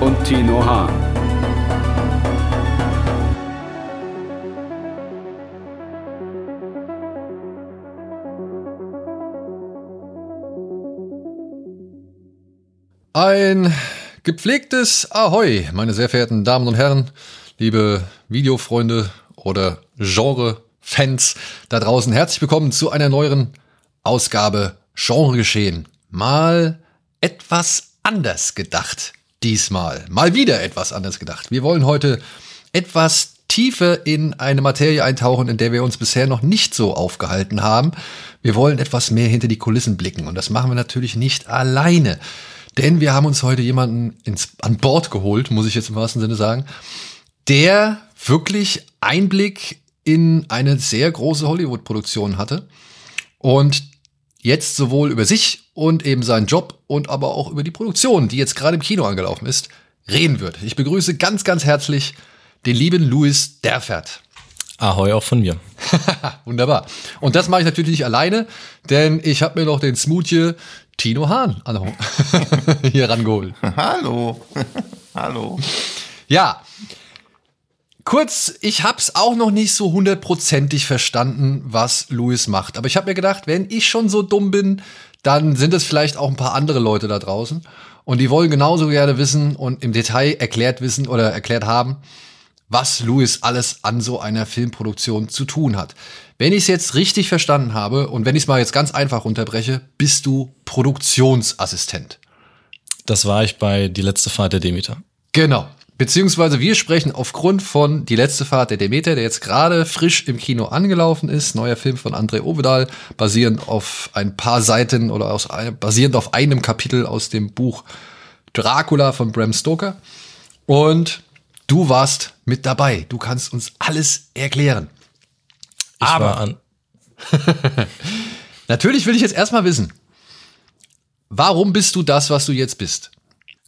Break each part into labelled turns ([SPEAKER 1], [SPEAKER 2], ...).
[SPEAKER 1] und Tino Hahn.
[SPEAKER 2] Ein gepflegtes Ahoi, meine sehr verehrten Damen und Herren, liebe Videofreunde oder Genre-Fans da draußen. Herzlich willkommen zu einer neueren Ausgabe Genregeschehen. Mal etwas anders gedacht diesmal. Mal wieder etwas anders gedacht. Wir wollen heute etwas tiefer in eine Materie eintauchen, in der wir uns bisher noch nicht so aufgehalten haben. Wir wollen etwas mehr hinter die Kulissen blicken und das machen wir natürlich nicht alleine. Denn wir haben uns heute jemanden ins, an Bord geholt, muss ich jetzt im wahrsten Sinne sagen, der wirklich Einblick in eine sehr große Hollywood-Produktion hatte und jetzt sowohl über sich und eben seinen Job und aber auch über die Produktion, die jetzt gerade im Kino angelaufen ist, reden wird. Ich begrüße ganz, ganz herzlich den lieben Louis Derfert.
[SPEAKER 3] Ahoi auch von mir.
[SPEAKER 2] Wunderbar. Und das mache ich natürlich nicht alleine, denn ich habe mir noch den Smoothie Tino Hahn hier rangeholt.
[SPEAKER 4] Hallo. Hallo.
[SPEAKER 2] Ja. Kurz, ich hab's auch noch nicht so hundertprozentig verstanden, was Louis macht. Aber ich habe mir gedacht, wenn ich schon so dumm bin, dann sind es vielleicht auch ein paar andere Leute da draußen. Und die wollen genauso gerne wissen und im Detail erklärt wissen oder erklärt haben, was Louis alles an so einer Filmproduktion zu tun hat. Wenn ich es jetzt richtig verstanden habe und wenn ich es mal jetzt ganz einfach unterbreche, bist du Produktionsassistent.
[SPEAKER 3] Das war ich bei Die letzte Fahrt der Demeter.
[SPEAKER 2] Genau. Beziehungsweise wir sprechen aufgrund von Die letzte Fahrt der Demeter, der jetzt gerade frisch im Kino angelaufen ist. Neuer Film von André Ovedal, basierend auf ein paar Seiten oder aus, basierend auf einem Kapitel aus dem Buch Dracula von Bram Stoker. Und du warst mit dabei. Du kannst uns alles erklären.
[SPEAKER 3] Ich Aber war an.
[SPEAKER 2] natürlich will ich jetzt erstmal wissen, warum bist du das, was du jetzt bist?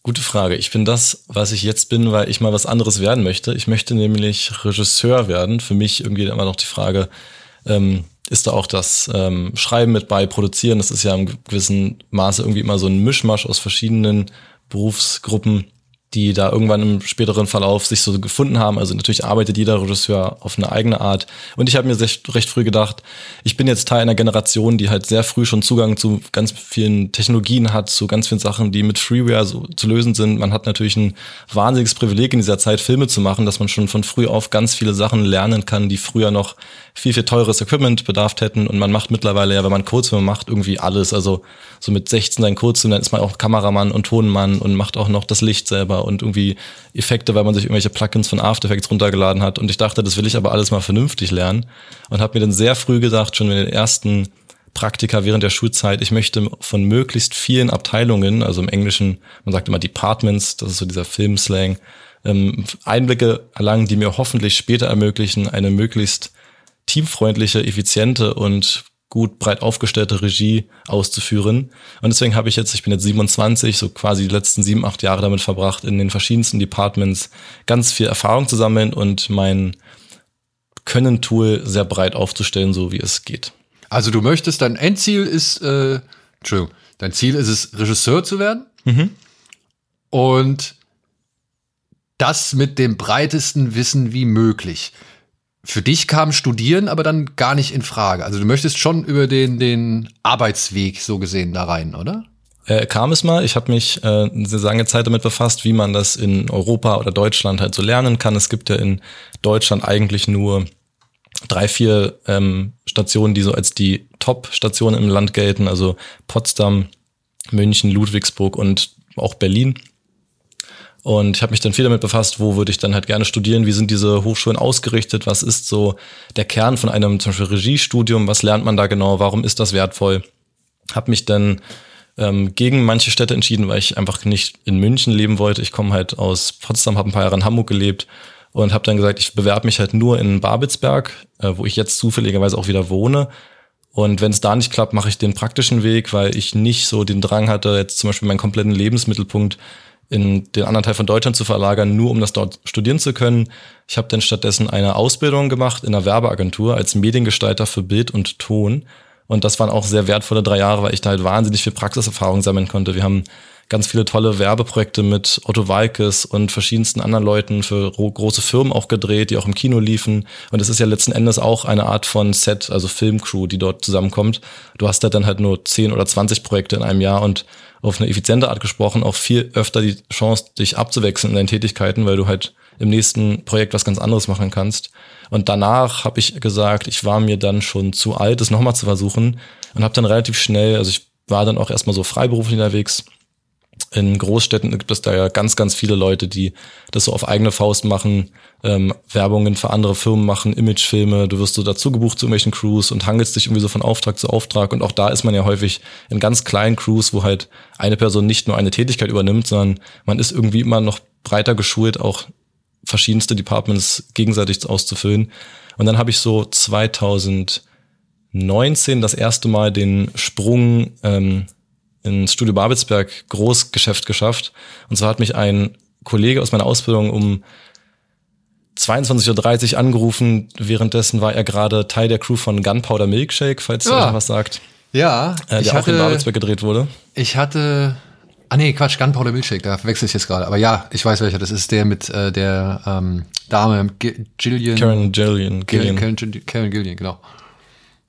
[SPEAKER 3] Gute Frage. Ich bin das, was ich jetzt bin, weil ich mal was anderes werden möchte. Ich möchte nämlich Regisseur werden. Für mich irgendwie immer noch die Frage, ähm, ist da auch das ähm, Schreiben mit bei, Produzieren. Das ist ja im gewissen Maße irgendwie immer so ein Mischmasch aus verschiedenen Berufsgruppen die da irgendwann im späteren Verlauf sich so gefunden haben. Also natürlich arbeitet jeder Regisseur auf eine eigene Art. Und ich habe mir recht, recht früh gedacht, ich bin jetzt Teil einer Generation, die halt sehr früh schon Zugang zu ganz vielen Technologien hat, zu ganz vielen Sachen, die mit Freeware so zu lösen sind. Man hat natürlich ein wahnsinniges Privileg in dieser Zeit, Filme zu machen, dass man schon von früh auf ganz viele Sachen lernen kann, die früher noch viel, viel teures Equipment bedarf hätten. Und man macht mittlerweile ja, wenn man Kurzfilme macht, irgendwie alles. Also so mit 16 sein Kurzfilm, dann ist man auch Kameramann und Tonmann und macht auch noch das Licht selber und irgendwie Effekte, weil man sich irgendwelche Plugins von After Effects runtergeladen hat. Und ich dachte, das will ich aber alles mal vernünftig lernen. Und habe mir dann sehr früh gesagt, schon in den ersten Praktika während der Schulzeit, ich möchte von möglichst vielen Abteilungen, also im Englischen, man sagt immer Departments, das ist so dieser Filmslang, ähm, Einblicke erlangen, die mir hoffentlich später ermöglichen, eine möglichst teamfreundliche, effiziente und gut breit aufgestellte Regie auszuführen. Und deswegen habe ich jetzt, ich bin jetzt 27, so quasi die letzten sieben, acht Jahre damit verbracht, in den verschiedensten Departments ganz viel Erfahrung zu sammeln und mein Können-Tool sehr breit aufzustellen, so wie es geht.
[SPEAKER 2] Also du möchtest, dein Endziel ist, äh, Entschuldigung, dein Ziel ist es, Regisseur zu werden. Mhm. Und das mit dem breitesten Wissen wie möglich. Für dich kam Studieren aber dann gar nicht in Frage. Also du möchtest schon über den, den Arbeitsweg so gesehen da rein, oder?
[SPEAKER 3] Äh, kam es mal. Ich habe mich äh, eine sehr lange Zeit damit befasst, wie man das in Europa oder Deutschland halt so lernen kann. Es gibt ja in Deutschland eigentlich nur drei, vier ähm, Stationen, die so als die Top-Stationen im Land gelten. Also Potsdam, München, Ludwigsburg und auch Berlin. Und ich habe mich dann viel damit befasst, wo würde ich dann halt gerne studieren, wie sind diese Hochschulen ausgerichtet, was ist so der Kern von einem zum Beispiel Regiestudium, was lernt man da genau, warum ist das wertvoll? Habe mich dann ähm, gegen manche Städte entschieden, weil ich einfach nicht in München leben wollte. Ich komme halt aus Potsdam, habe ein paar Jahre in Hamburg gelebt und habe dann gesagt, ich bewerbe mich halt nur in Babelsberg, äh, wo ich jetzt zufälligerweise auch wieder wohne. Und wenn es da nicht klappt, mache ich den praktischen Weg, weil ich nicht so den Drang hatte, jetzt zum Beispiel meinen kompletten Lebensmittelpunkt in den anderen Teil von Deutschland zu verlagern, nur um das dort studieren zu können. Ich habe dann stattdessen eine Ausbildung gemacht in einer Werbeagentur als Mediengestalter für Bild und Ton. Und das waren auch sehr wertvolle drei Jahre, weil ich da halt wahnsinnig viel Praxiserfahrung sammeln konnte. Wir haben ganz viele tolle Werbeprojekte mit Otto Walkes und verschiedensten anderen Leuten für große Firmen auch gedreht, die auch im Kino liefen. Und es ist ja letzten Endes auch eine Art von Set, also Filmcrew, die dort zusammenkommt. Du hast da dann halt nur 10 oder 20 Projekte in einem Jahr und auf eine effiziente Art gesprochen auch viel öfter die Chance, dich abzuwechseln in deinen Tätigkeiten, weil du halt im nächsten Projekt was ganz anderes machen kannst. Und danach habe ich gesagt, ich war mir dann schon zu alt, es nochmal zu versuchen und habe dann relativ schnell, also ich war dann auch erstmal so freiberuflich unterwegs. In Großstädten gibt es da ja ganz, ganz viele Leute, die das so auf eigene Faust machen, ähm, Werbungen für andere Firmen machen, Imagefilme, du wirst so dazu gebucht zu irgendwelchen Crews und hangelst dich irgendwie so von Auftrag zu Auftrag. Und auch da ist man ja häufig in ganz kleinen Crews, wo halt eine Person nicht nur eine Tätigkeit übernimmt, sondern man ist irgendwie immer noch breiter geschult, auch verschiedenste Departments gegenseitig auszufüllen. Und dann habe ich so 2019 das erste Mal den Sprung ähm, ins Studio Babelsberg Großgeschäft geschafft. Und zwar hat mich ein Kollege aus meiner Ausbildung um 22.30 Uhr angerufen. Währenddessen war er gerade Teil der Crew von Gunpowder Milkshake, falls ja. ihr was sagt.
[SPEAKER 2] Ja,
[SPEAKER 3] äh, der ich auch hatte, in Babelsberg gedreht wurde.
[SPEAKER 2] Ich hatte Ah nee, Quatsch, Gunpowder Milkshake, da verwechsel ich jetzt gerade. Aber ja, ich weiß welcher. Das ist der mit äh, der ähm, Dame Gillian.
[SPEAKER 3] Karen Gillian.
[SPEAKER 2] Gillian. Karen, Karen Gillian, genau.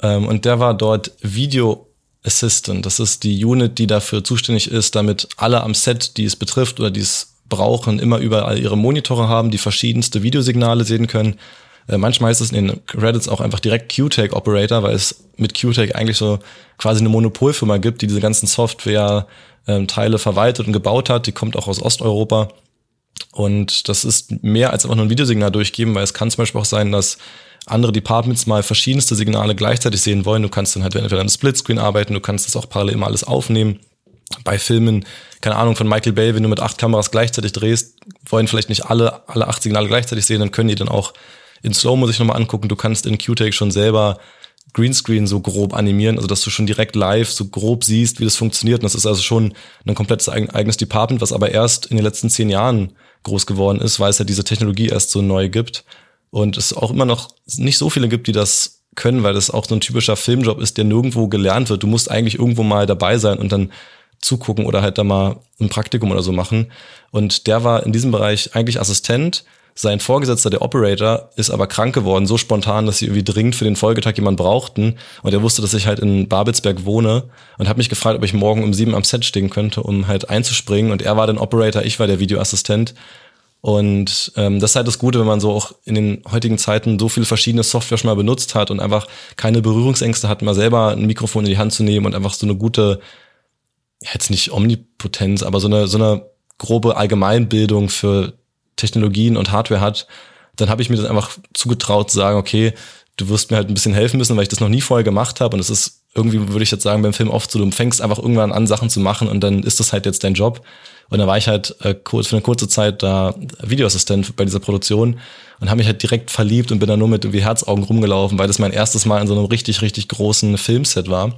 [SPEAKER 3] Ähm, und der war dort Video Assistant. Das ist die Unit, die dafür zuständig ist, damit alle am Set, die es betrifft oder die es brauchen, immer überall ihre Monitore haben, die verschiedenste Videosignale sehen können. Äh, manchmal ist es in den Credits auch einfach direkt QTech Operator, weil es mit QTech eigentlich so quasi eine Monopolfirma gibt, die diese ganzen Software ähm, verwaltet und gebaut hat. Die kommt auch aus Osteuropa. Und das ist mehr als einfach nur ein Videosignal durchgeben, weil es kann zum Beispiel auch sein, dass andere Departments mal verschiedenste Signale gleichzeitig sehen wollen. Du kannst dann halt entweder im Splitscreen arbeiten, du kannst das auch parallel immer alles aufnehmen. Bei Filmen, keine Ahnung, von Michael Bay, wenn du mit acht Kameras gleichzeitig drehst, wollen vielleicht nicht alle, alle acht Signale gleichzeitig sehen, dann können die dann auch in Slow-Mo sich nochmal angucken. Du kannst in QTake schon selber Greenscreen so grob animieren, also dass du schon direkt live so grob siehst, wie das funktioniert. Und das ist also schon ein komplettes eigenes Department, was aber erst in den letzten zehn Jahren groß geworden ist, weil es ja diese Technologie erst so neu gibt. Und es auch immer noch nicht so viele gibt, die das können, weil das auch so ein typischer Filmjob ist, der nirgendwo gelernt wird. Du musst eigentlich irgendwo mal dabei sein und dann zugucken oder halt da mal ein Praktikum oder so machen. Und der war in diesem Bereich eigentlich Assistent sein Vorgesetzter, der Operator, ist aber krank geworden, so spontan, dass sie irgendwie dringend für den Folgetag jemanden brauchten. Und er wusste, dass ich halt in Babelsberg wohne und hat mich gefragt, ob ich morgen um sieben am Set stehen könnte, um halt einzuspringen. Und er war dann Operator, ich war der Videoassistent. Und ähm, das ist halt das Gute, wenn man so auch in den heutigen Zeiten so viele verschiedene Software schon mal benutzt hat und einfach keine Berührungsängste hat, mal selber ein Mikrofon in die Hand zu nehmen und einfach so eine gute, jetzt nicht Omnipotenz, aber so eine, so eine grobe Allgemeinbildung für Technologien und Hardware hat, dann habe ich mir das einfach zugetraut zu sagen, okay, du wirst mir halt ein bisschen helfen müssen, weil ich das noch nie vorher gemacht habe. Und es ist irgendwie, würde ich jetzt sagen, beim Film oft so, du fängst einfach irgendwann an, Sachen zu machen und dann ist das halt jetzt dein Job. Und dann war ich halt äh, kurz, für eine kurze Zeit da Videoassistent bei dieser Produktion und habe mich halt direkt verliebt und bin da nur mit irgendwie Herzaugen rumgelaufen, weil das mein erstes Mal in so einem richtig, richtig großen Filmset war.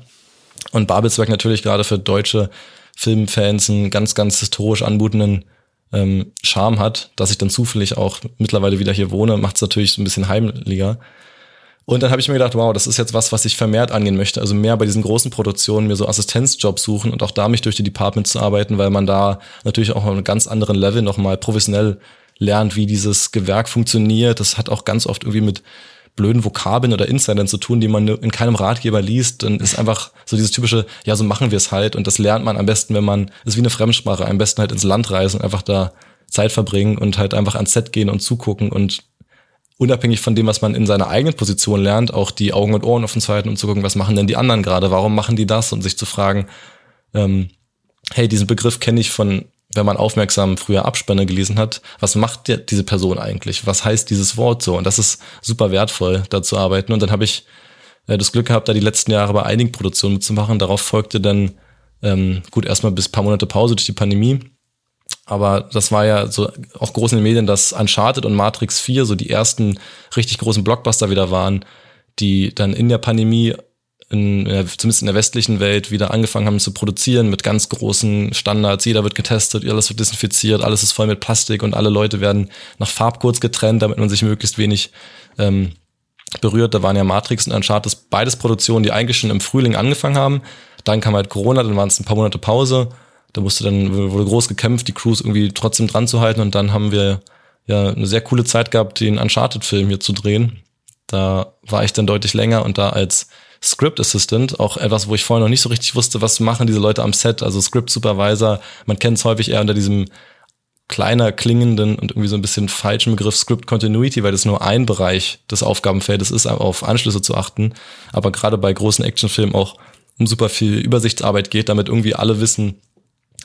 [SPEAKER 3] Und Babelsberg natürlich gerade für deutsche Filmfans einen ganz, ganz historisch anmutenden ähm, Charme hat, dass ich dann zufällig auch mittlerweile wieder hier wohne, macht es natürlich so ein bisschen heimlicher. Und dann habe ich mir gedacht, wow, das ist jetzt was, was ich vermehrt angehen möchte. Also mehr bei diesen großen Produktionen mir so Assistenzjobs suchen und auch da mich durch die Departments zu arbeiten, weil man da natürlich auch auf einem ganz anderen Level nochmal professionell lernt, wie dieses Gewerk funktioniert. Das hat auch ganz oft irgendwie mit blöden Vokabeln oder Insidern zu tun, die man in keinem Ratgeber liest. Dann ist einfach so dieses typische, ja, so machen wir es halt. Und das lernt man am besten, wenn man, ist wie eine Fremdsprache, am besten halt ins Land reisen und einfach da Zeit verbringen und halt einfach ans Set gehen und zugucken und unabhängig von dem, was man in seiner eigenen Position lernt, auch die Augen und Ohren offen zu halten und zu gucken, was machen denn die anderen gerade, warum machen die das und sich zu fragen, ähm, hey, diesen Begriff kenne ich von wenn man aufmerksam früher Abspanne gelesen hat, was macht der, diese Person eigentlich? Was heißt dieses Wort so? Und das ist super wertvoll, da zu arbeiten. Und dann habe ich äh, das Glück gehabt, da die letzten Jahre bei einigen Produktionen mitzumachen. Darauf folgte dann Ähm, gut, erstmal bis paar Monate Pause durch die Pandemie. Aber das war ja so auch groß in den Medien, dass Uncharted und Matrix 4 so die ersten richtig großen Blockbuster wieder waren, die dann in der Pandemie in, in zumindest in der westlichen Welt wieder angefangen haben zu produzieren mit ganz großen Standards. Jeder wird getestet, alles wird desinfiziert, alles ist voll mit Plastik und alle Leute werden nach Farbcodes getrennt, damit man sich möglichst wenig ähm, berührt. Da waren ja Matrix und Uncharted beides Produktionen, die eigentlich schon im Frühling angefangen haben. Dann kam halt Corona, dann waren es ein paar Monate Pause. Da musste dann, wurde groß gekämpft, die Crews irgendwie trotzdem dran zu halten und dann haben wir ja eine sehr coole Zeit gehabt, den Uncharted-Film hier zu drehen. Da war ich dann deutlich länger und da als Script Assistant, auch etwas, wo ich vorher noch nicht so richtig wusste, was machen diese Leute am Set, also Script Supervisor, man kennt es häufig eher unter diesem kleiner klingenden und irgendwie so ein bisschen falschen Begriff Script Continuity, weil das nur ein Bereich des Aufgabenfeldes ist, auf Anschlüsse zu achten. Aber gerade bei großen Actionfilmen auch um super viel Übersichtsarbeit geht, damit irgendwie alle wissen,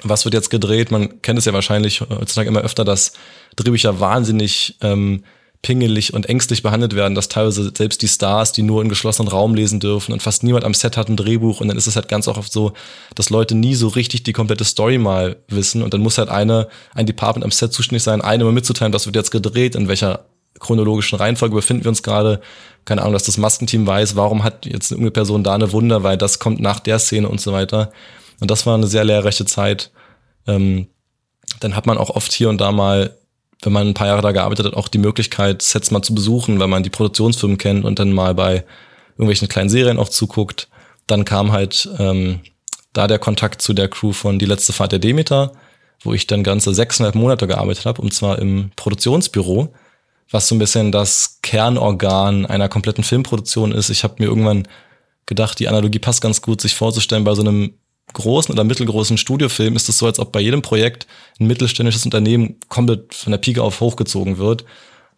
[SPEAKER 3] was wird jetzt gedreht. Man kennt es ja wahrscheinlich heutzutage immer öfter, dass Drehbücher wahnsinnig ähm, pingelig und ängstlich behandelt werden, dass teilweise selbst die Stars, die nur in geschlossenen Raum lesen dürfen und fast niemand am Set hat ein Drehbuch und dann ist es halt ganz oft so, dass Leute nie so richtig die komplette Story mal wissen und dann muss halt eine, ein Department am Set zuständig sein, eine mal mitzuteilen, was wird jetzt gedreht, in welcher chronologischen Reihenfolge befinden wir uns gerade. Keine Ahnung, dass das Maskenteam weiß, warum hat jetzt irgendeine Person da eine Wunder, weil das kommt nach der Szene und so weiter. Und das war eine sehr lehrreiche Zeit. Ähm, dann hat man auch oft hier und da mal wenn man ein paar Jahre da gearbeitet hat, auch die Möglichkeit, Sets mal zu besuchen, weil man die Produktionsfirmen kennt und dann mal bei irgendwelchen kleinen Serien auch zuguckt. Dann kam halt ähm, da der Kontakt zu der Crew von Die letzte Fahrt der Demeter, wo ich dann ganze sechseinhalb Monate gearbeitet habe, und zwar im Produktionsbüro, was so ein bisschen das Kernorgan einer kompletten Filmproduktion ist. Ich habe mir irgendwann gedacht, die Analogie passt ganz gut, sich vorzustellen bei so einem großen oder mittelgroßen Studiofilm ist es so, als ob bei jedem Projekt ein mittelständisches Unternehmen komplett von der Pike auf hochgezogen wird,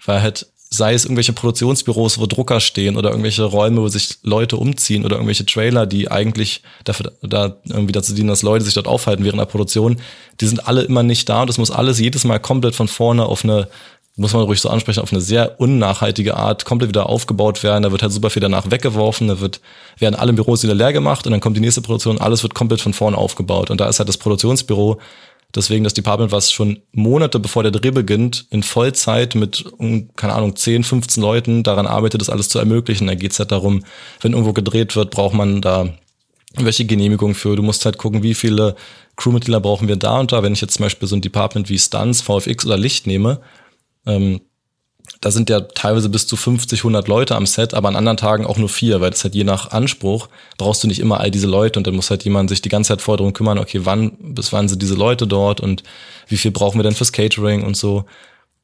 [SPEAKER 3] weil halt sei es irgendwelche Produktionsbüros, wo Drucker stehen oder irgendwelche Räume, wo sich Leute umziehen oder irgendwelche Trailer, die eigentlich dafür da irgendwie dazu dienen, dass Leute sich dort aufhalten während der Produktion, die sind alle immer nicht da und das muss alles jedes Mal komplett von vorne auf eine muss man ruhig so ansprechen, auf eine sehr unnachhaltige Art komplett wieder aufgebaut werden. Da wird halt super viel danach weggeworfen, da wird, werden alle Büros wieder leer gemacht und dann kommt die nächste Produktion, alles wird komplett von vorne aufgebaut. Und da ist halt das Produktionsbüro, deswegen das Department, was schon Monate bevor der Dreh beginnt, in Vollzeit mit, keine Ahnung, 10, 15 Leuten daran arbeitet, das alles zu ermöglichen. Da geht's halt darum, wenn irgendwo gedreht wird, braucht man da welche Genehmigung für. Du musst halt gucken, wie viele Crewmitglieder brauchen wir da und da. Wenn ich jetzt zum Beispiel so ein Department wie Stunts, VFX oder Licht nehme, ähm, da sind ja teilweise bis zu 50, 100 Leute am Set, aber an anderen Tagen auch nur vier, weil das halt je nach Anspruch brauchst du nicht immer all diese Leute und dann muss halt jemand sich die ganze Zeit vor darum kümmern, okay, wann, bis wann sind diese Leute dort und wie viel brauchen wir denn fürs Catering und so.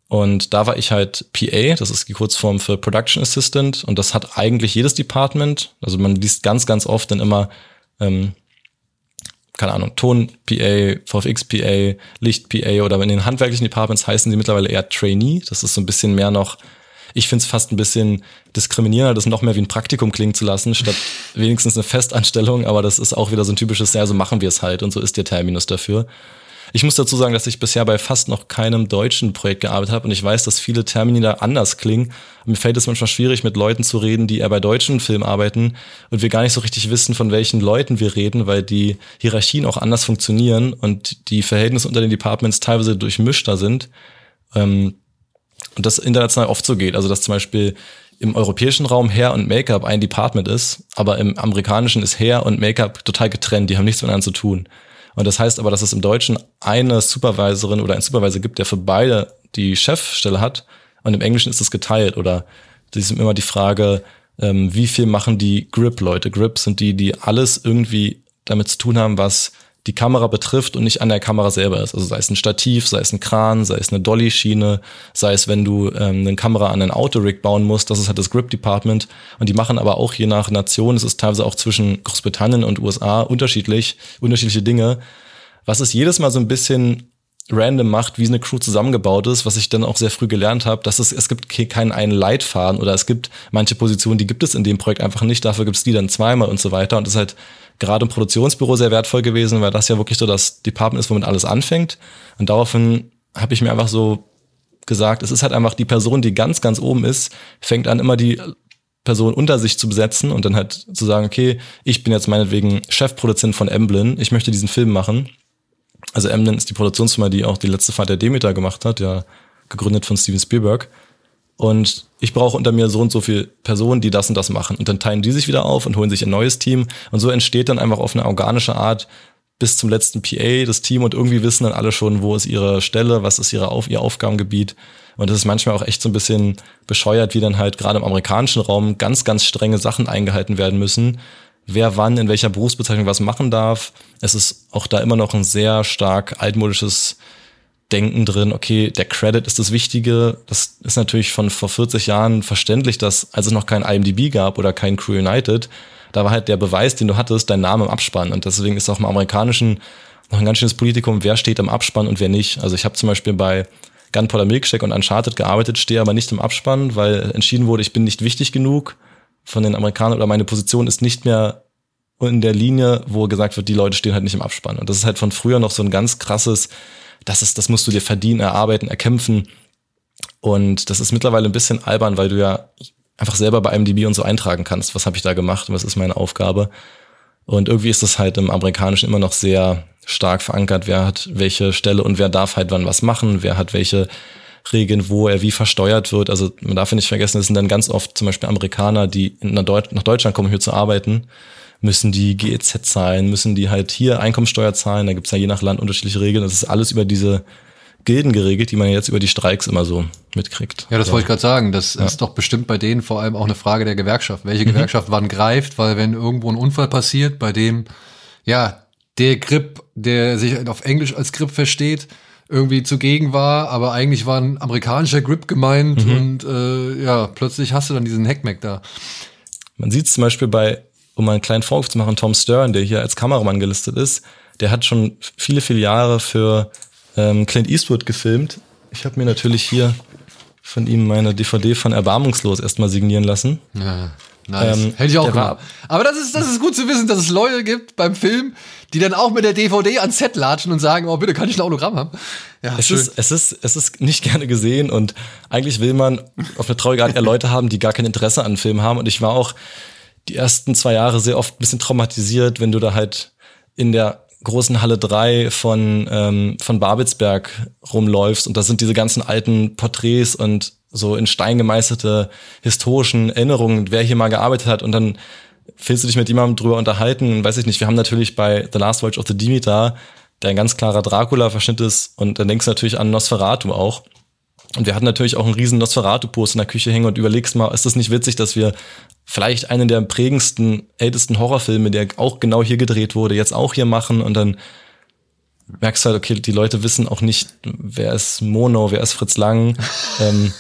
[SPEAKER 3] Und da war ich halt PA, das ist die Kurzform für Production Assistant und das hat eigentlich jedes Department. Also man liest ganz, ganz oft dann immer ähm, keine Ahnung, Ton-PA, VFX-PA, Licht-PA oder in den handwerklichen Departments heißen sie mittlerweile eher Trainee. Das ist so ein bisschen mehr noch, ich finde es fast ein bisschen diskriminierender, das noch mehr wie ein Praktikum klingen zu lassen, statt wenigstens eine Festanstellung. Aber das ist auch wieder so ein typisches, ja, so machen wir es halt und so ist der Terminus dafür. Ich muss dazu sagen, dass ich bisher bei fast noch keinem deutschen Projekt gearbeitet habe und ich weiß, dass viele Termini da anders klingen. Mir fällt es manchmal schwierig, mit Leuten zu reden, die eher bei deutschen Filmen arbeiten und wir gar nicht so richtig wissen, von welchen Leuten wir reden, weil die Hierarchien auch anders funktionieren und die Verhältnisse unter den Departments teilweise durchmischter sind. Ähm, und das international oft so geht. Also, dass zum Beispiel im europäischen Raum Hair und Make-up ein Department ist, aber im amerikanischen ist Hair und Make-up total getrennt. Die haben nichts miteinander zu tun. Und das heißt aber, dass es im Deutschen eine Supervisorin oder ein Supervisor gibt, der für beide die Chefstelle hat. Und im Englischen ist es geteilt. Oder das ist immer die Frage, ähm, wie viel machen die Grip-Leute? Grip sind die, die alles irgendwie damit zu tun haben, was die Kamera betrifft und nicht an der Kamera selber ist. Also sei es ein Stativ, sei es ein Kran, sei es eine Dolly-Schiene, sei es, wenn du ähm, eine Kamera an ein Autorig bauen musst, das ist halt das Grip Department. Und die machen aber auch je nach Nation, es ist teilweise auch zwischen Großbritannien und USA unterschiedlich, unterschiedliche Dinge. Was es jedes Mal so ein bisschen random macht, wie eine Crew zusammengebaut ist, was ich dann auch sehr früh gelernt habe, dass es, es gibt keinen einen Leitfaden oder es gibt manche Positionen, die gibt es in dem Projekt einfach nicht, dafür gibt es die dann zweimal und so weiter. Und das ist halt gerade im Produktionsbüro sehr wertvoll gewesen, weil das ja wirklich so das Department ist, womit alles anfängt. Und daraufhin habe ich mir einfach so gesagt, es ist halt einfach die Person, die ganz, ganz oben ist, fängt an, immer die Personen unter sich zu besetzen und dann halt zu sagen, okay, ich bin jetzt meinetwegen Chefproduzent von Emblem, ich möchte diesen Film machen. Also Emblem ist die Produktionsfirma, die auch die letzte Fahrt der Demeter gemacht hat, ja, gegründet von Steven Spielberg. Und ich brauche unter mir so und so viele Personen, die das und das machen. Und dann teilen die sich wieder auf und holen sich ein neues Team. Und so entsteht dann einfach auf eine organische Art bis zum letzten PA das Team und irgendwie wissen dann alle schon, wo ist ihre Stelle, was ist ihre Auf ihr Aufgabengebiet. Und das ist manchmal auch echt so ein bisschen bescheuert, wie dann halt gerade im amerikanischen Raum ganz, ganz strenge Sachen eingehalten werden müssen. Wer wann in welcher Berufsbezeichnung was machen darf. Es ist auch da immer noch ein sehr stark altmodisches Denken drin, okay, der Credit ist das Wichtige. Das ist natürlich von vor 40 Jahren verständlich, dass als es noch kein IMDb gab oder kein Crew United, da war halt der Beweis, den du hattest, dein Name im Abspann. Und deswegen ist auch im amerikanischen noch ein ganz schönes Politikum, wer steht im Abspann und wer nicht. Also ich habe zum Beispiel bei Gunpowder Milkshake und Uncharted gearbeitet, stehe aber nicht im Abspann, weil entschieden wurde, ich bin nicht wichtig genug von den Amerikanern oder meine Position ist nicht mehr in der Linie, wo gesagt wird, die Leute stehen halt nicht im Abspann. Und das ist halt von früher noch so ein ganz krasses, das ist, das musst du dir verdienen, erarbeiten, erkämpfen. Und das ist mittlerweile ein bisschen albern, weil du ja einfach selber bei IMDb und so eintragen kannst, was habe ich da gemacht was ist meine Aufgabe. Und irgendwie ist das halt im Amerikanischen immer noch sehr stark verankert, wer hat welche Stelle und wer darf halt wann was machen, wer hat welche Regeln, wo er wie versteuert wird. Also man darf ja nicht vergessen, es sind dann ganz oft zum Beispiel Amerikaner, die nach Deutschland kommen, hier zu arbeiten, müssen die GEZ zahlen, müssen die halt hier Einkommensteuer zahlen, da gibt's ja je nach Land unterschiedliche Regeln. Das ist alles über diese Gilden geregelt, die man jetzt über die Streiks immer so mitkriegt.
[SPEAKER 2] Ja, das ja. wollte ich gerade sagen. Das ja. ist doch bestimmt bei denen vor allem auch eine Frage der Gewerkschaft. Welche mhm. Gewerkschaft wann greift, weil wenn irgendwo ein Unfall passiert, bei dem, ja, der Grip, der sich auf Englisch als Grip versteht, irgendwie zugegen war, aber eigentlich war ein amerikanischer Grip gemeint mhm. und äh, ja, plötzlich hast du dann diesen Hackmack da.
[SPEAKER 3] Man sieht zum Beispiel bei, um einen kleinen Vorwurf zu machen, Tom Stern, der hier als Kameramann gelistet ist, der hat schon viele, viele Jahre für ähm, Clint Eastwood gefilmt. Ich habe mir natürlich hier von ihm meine DVD von Erbarmungslos erstmal signieren lassen.
[SPEAKER 2] Ja, nice. Ähm, Hätte ich auch gemacht. Aber das ist, das ist gut zu wissen, dass es Leute gibt beim Film, die dann auch mit der DVD ans Set latschen und sagen, oh, bitte, kann ich ein Autogramm haben?
[SPEAKER 3] Ja, es, schön. ist, es, ist, es ist nicht gerne gesehen und eigentlich will man auf eine traurige Art eher Leute haben, die gar kein Interesse an Film haben. Und ich war auch die ersten zwei Jahre sehr oft ein bisschen traumatisiert, wenn du da halt in der großen Halle 3 von, ähm, von Babelsberg rumläufst. Und da sind diese ganzen alten Porträts und so in Stein gemeisterte historischen Erinnerungen, wer hier mal gearbeitet hat und dann willst du dich mit jemandem drüber unterhalten, weiß ich nicht, wir haben natürlich bei The Last Voyage of the Demeter, der ein ganz klarer Dracula-Verschnitt ist und dann denkst du natürlich an Nosferatu auch. Und wir hatten natürlich auch einen riesen Nosferatu-Post in der Küche hängen und überlegst mal, ist das nicht witzig, dass wir vielleicht einen der prägendsten, ältesten Horrorfilme, der auch genau hier gedreht wurde, jetzt auch hier machen und dann merkst du halt, okay, die Leute wissen auch nicht, wer ist Mono, wer ist Fritz Lang. ähm,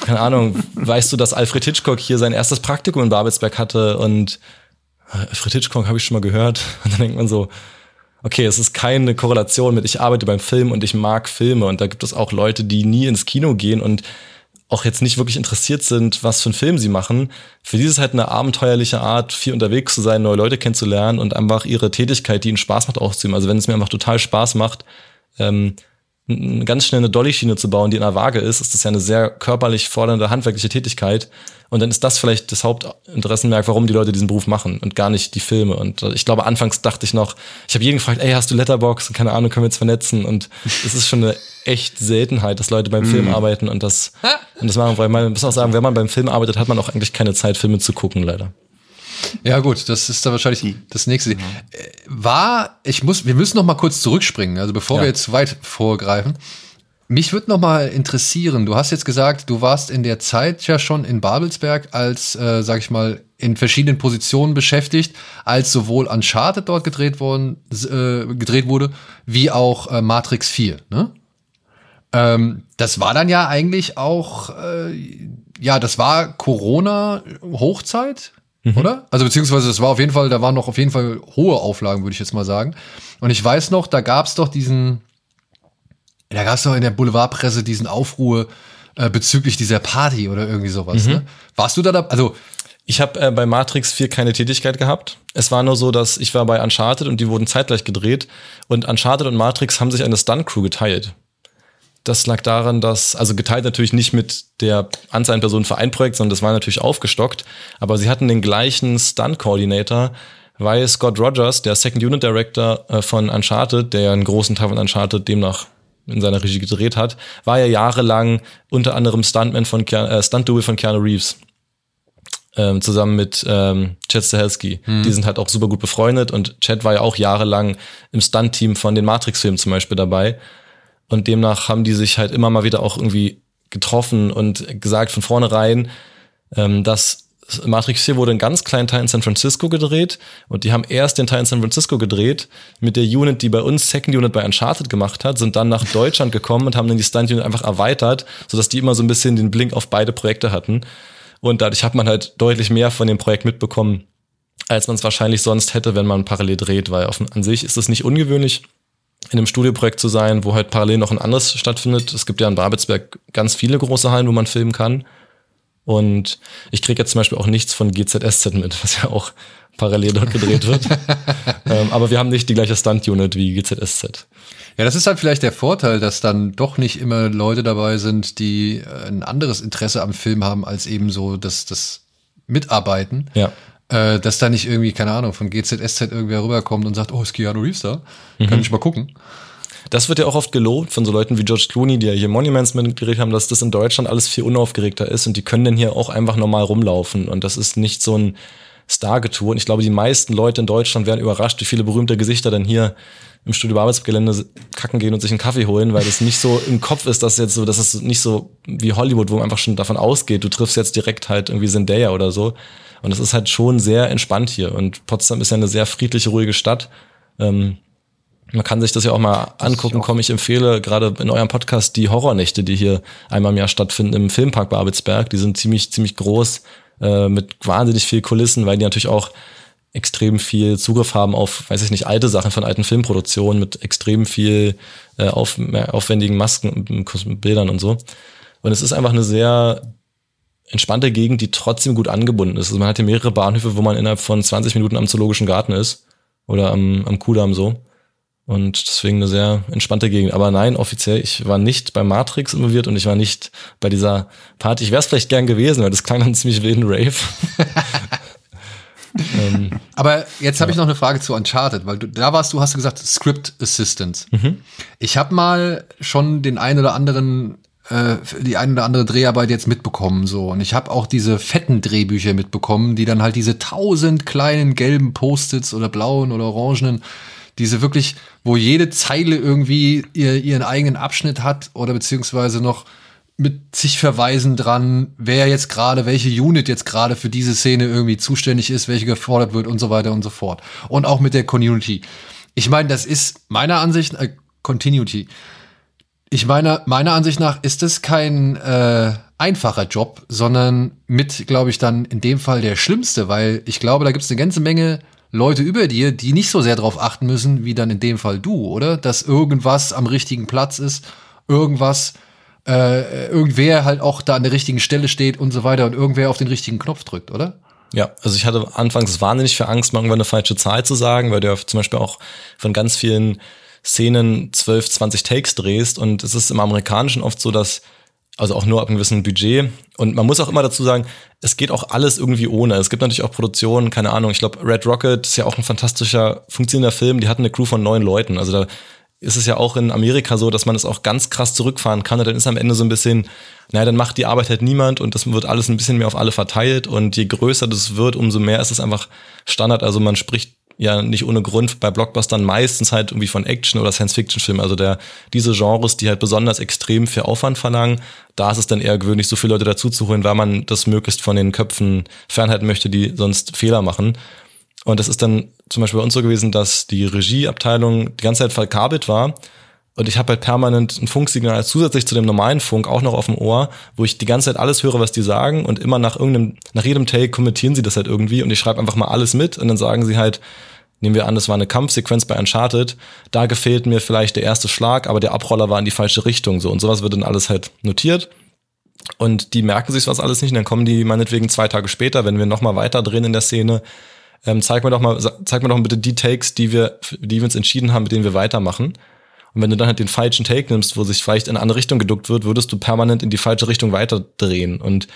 [SPEAKER 3] keine Ahnung, weißt du, dass Alfred Hitchcock hier sein erstes Praktikum in Babelsberg hatte und äh, Alfred Hitchcock habe ich schon mal gehört. Und dann denkt man so, okay, es ist keine Korrelation mit, ich arbeite beim Film und ich mag Filme und da gibt es auch Leute, die nie ins Kino gehen und auch jetzt nicht wirklich interessiert sind, was für einen Film sie machen. Für die ist es halt eine abenteuerliche Art, viel unterwegs zu sein, neue Leute kennenzulernen und einfach ihre Tätigkeit, die ihnen Spaß macht, auszuüben. Also wenn es mir einfach total Spaß macht, ähm, ganz schnell eine Dolly-Schiene zu bauen, die in der Waage ist, ist das ja eine sehr körperlich fordernde handwerkliche Tätigkeit. Und dann ist das vielleicht das Hauptinteressenmerk, warum die Leute diesen Beruf machen und gar nicht die Filme. Und ich glaube, anfangs dachte ich noch, ich habe jeden gefragt, ey, hast du Letterbox? Keine Ahnung, können wir jetzt vernetzen? Und es ist schon eine echt Seltenheit, dass Leute beim Film mhm. arbeiten und das, und das machen, weil man muss auch sagen, wenn man beim Film arbeitet, hat man auch eigentlich keine Zeit, Filme zu gucken, leider.
[SPEAKER 2] Ja, gut, das ist da wahrscheinlich das nächste. Äh, war, ich muss, wir müssen noch mal kurz zurückspringen, also bevor ja. wir jetzt zu weit vorgreifen. Mich würde noch mal interessieren, du hast jetzt gesagt, du warst in der Zeit ja schon in Babelsberg als, äh, sag ich mal, in verschiedenen Positionen beschäftigt, als sowohl Uncharted dort gedreht worden, äh, gedreht wurde, wie auch äh, Matrix 4, ne? Ähm, das war dann ja eigentlich auch, äh, ja, das war Corona-Hochzeit, mhm. oder? Also beziehungsweise es war auf jeden Fall, da waren noch auf jeden Fall hohe Auflagen, würde ich jetzt mal sagen. Und ich weiß noch, da gab es doch diesen, da gab es doch in der Boulevardpresse diesen Aufruhr äh, bezüglich dieser Party oder irgendwie sowas. Mhm. Ne? Warst du da da? Also
[SPEAKER 3] ich habe äh, bei Matrix 4 keine Tätigkeit gehabt. Es war nur so, dass ich war bei Uncharted und die wurden zeitgleich gedreht und Uncharted und Matrix haben sich eine Stunt-Crew geteilt. Das lag daran, dass, also geteilt natürlich nicht mit der Anzahl an Personen für ein Projekt, sondern das war natürlich aufgestockt. Aber sie hatten den gleichen Stunt-Coordinator, weil Scott Rogers, der Second Unit Director äh, von Uncharted, der ja einen großen Teil von Uncharted demnach in seiner Regie gedreht hat, war ja jahrelang unter anderem Stuntman von Keanu, äh, Stunt-Double von Keanu Reeves. Ähm, zusammen mit ähm, Chad Stahelski. Hm. Die sind halt auch super gut befreundet und Chad war ja auch jahrelang im Stunt-Team von den Matrix-Filmen zum Beispiel dabei. Und demnach haben die sich halt immer mal wieder auch irgendwie getroffen und gesagt von vornherein, ähm, dass Matrix 4 wurde einen ganz kleinen Teil in San Francisco gedreht und die haben erst den Teil in San Francisco gedreht mit der Unit, die bei uns Second Unit bei Uncharted gemacht hat, sind dann nach Deutschland gekommen und haben dann die Stunt Unit einfach erweitert, sodass die immer so ein bisschen den Blink auf beide Projekte hatten. Und dadurch hat man halt deutlich mehr von dem Projekt mitbekommen, als man es wahrscheinlich sonst hätte, wenn man parallel dreht, weil auf, an sich ist es nicht ungewöhnlich, in einem Studioprojekt zu sein, wo halt parallel noch ein anderes stattfindet. Es gibt ja in Babelsberg ganz viele große Hallen, wo man filmen kann. Und ich kriege jetzt zum Beispiel auch nichts von GZSZ mit, was ja auch parallel dort gedreht wird. ähm, aber wir haben nicht die gleiche Stunt-Unit wie GZSZ.
[SPEAKER 2] Ja, das ist halt vielleicht der Vorteil, dass dann doch nicht immer Leute dabei sind, die äh, ein anderes Interesse am Film haben, als eben so das, das Mitarbeiten.
[SPEAKER 3] Ja
[SPEAKER 2] äh, dass da nicht irgendwie, keine Ahnung, von GZSZ irgendwer rüberkommt und sagt, oh, ist Keanu Reeves da? Mhm. Kann ich mal gucken.
[SPEAKER 3] Das wird ja auch oft gelobt von so Leuten wie George Clooney, die ja hier Monuments mitgedreht haben, dass das in Deutschland alles viel unaufgeregter ist und die können dann hier auch einfach normal rumlaufen und das ist nicht so ein Star-Getue. Und ich glaube, die meisten Leute in Deutschland werden überrascht, wie viele berühmte Gesichter dann hier im Studio Arbeitsgelände kacken gehen und sich einen Kaffee holen, weil das nicht so im Kopf ist, dass jetzt so, dass es nicht so wie Hollywood, wo man einfach schon davon ausgeht, du triffst jetzt direkt halt irgendwie Zendaya oder so, und es ist halt schon sehr entspannt hier. Und Potsdam ist ja eine sehr friedliche, ruhige Stadt. Ähm, man kann sich das ja auch mal angucken. Komm, ich empfehle gerade in eurem Podcast die Horrornächte, die hier einmal im Jahr stattfinden im Filmpark Babelsberg. Die sind ziemlich, ziemlich groß, äh, mit wahnsinnig viel Kulissen, weil die natürlich auch extrem viel Zugriff haben auf, weiß ich nicht, alte Sachen von alten Filmproduktionen mit extrem viel äh, auf, aufwendigen Masken, Bildern und so. Und es ist einfach eine sehr entspannte Gegend, die trotzdem gut angebunden ist. Also man hat hier mehrere Bahnhöfe, wo man innerhalb von 20 Minuten am Zoologischen Garten ist oder am, am Kudamm so. Und deswegen eine sehr entspannte Gegend. Aber nein, offiziell, ich war nicht bei Matrix involviert und ich war nicht bei dieser Party. Ich wäre es vielleicht gern gewesen, weil das klang dann ziemlich wilden Rave.
[SPEAKER 2] ähm, Aber jetzt habe ja. ich noch eine Frage zu Uncharted, weil du da warst, du hast gesagt Script Assistant. Mhm. Ich habe mal schon den einen oder anderen äh, die ein oder andere Dreharbeit jetzt mitbekommen so und ich habe auch diese fetten Drehbücher mitbekommen, die dann halt diese tausend kleinen gelben Post-its oder blauen oder orangenen, diese wirklich, wo jede Zeile irgendwie ihr, ihren eigenen Abschnitt hat oder beziehungsweise noch mit sich verweisen dran, wer jetzt gerade, welche Unit jetzt gerade für diese Szene irgendwie zuständig ist, welche gefordert wird und so weiter und so fort. Und auch mit der Community. Ich meine, das ist meiner Ansicht äh, Continuity. Ich meine, meiner Ansicht nach ist es kein äh, einfacher Job, sondern mit, glaube ich, dann in dem Fall der schlimmste, weil ich glaube, da gibt es eine ganze Menge Leute über dir, die nicht so sehr darauf achten müssen, wie dann in dem Fall du, oder? Dass irgendwas am richtigen Platz ist, irgendwas, äh, irgendwer halt auch da an der richtigen Stelle steht und so weiter und irgendwer auf den richtigen Knopf drückt, oder?
[SPEAKER 3] Ja, also ich hatte anfangs wahnsinnig für Angst, mal irgendwann eine falsche Zahl zu sagen, weil du zum Beispiel auch von ganz vielen Szenen 12, 20 Takes drehst und es ist im Amerikanischen oft so, dass also auch nur ab einem gewissen Budget. Und man muss auch immer dazu sagen, es geht auch alles irgendwie ohne. Es gibt natürlich auch Produktionen, keine Ahnung, ich glaube, Red Rocket ist ja auch ein fantastischer, funktionierender Film, die hatten eine Crew von neun Leuten. Also da ist es ja auch in Amerika so, dass man es auch ganz krass zurückfahren kann. Und dann ist am Ende so ein bisschen, naja, dann macht die Arbeit halt niemand und das wird alles ein bisschen mehr auf alle verteilt. Und je größer das wird, umso mehr ist es einfach Standard. Also man spricht ja nicht ohne Grund bei Blockbustern meistens halt irgendwie von Action- oder Science-Fiction-Filmen. Also der, diese Genres, die halt besonders extrem viel Aufwand verlangen, da ist es dann eher gewöhnlich, so viele Leute dazu zu holen, weil man das möglichst von den Köpfen fernhalten möchte, die sonst Fehler machen. Und das ist dann zum Beispiel bei uns so gewesen, dass die Regieabteilung die ganze Zeit verkabelt war. Und ich habe halt permanent ein Funksignal zusätzlich zu dem normalen Funk auch noch auf dem Ohr, wo ich die ganze Zeit alles höre, was die sagen. Und immer nach irgendeinem, nach jedem Take kommentieren sie das halt irgendwie. Und ich schreibe einfach mal alles mit. Und dann sagen sie halt, nehmen wir an, das war eine Kampfsequenz bei Uncharted, da gefehlt mir vielleicht der erste Schlag, aber der Abroller war in die falsche Richtung. So. Und sowas wird dann alles halt notiert. Und die merken sich was alles nicht. Und dann kommen die meinetwegen zwei Tage später, wenn wir nochmal weiter drehen in der Szene, ähm, zeig mir doch mal, zeig mir doch bitte die Takes, die wir, die wir uns entschieden haben, mit denen wir weitermachen. Und wenn du dann halt den falschen Take nimmst, wo sich vielleicht in eine andere Richtung geduckt wird, würdest du permanent in die falsche Richtung weiterdrehen und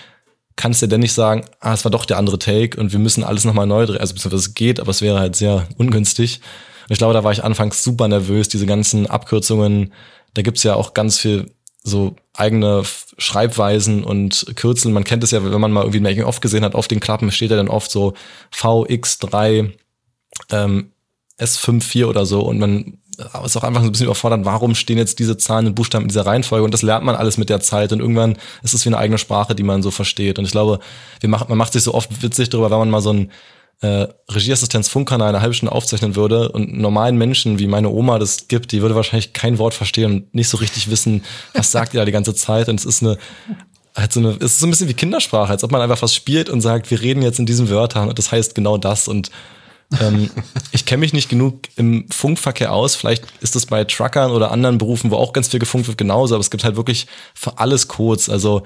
[SPEAKER 3] kannst dir dann nicht sagen, ah, es war doch der andere Take und wir müssen alles nochmal neu drehen. Also beziehungsweise es geht, aber es wäre halt sehr ungünstig. Und ich glaube, da war ich anfangs super nervös, diese ganzen Abkürzungen. Da gibt's ja auch ganz viel so eigene Schreibweisen und Kürzel. Man kennt es ja, wenn man mal irgendwie ein Making-of gesehen hat, auf den Klappen steht ja dann oft so VX3 ähm, S54 oder so und man ist auch einfach ein bisschen überfordert, warum stehen jetzt diese Zahlen und Buchstaben in dieser Reihenfolge? Und das lernt man alles mit der Zeit. Und irgendwann ist es wie eine eigene Sprache, die man so versteht. Und ich glaube, wir machen, man macht sich so oft witzig darüber, wenn man mal so ein äh, Regieassistenz-Funkkanal eine halbe Stunde aufzeichnen würde und normalen Menschen wie meine Oma das gibt, die würde wahrscheinlich kein Wort verstehen und nicht so richtig wissen, was sagt ihr da die ganze Zeit. Und es ist eine, halt so eine, es ist so ein bisschen wie Kindersprache, als ob man einfach was spielt und sagt, wir reden jetzt in diesen Wörtern und das heißt genau das. Und ähm, ich kenne mich nicht genug im Funkverkehr aus. Vielleicht ist das bei Truckern oder anderen Berufen, wo auch ganz viel gefunkt wird, genauso. Aber es gibt halt wirklich für alles Codes. Also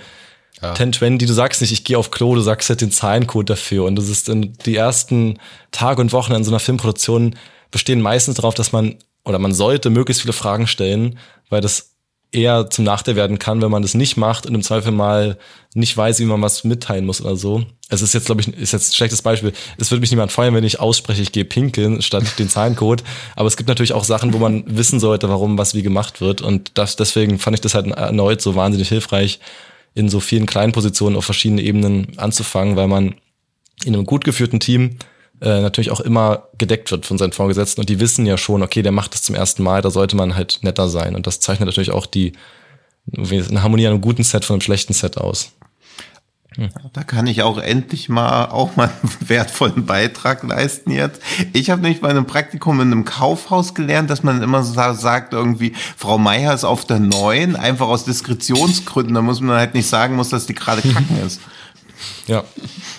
[SPEAKER 3] ja. 1020, du sagst nicht, ich gehe auf Klo, du sagst halt den Zahlencode dafür. Und das ist in die ersten Tage und Wochen in so einer Filmproduktion bestehen meistens darauf, dass man oder man sollte möglichst viele Fragen stellen, weil das eher zum Nachteil werden kann, wenn man das nicht macht und im Zweifel mal nicht weiß, wie man was mitteilen muss oder so. Es ist jetzt, glaube ich, ist jetzt ein schlechtes Beispiel. Es würde mich niemand feuern, wenn ich ausspreche, ich gehe pinkeln statt den Zahlencode. Aber es gibt natürlich auch Sachen, wo man wissen sollte, warum was wie gemacht wird. Und das, deswegen fand ich das halt erneut so wahnsinnig hilfreich, in so vielen kleinen Positionen auf verschiedenen Ebenen anzufangen, weil man in einem gut geführten Team äh, natürlich auch immer gedeckt wird von seinen Vorgesetzten und die wissen ja schon, okay, der macht das zum ersten Mal, da sollte man halt netter sein. Und das zeichnet natürlich auch die eine Harmonie an einem guten Set von einem schlechten Set aus.
[SPEAKER 4] Hm. Da kann ich auch endlich mal auch mal einen wertvollen Beitrag leisten jetzt. Ich habe nämlich bei einem Praktikum in einem Kaufhaus gelernt, dass man immer so sagt irgendwie, Frau Meier ist auf der neuen, einfach aus Diskretionsgründen. Da muss man halt nicht sagen muss, dass die gerade kacken ist.
[SPEAKER 3] Ja.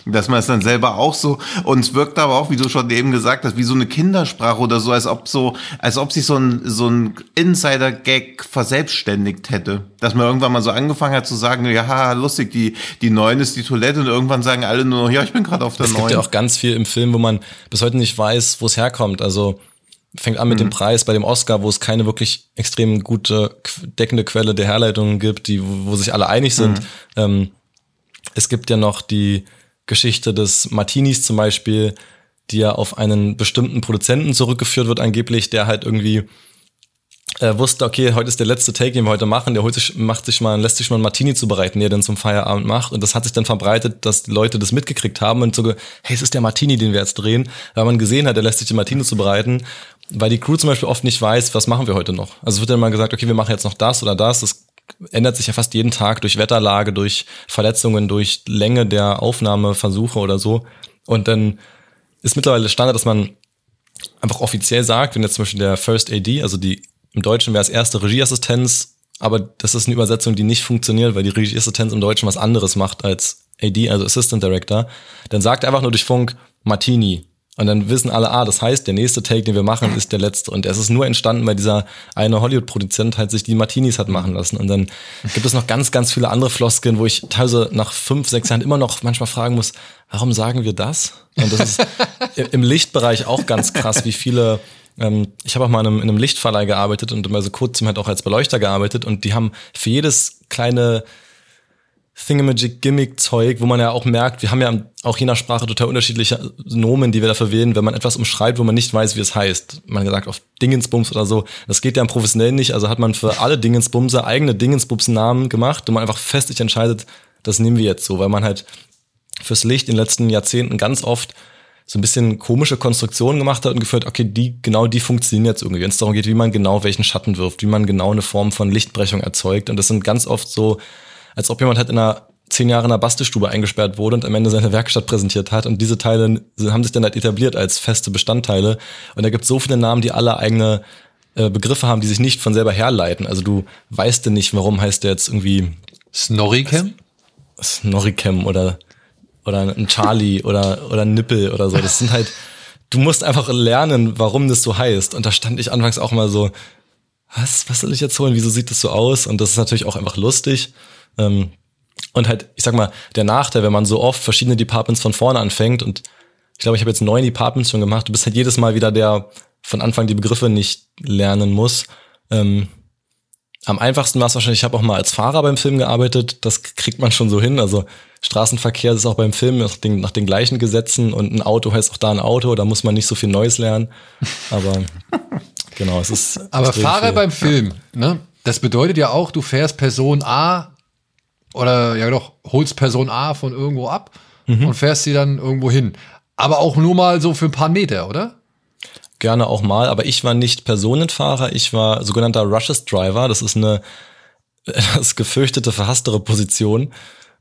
[SPEAKER 4] Dass man es dann selber auch so, und es wirkt aber auch, wie du schon eben gesagt hast, wie so eine Kindersprache oder so, als ob so, als ob sich so ein, so ein Insider-Gag verselbstständigt hätte. Dass man irgendwann mal so angefangen hat zu sagen, ja, haha, lustig, die, die neuen ist die Toilette und irgendwann sagen alle nur noch, ja, ich bin gerade auf der neuen. Es
[SPEAKER 3] gibt ja auch ganz viel im Film, wo man bis heute nicht weiß, wo es herkommt. Also, fängt an mit mhm. dem Preis bei dem Oscar, wo es keine wirklich extrem gute deckende Quelle der Herleitungen gibt, die, wo sich alle einig sind. Mhm. Ähm, es gibt ja noch die Geschichte des Martinis zum Beispiel, die ja auf einen bestimmten Produzenten zurückgeführt wird, angeblich, der halt irgendwie äh, wusste, okay, heute ist der letzte Take, den wir heute machen, der holt sich, macht sich mal, lässt sich mal ein Martini zubereiten, der dann zum Feierabend macht. Und das hat sich dann verbreitet, dass die Leute das mitgekriegt haben und so, hey, es ist der Martini, den wir jetzt drehen, weil man gesehen hat, der lässt sich den Martini zubereiten, weil die Crew zum Beispiel oft nicht weiß, was machen wir heute noch. Also wird dann mal gesagt, okay, wir machen jetzt noch das oder das, das ändert sich ja fast jeden Tag durch Wetterlage, durch Verletzungen, durch Länge der Aufnahmeversuche oder so. Und dann ist mittlerweile Standard, dass man einfach offiziell sagt, wenn jetzt zum Beispiel der First AD, also die im Deutschen wäre es erste Regieassistenz, aber das ist eine Übersetzung, die nicht funktioniert, weil die Regieassistenz im Deutschen was anderes macht als AD, also Assistant Director, dann sagt er einfach nur durch Funk Martini und dann wissen alle, ah, das heißt, der nächste Take, den wir machen, ist der letzte. Und es ist nur entstanden, weil dieser eine Hollywood-Produzent halt sich die Martinis hat machen lassen. Und dann gibt es noch ganz, ganz viele andere Floskeln, wo ich teilweise nach fünf, sechs Jahren immer noch manchmal fragen muss, warum sagen wir das? Und das ist im Lichtbereich auch ganz krass, wie viele ähm, ich habe auch mal in einem, in einem Lichtverleih gearbeitet und immer so kurzem halt auch als Beleuchter gearbeitet und die haben für jedes kleine Thingamagic-Gimmick-Zeug, wo man ja auch merkt, wir haben ja auch je nach Sprache total unterschiedliche Nomen, die wir dafür wählen, wenn man etwas umschreibt, wo man nicht weiß, wie es heißt. Man gesagt, auf Dingensbums oder so. Das geht ja im Professionellen nicht, also hat man für alle Dingensbumse eigene Dingensbums-Namen gemacht und man einfach fest sich entscheidet, das nehmen wir jetzt so, weil man halt fürs Licht in den letzten Jahrzehnten ganz oft so ein bisschen komische Konstruktionen gemacht hat und geführt, okay, die, genau die funktionieren jetzt irgendwie, wenn es darum geht, wie man genau welchen Schatten wirft, wie man genau eine Form von Lichtbrechung erzeugt. Und das sind ganz oft so als ob jemand halt in einer zehn Jahre in einer Bastelstube eingesperrt wurde und am Ende seine Werkstatt präsentiert hat. Und diese Teile haben sich dann halt etabliert als feste Bestandteile. Und da gibt es so viele Namen, die alle eigene äh, Begriffe haben, die sich nicht von selber herleiten. Also du weißt denn nicht, warum heißt der jetzt irgendwie
[SPEAKER 2] Snorricam?
[SPEAKER 3] Snorricam oder oder ein Charlie oder oder ein Nippel oder so. Das sind halt du musst einfach lernen, warum das so heißt. Und da stand ich anfangs auch mal so, was, was soll ich jetzt holen? Wieso sieht das so aus? Und das ist natürlich auch einfach lustig. Ähm, und halt, ich sag mal, der Nachteil, wenn man so oft verschiedene Departments von vorne anfängt und ich glaube, ich habe jetzt neun Departments schon gemacht, du bist halt jedes Mal wieder der von Anfang die Begriffe nicht lernen muss. Ähm, am einfachsten war es wahrscheinlich, ich habe auch mal als Fahrer beim Film gearbeitet, das kriegt man schon so hin. Also Straßenverkehr ist auch beim Film nach den, nach den gleichen Gesetzen und ein Auto heißt auch da ein Auto, da muss man nicht so viel Neues lernen. Aber genau, es ist.
[SPEAKER 2] Aber Fahrer
[SPEAKER 3] viel.
[SPEAKER 2] beim Film, ne? Das bedeutet ja auch, du fährst Person A oder ja doch, holst Person A von irgendwo ab
[SPEAKER 3] Mhm.
[SPEAKER 2] und fährst sie dann irgendwo hin. Aber auch nur mal so für ein paar Meter, oder?
[SPEAKER 3] Gerne auch mal, aber ich war nicht Personenfahrer, ich war sogenannter Rushes Driver. Das ist eine etwas gefürchtete, verhasstere Position.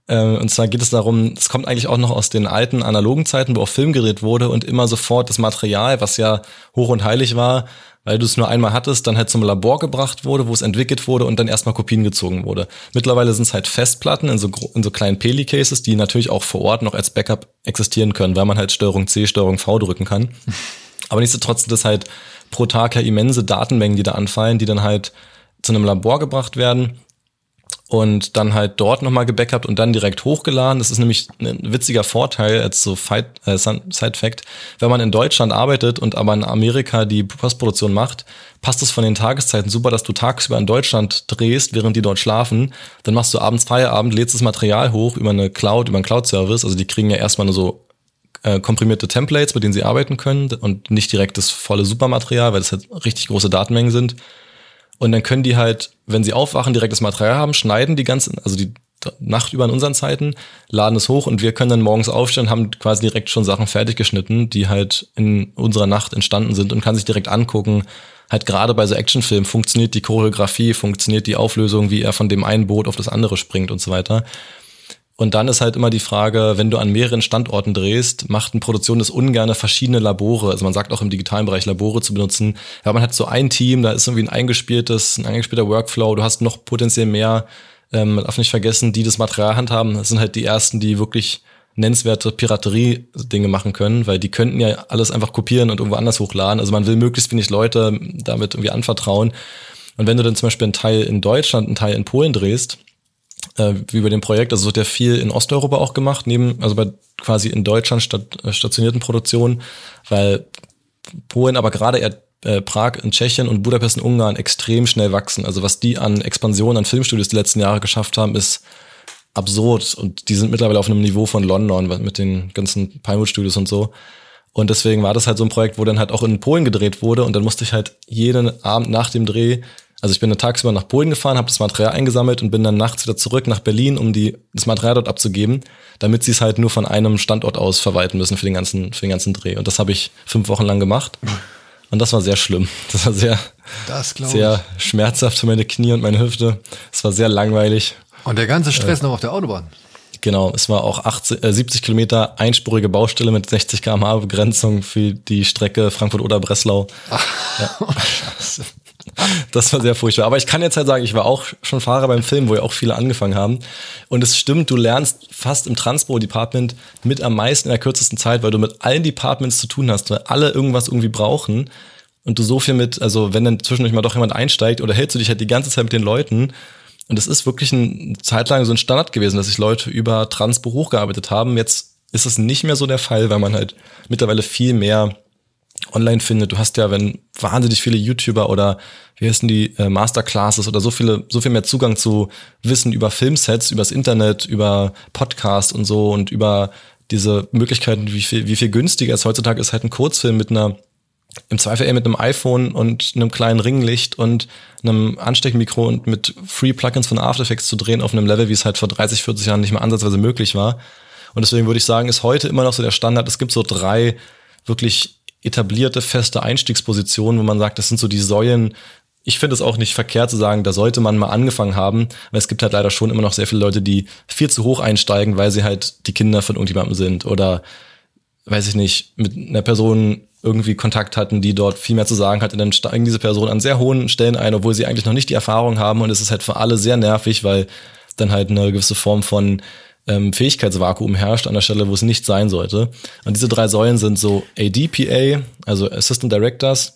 [SPEAKER 3] Ähm, Und zwar geht es darum, es kommt eigentlich auch noch aus den alten analogen Zeiten, wo auch Film gedreht wurde und immer sofort das Material, was ja hoch und heilig war, weil du es nur einmal hattest, dann halt zum Labor gebracht wurde, wo es entwickelt wurde und dann erstmal Kopien gezogen wurde. Mittlerweile sind es halt Festplatten in so, in so kleinen Peli-Cases, die natürlich auch vor Ort noch als Backup existieren können, weil man halt Steuerung C, Steuerung V drücken kann. Aber nichtsdestotrotz sind das halt pro Tag ja immense Datenmengen, die da anfallen, die dann halt zu einem Labor gebracht werden und dann halt dort nochmal gebackupt und dann direkt hochgeladen. Das ist nämlich ein witziger Vorteil als so äh, Side-Fact. Wenn man in Deutschland arbeitet und aber in Amerika die Postproduktion macht, passt es von den Tageszeiten super, dass du tagsüber in Deutschland drehst, während die dort schlafen. Dann machst du abends Feierabend, lädst das Material hoch über eine Cloud, über einen Cloud-Service. Also die kriegen ja erstmal nur so äh, komprimierte Templates, mit denen sie arbeiten können und nicht direkt das volle Supermaterial, weil das halt richtig große Datenmengen sind. Und dann können die halt, wenn sie aufwachen, direkt das Material haben, schneiden die ganzen, also die Nacht über in unseren Zeiten, laden es hoch und wir können dann morgens aufstehen, haben quasi direkt schon Sachen fertig geschnitten, die halt in unserer Nacht entstanden sind und kann sich direkt angucken. Halt gerade bei so Actionfilmen funktioniert die Choreografie, funktioniert die Auflösung, wie er von dem einen Boot auf das andere springt und so weiter. Und dann ist halt immer die Frage, wenn du an mehreren Standorten drehst, macht eine Produktion das ungerne verschiedene Labore. Also man sagt auch im digitalen Bereich Labore zu benutzen. Ja, man hat so ein Team, da ist irgendwie ein eingespieltes, ein eingespielter Workflow. Du hast noch potenziell mehr, ähm, man darf nicht vergessen, die das Material handhaben. Das sind halt die ersten, die wirklich nennenswerte Piraterie-Dinge machen können, weil die könnten ja alles einfach kopieren und irgendwo anders hochladen. Also man will möglichst wenig Leute damit irgendwie anvertrauen. Und wenn du dann zum Beispiel einen Teil in Deutschland, einen Teil in Polen drehst, äh, wie bei dem Projekt. Also wird ja viel in Osteuropa auch gemacht, neben, also bei quasi in Deutschland stat, äh, stationierten Produktionen, weil Polen, aber gerade eher äh, Prag in Tschechien und Budapest in Ungarn extrem schnell wachsen. Also was die an Expansion an Filmstudios die letzten Jahre geschafft haben, ist absurd. Und die sind mittlerweile auf einem Niveau von London mit den ganzen Pinewood Studios und so. Und deswegen war das halt so ein Projekt, wo dann halt auch in Polen gedreht wurde. Und dann musste ich halt jeden Abend nach dem Dreh, also ich bin dann tagsüber nach Polen gefahren, habe das Material eingesammelt und bin dann nachts wieder zurück nach Berlin, um die, das Material dort abzugeben, damit sie es halt nur von einem Standort aus verwalten müssen für den ganzen, für den ganzen Dreh. Und das habe ich fünf Wochen lang gemacht. Und das war sehr schlimm. Das war sehr,
[SPEAKER 2] Das
[SPEAKER 3] sehr schmerzhaft für meine Knie und meine Hüfte. Es war sehr langweilig.
[SPEAKER 2] Und der ganze Stress noch auf der Autobahn.
[SPEAKER 3] Genau, es war auch 80, äh, 70 Kilometer einspurige Baustelle mit 60 km/h Begrenzung für die Strecke Frankfurt oder Breslau.
[SPEAKER 2] Scheiße.
[SPEAKER 3] Das war sehr furchtbar. Aber ich kann jetzt halt sagen, ich war auch schon Fahrer beim Film, wo ja auch viele angefangen haben. Und es stimmt, du lernst fast im Transport-Department mit am meisten in der kürzesten Zeit, weil du mit allen Departments zu tun hast, weil alle irgendwas irgendwie brauchen. Und du so viel mit, also wenn dann zwischendurch mal doch jemand einsteigt oder hältst du dich halt die ganze Zeit mit den Leuten. Und es ist wirklich eine Zeit lang so ein Standard gewesen, dass sich Leute über Transpo hochgearbeitet haben. Jetzt ist es nicht mehr so der Fall, weil man halt mittlerweile viel mehr online findet. Du hast ja, wenn wahnsinnig viele YouTuber oder wie heißen die äh, Masterclasses oder so viele, so viel mehr Zugang zu Wissen über Filmsets, übers Internet, über Podcast und so und über diese Möglichkeiten, wie viel, wie viel günstiger es heutzutage ist, halt ein Kurzfilm mit einer im Zweifel eher mit einem iPhone und einem kleinen Ringlicht und einem Ansteckmikro und mit Free Plugins von After Effects zu drehen auf einem Level, wie es halt vor 30, 40 Jahren nicht mehr ansatzweise möglich war. Und deswegen würde ich sagen, ist heute immer noch so der Standard. Es gibt so drei wirklich etablierte, feste Einstiegspositionen, wo man sagt, das sind so die Säulen. Ich finde es auch nicht verkehrt zu sagen, da sollte man mal angefangen haben, weil es gibt halt leider schon immer noch sehr viele Leute, die viel zu hoch einsteigen, weil sie halt die Kinder von irgendjemandem sind oder weiß ich nicht, mit einer Person irgendwie Kontakt hatten, die dort viel mehr zu sagen hat, und dann steigen diese Personen an sehr hohen Stellen ein, obwohl sie eigentlich noch nicht die Erfahrung haben und es ist halt für alle sehr nervig, weil dann halt eine gewisse Form von ähm, Fähigkeitsvakuum herrscht an der Stelle, wo es nicht sein sollte. Und diese drei Säulen sind so ADPA, also Assistant Directors,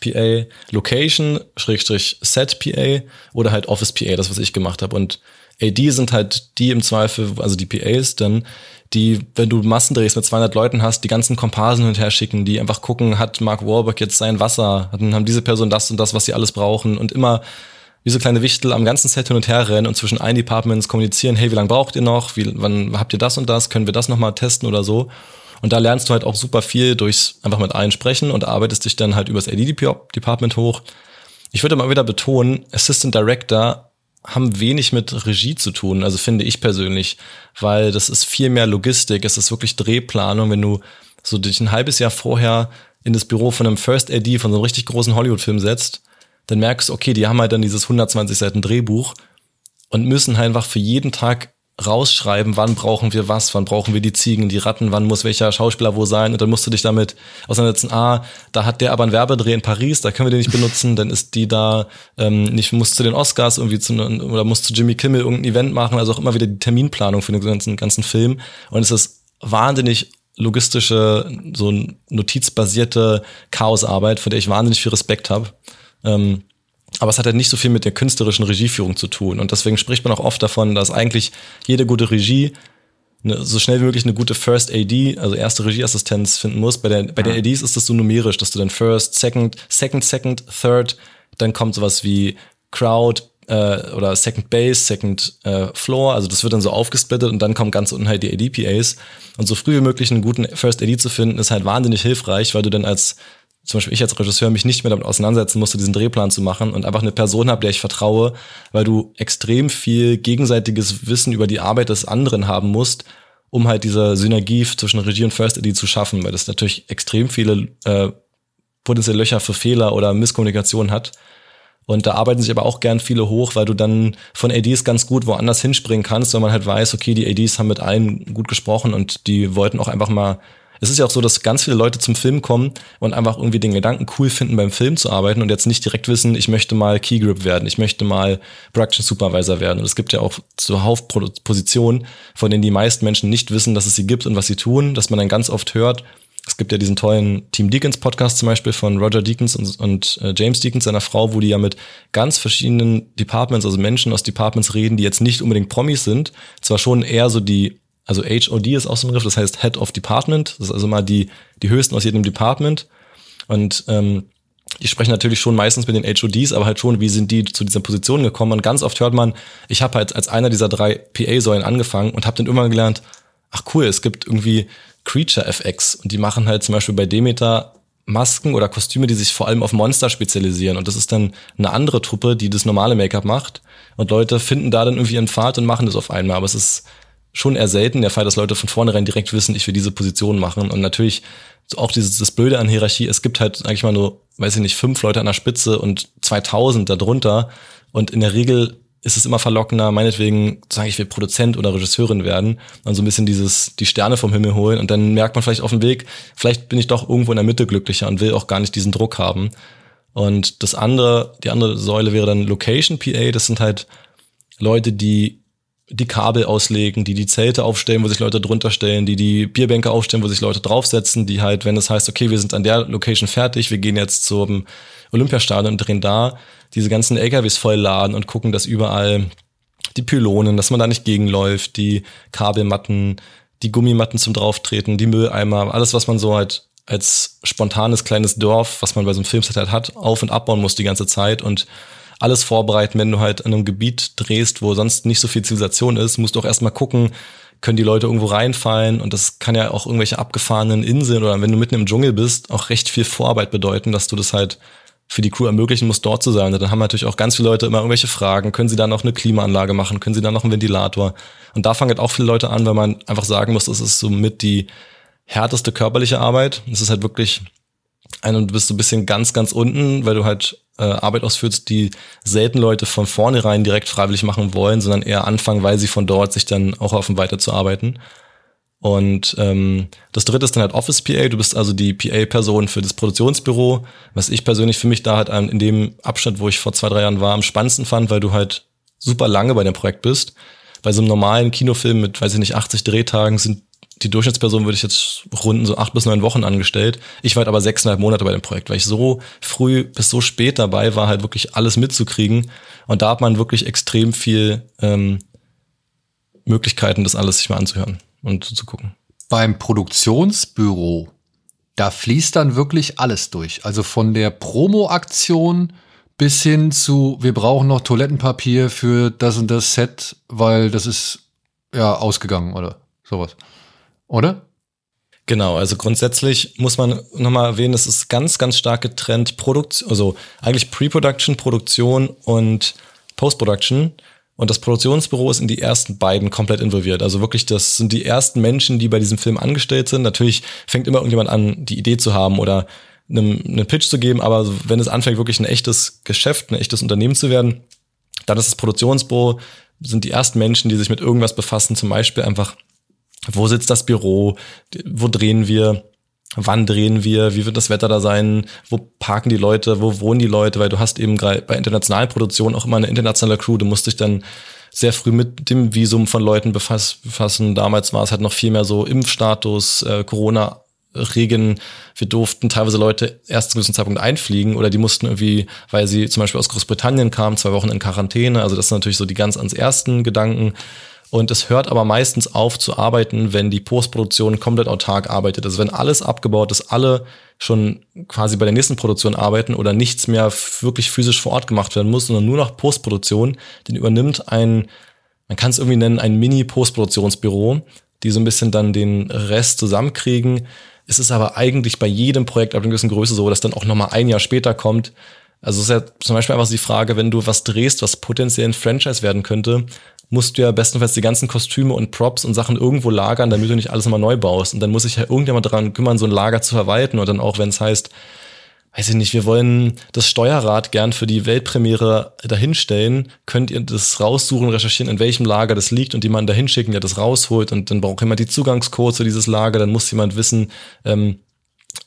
[SPEAKER 3] PA, Location, Schrägstrich Set PA oder halt Office PA, das was ich gemacht habe. Und AD sind halt die im Zweifel, also die PAs dann, die, wenn du Massendrehs mit 200 Leuten hast, die ganzen Komparsen hin und her schicken, die einfach gucken, hat Mark Warburg jetzt sein Wasser, haben diese Person das und das, was sie alles brauchen und immer wie so kleine Wichtel am ganzen Set hin und her rennen und zwischen allen Departments kommunizieren, hey, wie lange braucht ihr noch, wie, wann habt ihr das und das, können wir das nochmal testen oder so. Und da lernst du halt auch super viel durchs einfach mit allen sprechen und arbeitest dich dann halt übers AD-Department hoch. Ich würde mal wieder betonen, Assistant Director haben wenig mit Regie zu tun, also finde ich persönlich, weil das ist viel mehr Logistik, es ist wirklich Drehplanung, wenn du so dich ein halbes Jahr vorher in das Büro von einem First AD von so einem richtig großen Hollywood-Film setzt, dann merkst du, okay, die haben halt dann dieses 120 Seiten Drehbuch und müssen halt einfach für jeden Tag rausschreiben, wann brauchen wir was, wann brauchen wir die Ziegen, die Ratten, wann muss welcher Schauspieler wo sein und dann musst du dich damit auseinandersetzen, ah, da hat der aber einen Werbedreh in Paris, da können wir den nicht benutzen, dann ist die da ähm, nicht, muss zu den Oscars irgendwie zu, oder muss zu Jimmy Kimmel irgendein Event machen, also auch immer wieder die Terminplanung für den ganzen, ganzen Film und es ist wahnsinnig logistische, so notizbasierte Chaosarbeit, für der ich wahnsinnig viel Respekt habe. Ähm, aber es hat halt nicht so viel mit der künstlerischen Regieführung zu tun. Und deswegen spricht man auch oft davon, dass eigentlich jede gute Regie eine, so schnell wie möglich eine gute First AD, also erste Regieassistenz finden muss. Bei, der, bei den ADs ist das so numerisch, dass du dann First, Second, Second, Second, Third, dann kommt sowas wie Crowd äh, oder Second Base, Second äh, Floor, also das wird dann so aufgesplittet und dann kommen ganz unten halt die ADPAs. Und so früh wie möglich einen guten First AD zu finden, ist halt wahnsinnig hilfreich, weil du dann als zum Beispiel ich als Regisseur mich nicht mehr damit auseinandersetzen musste, diesen Drehplan zu machen und einfach eine Person habe, der ich vertraue, weil du extrem viel gegenseitiges Wissen über die Arbeit des anderen haben musst, um halt diese Synergie zwischen Regie und First Edit zu schaffen, weil das natürlich extrem viele äh, potenzielle Löcher für Fehler oder Misskommunikation hat. Und da arbeiten sich aber auch gern viele hoch, weil du dann von ADs ganz gut woanders hinspringen kannst, wenn man halt weiß, okay, die ADs haben mit allen gut gesprochen und die wollten auch einfach mal es ist ja auch so, dass ganz viele Leute zum Film kommen und einfach irgendwie den Gedanken cool finden, beim Film zu arbeiten und jetzt nicht direkt wissen, ich möchte mal Key Grip werden, ich möchte mal Production Supervisor werden. Und es gibt ja auch zuhauf Positionen, von denen die meisten Menschen nicht wissen, dass es sie gibt und was sie tun, dass man dann ganz oft hört. Es gibt ja diesen tollen Team Deacons Podcast zum Beispiel von Roger Deacons und, und äh, James Deacons, seiner Frau, wo die ja mit ganz verschiedenen Departments, also Menschen aus Departments reden, die jetzt nicht unbedingt Promis sind, zwar schon eher so die also HOD ist auch so ein Begriff, das heißt Head of Department. Das ist also mal die, die höchsten aus jedem Department. Und ähm, die sprechen natürlich schon meistens mit den HODs, aber halt schon, wie sind die zu dieser Position gekommen. Und ganz oft hört man, ich habe halt als einer dieser drei PA-Säulen angefangen und habe dann immer gelernt, ach cool, es gibt irgendwie Creature FX und die machen halt zum Beispiel bei Demeter Masken oder Kostüme, die sich vor allem auf Monster spezialisieren. Und das ist dann eine andere Truppe, die das normale Make-up macht. Und Leute finden da dann irgendwie ihren Pfad und machen das auf einmal. Aber es ist schon eher selten der Fall, dass Leute von vornherein direkt wissen, ich will diese Position machen. Und natürlich auch dieses das Blöde an Hierarchie, es gibt halt eigentlich mal nur, weiß ich nicht, fünf Leute an der Spitze und 2000 darunter. Und in der Regel ist es immer verlockender, meinetwegen sage ich will Produzent oder Regisseurin werden und so ein bisschen dieses die Sterne vom Himmel holen und dann merkt man vielleicht auf dem Weg, vielleicht bin ich doch irgendwo in der Mitte glücklicher und will auch gar nicht diesen Druck haben. Und das andere, die andere Säule wäre dann Location PA, das sind halt Leute, die die Kabel auslegen, die die Zelte aufstellen, wo sich Leute drunter stellen, die die Bierbänke aufstellen, wo sich Leute draufsetzen, die halt, wenn es heißt, okay, wir sind an der Location fertig, wir gehen jetzt zum Olympiastadion und drehen da, diese ganzen LKWs voll laden und gucken, dass überall die Pylonen, dass man da nicht gegenläuft, die Kabelmatten, die Gummimatten zum Drauftreten, die Mülleimer, alles, was man so halt als spontanes kleines Dorf, was man bei so einem Filmset halt hat, auf und abbauen muss die ganze Zeit und alles vorbereiten, wenn du halt in einem Gebiet drehst, wo sonst nicht so viel Zivilisation ist, musst du auch erstmal gucken, können die Leute irgendwo reinfallen und das kann ja auch irgendwelche abgefahrenen Inseln oder wenn du mitten im Dschungel bist, auch recht viel Vorarbeit bedeuten, dass du das halt für die Crew ermöglichen musst, dort zu sein. Und dann haben natürlich auch ganz viele Leute immer irgendwelche Fragen. Können sie da noch eine Klimaanlage machen? Können sie da noch einen Ventilator? Und da fangen halt auch viele Leute an, weil man einfach sagen muss, das ist so mit die härteste körperliche Arbeit. Es ist halt wirklich ein, du bist so ein bisschen ganz, ganz unten, weil du halt äh, Arbeit ausführst, die selten Leute von vornherein direkt freiwillig machen wollen, sondern eher anfangen, weil sie von dort sich dann auch hoffen, weiterzuarbeiten. Und ähm, das dritte ist dann halt Office PA. Du bist also die PA-Person für das Produktionsbüro, was ich persönlich für mich da halt in dem Abschnitt, wo ich vor zwei, drei Jahren war, am spannendsten fand, weil du halt super lange bei dem Projekt bist. Bei so einem normalen Kinofilm mit, weiß ich nicht, 80 Drehtagen sind die Durchschnittsperson würde ich jetzt runden so acht bis neun Wochen angestellt. Ich war halt aber sechseinhalb Monate bei dem Projekt, weil ich so früh bis so spät dabei war, halt wirklich alles mitzukriegen. Und da hat man wirklich extrem viel ähm, Möglichkeiten, das alles sich mal anzuhören und zu gucken.
[SPEAKER 2] Beim Produktionsbüro, da fließt dann wirklich alles durch. Also von der Promo-Aktion bis hin zu, wir brauchen noch Toilettenpapier für das und das Set, weil das ist ja ausgegangen oder sowas. Oder?
[SPEAKER 3] Genau, also grundsätzlich muss man nochmal erwähnen, es ist ganz, ganz stark getrennt, Produktion, also eigentlich Pre-Production, Produktion und Post-Production. Und das Produktionsbüro ist in die ersten beiden komplett involviert. Also wirklich, das sind die ersten Menschen, die bei diesem Film angestellt sind. Natürlich fängt immer irgendjemand an, die Idee zu haben oder einem, einen Pitch zu geben, aber wenn es anfängt, wirklich ein echtes Geschäft, ein echtes Unternehmen zu werden, dann ist das Produktionsbüro, sind die ersten Menschen, die sich mit irgendwas befassen, zum Beispiel einfach, wo sitzt das Büro, wo drehen wir, wann drehen wir, wie wird das Wetter da sein, wo parken die Leute, wo wohnen die Leute, weil du hast eben bei internationalen Produktionen auch immer eine internationale Crew, du musst dich dann sehr früh mit dem Visum von Leuten befassen. Damals war es halt noch viel mehr so Impfstatus, äh, Corona Regen. Wir durften teilweise Leute erst zu einem gewissen Zeitpunkt einfliegen oder die mussten irgendwie, weil sie zum Beispiel aus Großbritannien kamen, zwei Wochen in Quarantäne. Also das sind natürlich so die ganz ans ersten Gedanken. Und es hört aber meistens auf zu arbeiten, wenn die Postproduktion komplett autark arbeitet. Also wenn alles abgebaut ist, alle schon quasi bei der nächsten Produktion arbeiten oder nichts mehr wirklich physisch vor Ort gemacht werden muss, sondern nur noch Postproduktion, den übernimmt ein, man kann es irgendwie nennen, ein Mini-Postproduktionsbüro, die so ein bisschen dann den Rest zusammenkriegen. Es ist aber eigentlich bei jedem Projekt ab einer gewissen Größe so, dass dann auch nochmal ein Jahr später kommt. Also es ist ja zum Beispiel einfach die Frage, wenn du was drehst, was potenziell ein Franchise werden könnte, musst du ja bestenfalls die ganzen Kostüme und Props und Sachen irgendwo lagern, damit du nicht alles immer neu baust. Und dann muss sich ja irgendjemand daran kümmern, so ein Lager zu verwalten. Und dann auch, wenn es heißt, weiß ich nicht, wir wollen das Steuerrad gern für die Weltpremiere dahinstellen, könnt ihr das raussuchen, recherchieren, in welchem Lager das liegt und jemanden dahin schicken, der das rausholt und dann braucht jemand die Zugangscodes für dieses Lager, dann muss jemand wissen, ähm,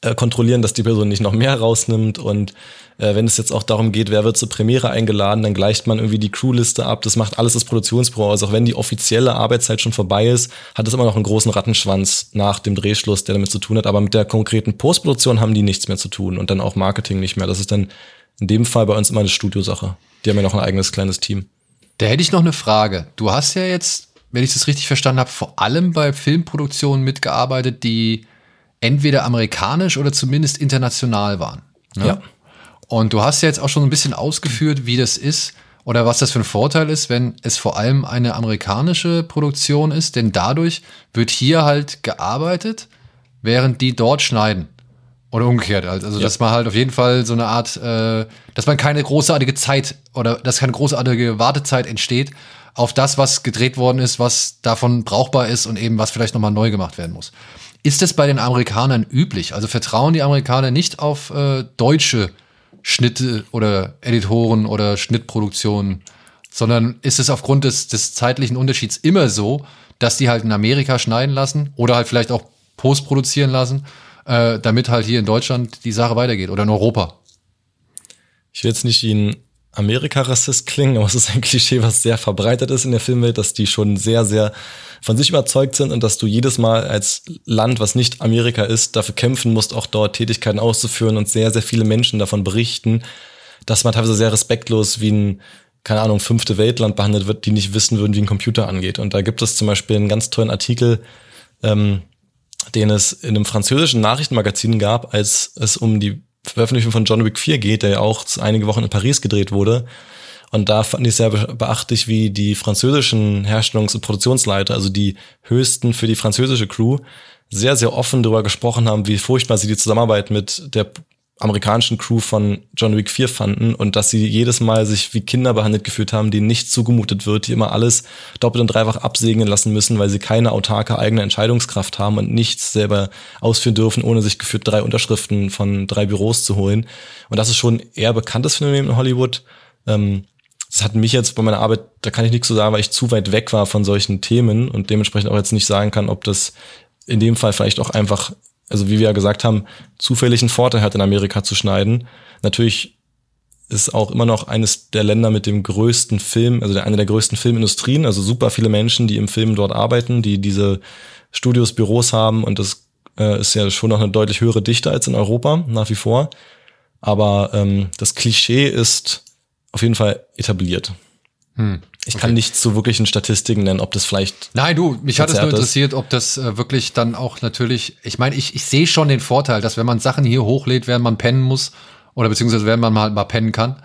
[SPEAKER 3] äh, kontrollieren, dass die Person nicht noch mehr rausnimmt und äh, wenn es jetzt auch darum geht, wer wird zur Premiere eingeladen, dann gleicht man irgendwie die Crewliste ab. Das macht alles das Produktionsbüro. Also auch wenn die offizielle Arbeitszeit schon vorbei ist, hat es immer noch einen großen Rattenschwanz nach dem Drehschluss, der damit zu tun hat. Aber mit der konkreten Postproduktion haben die nichts mehr zu tun und dann auch Marketing nicht mehr. Das ist dann in dem Fall bei uns immer eine Studiosache. Die haben ja noch ein eigenes kleines Team.
[SPEAKER 2] Da hätte ich noch eine Frage. Du hast ja jetzt, wenn ich das richtig verstanden habe, vor allem bei Filmproduktionen mitgearbeitet, die entweder amerikanisch oder zumindest international waren.
[SPEAKER 3] Ne? Ja.
[SPEAKER 2] Und du hast ja jetzt auch schon ein bisschen ausgeführt, wie das ist oder was das für ein Vorteil ist, wenn es vor allem eine amerikanische Produktion ist, denn dadurch wird hier halt gearbeitet, während die dort schneiden. Oder umgekehrt. Also, ja. dass man halt auf jeden Fall so eine Art, äh, dass man keine großartige Zeit oder dass keine großartige Wartezeit entsteht auf das, was gedreht worden ist, was davon brauchbar ist und eben was vielleicht nochmal neu gemacht werden muss. Ist das bei den Amerikanern üblich? Also vertrauen die Amerikaner nicht auf äh, deutsche Schnitte oder Editoren oder Schnittproduktionen, sondern ist es aufgrund des, des zeitlichen Unterschieds immer so, dass die halt in Amerika schneiden lassen oder halt vielleicht auch postproduzieren lassen, äh, damit halt hier in Deutschland die Sache weitergeht oder in Europa.
[SPEAKER 3] Ich will jetzt nicht ein Amerika-Rassist klingen, aber es ist ein Klischee, was sehr verbreitet ist in der Filmwelt, dass die schon sehr, sehr von sich überzeugt sind und dass du jedes Mal als Land, was nicht Amerika ist, dafür kämpfen musst, auch dort Tätigkeiten auszuführen und sehr, sehr viele Menschen davon berichten, dass man teilweise sehr respektlos wie ein, keine Ahnung, fünfte Weltland behandelt wird, die nicht wissen würden, wie ein Computer angeht. Und da gibt es zum Beispiel einen ganz tollen Artikel, ähm, den es in einem französischen Nachrichtenmagazin gab, als es um die Veröffentlichung von John Wick 4 geht, der ja auch einige Wochen in Paris gedreht wurde. Und da fand ich sehr beachtlich, wie die französischen Herstellungs- und Produktionsleiter, also die höchsten für die französische Crew, sehr, sehr offen darüber gesprochen haben, wie furchtbar sie die Zusammenarbeit mit der amerikanischen Crew von John Wick 4 fanden und dass sie jedes Mal sich wie Kinder behandelt gefühlt haben, denen nicht zugemutet wird, die immer alles doppelt und dreifach absegnen lassen müssen, weil sie keine autarke eigene Entscheidungskraft haben und nichts selber ausführen dürfen, ohne sich geführt drei Unterschriften von drei Büros zu holen. Und das ist schon eher bekanntes Phänomen in Hollywood. Ähm, das hat mich jetzt bei meiner Arbeit, da kann ich nichts zu sagen, weil ich zu weit weg war von solchen Themen und dementsprechend auch jetzt nicht sagen kann, ob das in dem Fall vielleicht auch einfach, also wie wir ja gesagt haben, zufällig einen Vorteil hat, in Amerika zu schneiden. Natürlich ist auch immer noch eines der Länder mit dem größten Film, also eine der größten Filmindustrien, also super viele Menschen, die im Film dort arbeiten, die diese Studios, Büros haben und das äh, ist ja schon noch eine deutlich höhere Dichte als in Europa, nach wie vor. Aber ähm, das Klischee ist auf jeden Fall etabliert.
[SPEAKER 2] Hm.
[SPEAKER 3] Ich kann nicht zu wirklichen Statistiken nennen, ob das vielleicht.
[SPEAKER 2] Nein, du, mich hat es nur interessiert, ob das äh, wirklich dann auch natürlich, ich meine, ich, ich sehe schon den Vorteil, dass wenn man Sachen hier hochlädt, während man pennen muss, oder beziehungsweise während man mal, mal pennen kann,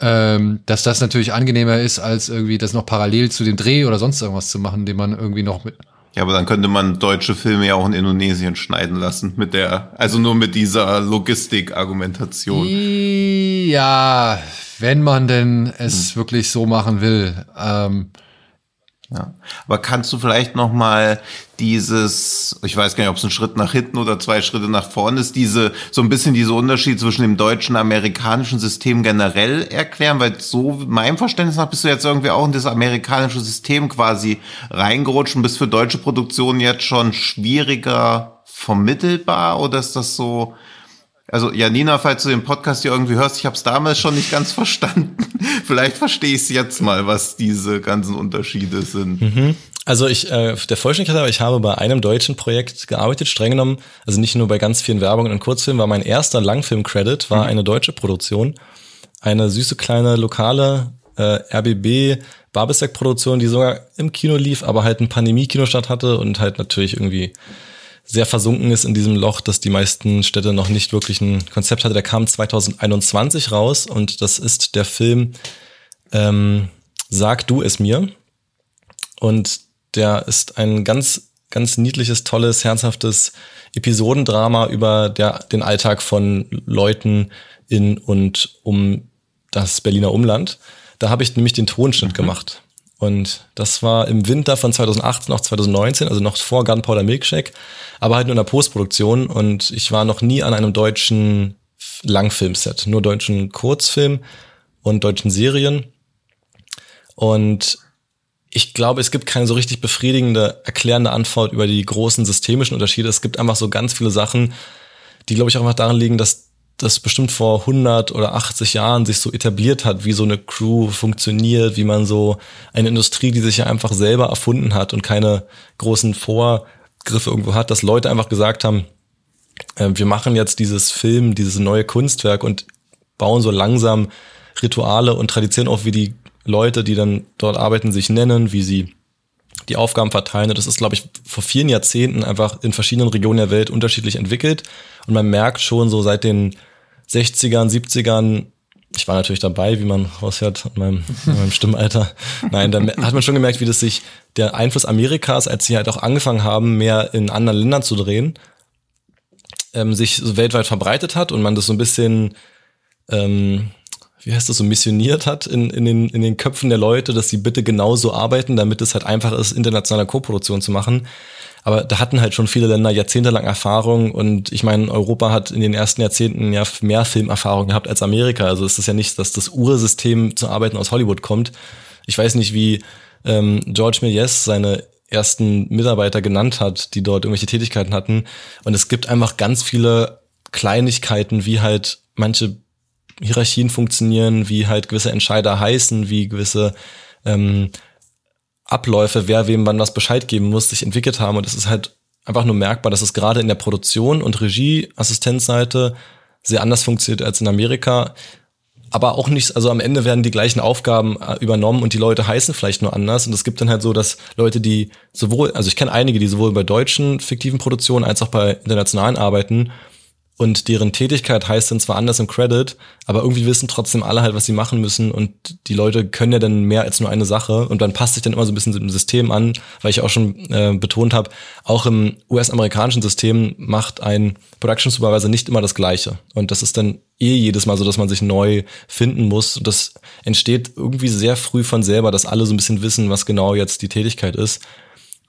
[SPEAKER 2] ähm, dass das natürlich angenehmer ist, als irgendwie das noch parallel zu dem Dreh oder sonst irgendwas zu machen, den man irgendwie noch mit.
[SPEAKER 4] Ja, aber dann könnte man deutsche Filme ja auch in Indonesien schneiden lassen mit der, also nur mit dieser Logistik-Argumentation.
[SPEAKER 2] Ja, wenn man denn es wirklich so machen will. Ähm,
[SPEAKER 4] Ja. Aber kannst du vielleicht noch mal dieses, ich weiß gar nicht, ob es ein Schritt nach hinten oder zwei Schritte nach vorne ist, diese so ein bisschen diese Unterschied zwischen dem deutschen und amerikanischen System generell erklären, weil so meinem Verständnis nach bist du jetzt irgendwie auch in das amerikanische System quasi reingerutscht und bist für deutsche Produktionen jetzt schon schwieriger vermittelbar oder ist das so? Also Janina, falls du den Podcast hier irgendwie hörst, ich habe es damals schon nicht ganz verstanden. Vielleicht verstehe ich es jetzt mal, was diese ganzen Unterschiede sind.
[SPEAKER 3] Also ich, äh, der Vollständigkeit aber, ich habe bei einem deutschen Projekt gearbeitet, streng genommen, also nicht nur bei ganz vielen Werbungen und Kurzfilmen, war mein erster Langfilm-Credit, war eine deutsche Produktion. Eine süße kleine lokale äh, RBB Babelsek-Produktion, die sogar im Kino lief, aber halt ein Pandemie-Kino statt hatte und halt natürlich irgendwie sehr versunken ist in diesem Loch, dass die meisten Städte noch nicht wirklich ein Konzept hatte. Der kam 2021 raus und das ist der Film ähm, Sag du es mir. Und der ist ein ganz, ganz niedliches, tolles, herzhaftes Episodendrama über der, den Alltag von Leuten in und um das Berliner Umland. Da habe ich nämlich den Tonschnitt gemacht. Und das war im Winter von 2018 auf 2019, also noch vor Gunpowder Milkshake, aber halt nur in der Postproduktion. Und ich war noch nie an einem deutschen Langfilmset, nur deutschen Kurzfilm und deutschen Serien. Und ich glaube, es gibt keine so richtig befriedigende, erklärende Antwort über die großen systemischen Unterschiede. Es gibt einfach so ganz viele Sachen, die, glaube ich, auch einfach daran liegen, dass das bestimmt vor 100 oder 80 Jahren sich so etabliert hat, wie so eine Crew funktioniert, wie man so eine Industrie, die sich ja einfach selber erfunden hat und keine großen Vorgriffe irgendwo hat, dass Leute einfach gesagt haben, äh, wir machen jetzt dieses Film, dieses neue Kunstwerk und bauen so langsam Rituale und Traditionen auf, wie die Leute, die dann dort arbeiten, sich nennen, wie sie die Aufgaben verteilen. Und das ist, glaube ich, vor vielen Jahrzehnten einfach in verschiedenen Regionen der Welt unterschiedlich entwickelt. Und man merkt schon so seit den 60ern, 70ern, ich war natürlich dabei, wie man raushört in meinem, in meinem Stimmalter. Nein, da hat man schon gemerkt, wie das sich der Einfluss Amerikas, als sie halt auch angefangen haben, mehr in anderen Ländern zu drehen, ähm, sich so weltweit verbreitet hat und man das so ein bisschen ähm, wie heißt das so, missioniert hat in, in, den, in den Köpfen der Leute, dass sie bitte genauso arbeiten, damit es halt einfach ist, internationale Koproduktion zu machen. Aber da hatten halt schon viele Länder jahrzehntelang Erfahrung und ich meine, Europa hat in den ersten Jahrzehnten ja mehr Filmerfahrung gehabt als Amerika. Also es ist ja nicht, dass das Ursystem zu arbeiten aus Hollywood kommt. Ich weiß nicht, wie ähm, George Méliès seine ersten Mitarbeiter genannt hat, die dort irgendwelche Tätigkeiten hatten. Und es gibt einfach ganz viele Kleinigkeiten, wie halt manche Hierarchien funktionieren, wie halt gewisse Entscheider heißen, wie gewisse ähm, Abläufe, wer wem wann was Bescheid geben muss, sich entwickelt haben. Und es ist halt einfach nur merkbar, dass es gerade in der Produktion und Regie-Assistenzseite sehr anders funktioniert als in Amerika. Aber auch nicht, also am Ende werden die gleichen Aufgaben äh, übernommen und die Leute heißen vielleicht nur anders. Und es gibt dann halt so, dass Leute, die sowohl, also ich kenne einige, die sowohl bei deutschen fiktiven Produktionen als auch bei internationalen arbeiten, und deren Tätigkeit heißt dann zwar anders im Credit, aber irgendwie wissen trotzdem alle halt, was sie machen müssen. Und die Leute können ja dann mehr als nur eine Sache. Und dann passt sich dann immer so ein bisschen dem System an, weil ich auch schon äh, betont habe, auch im US-amerikanischen System macht ein Production Supervisor nicht immer das Gleiche. Und das ist dann eh jedes Mal so, dass man sich neu finden muss. Und das entsteht irgendwie sehr früh von selber, dass alle so ein bisschen wissen, was genau jetzt die Tätigkeit ist.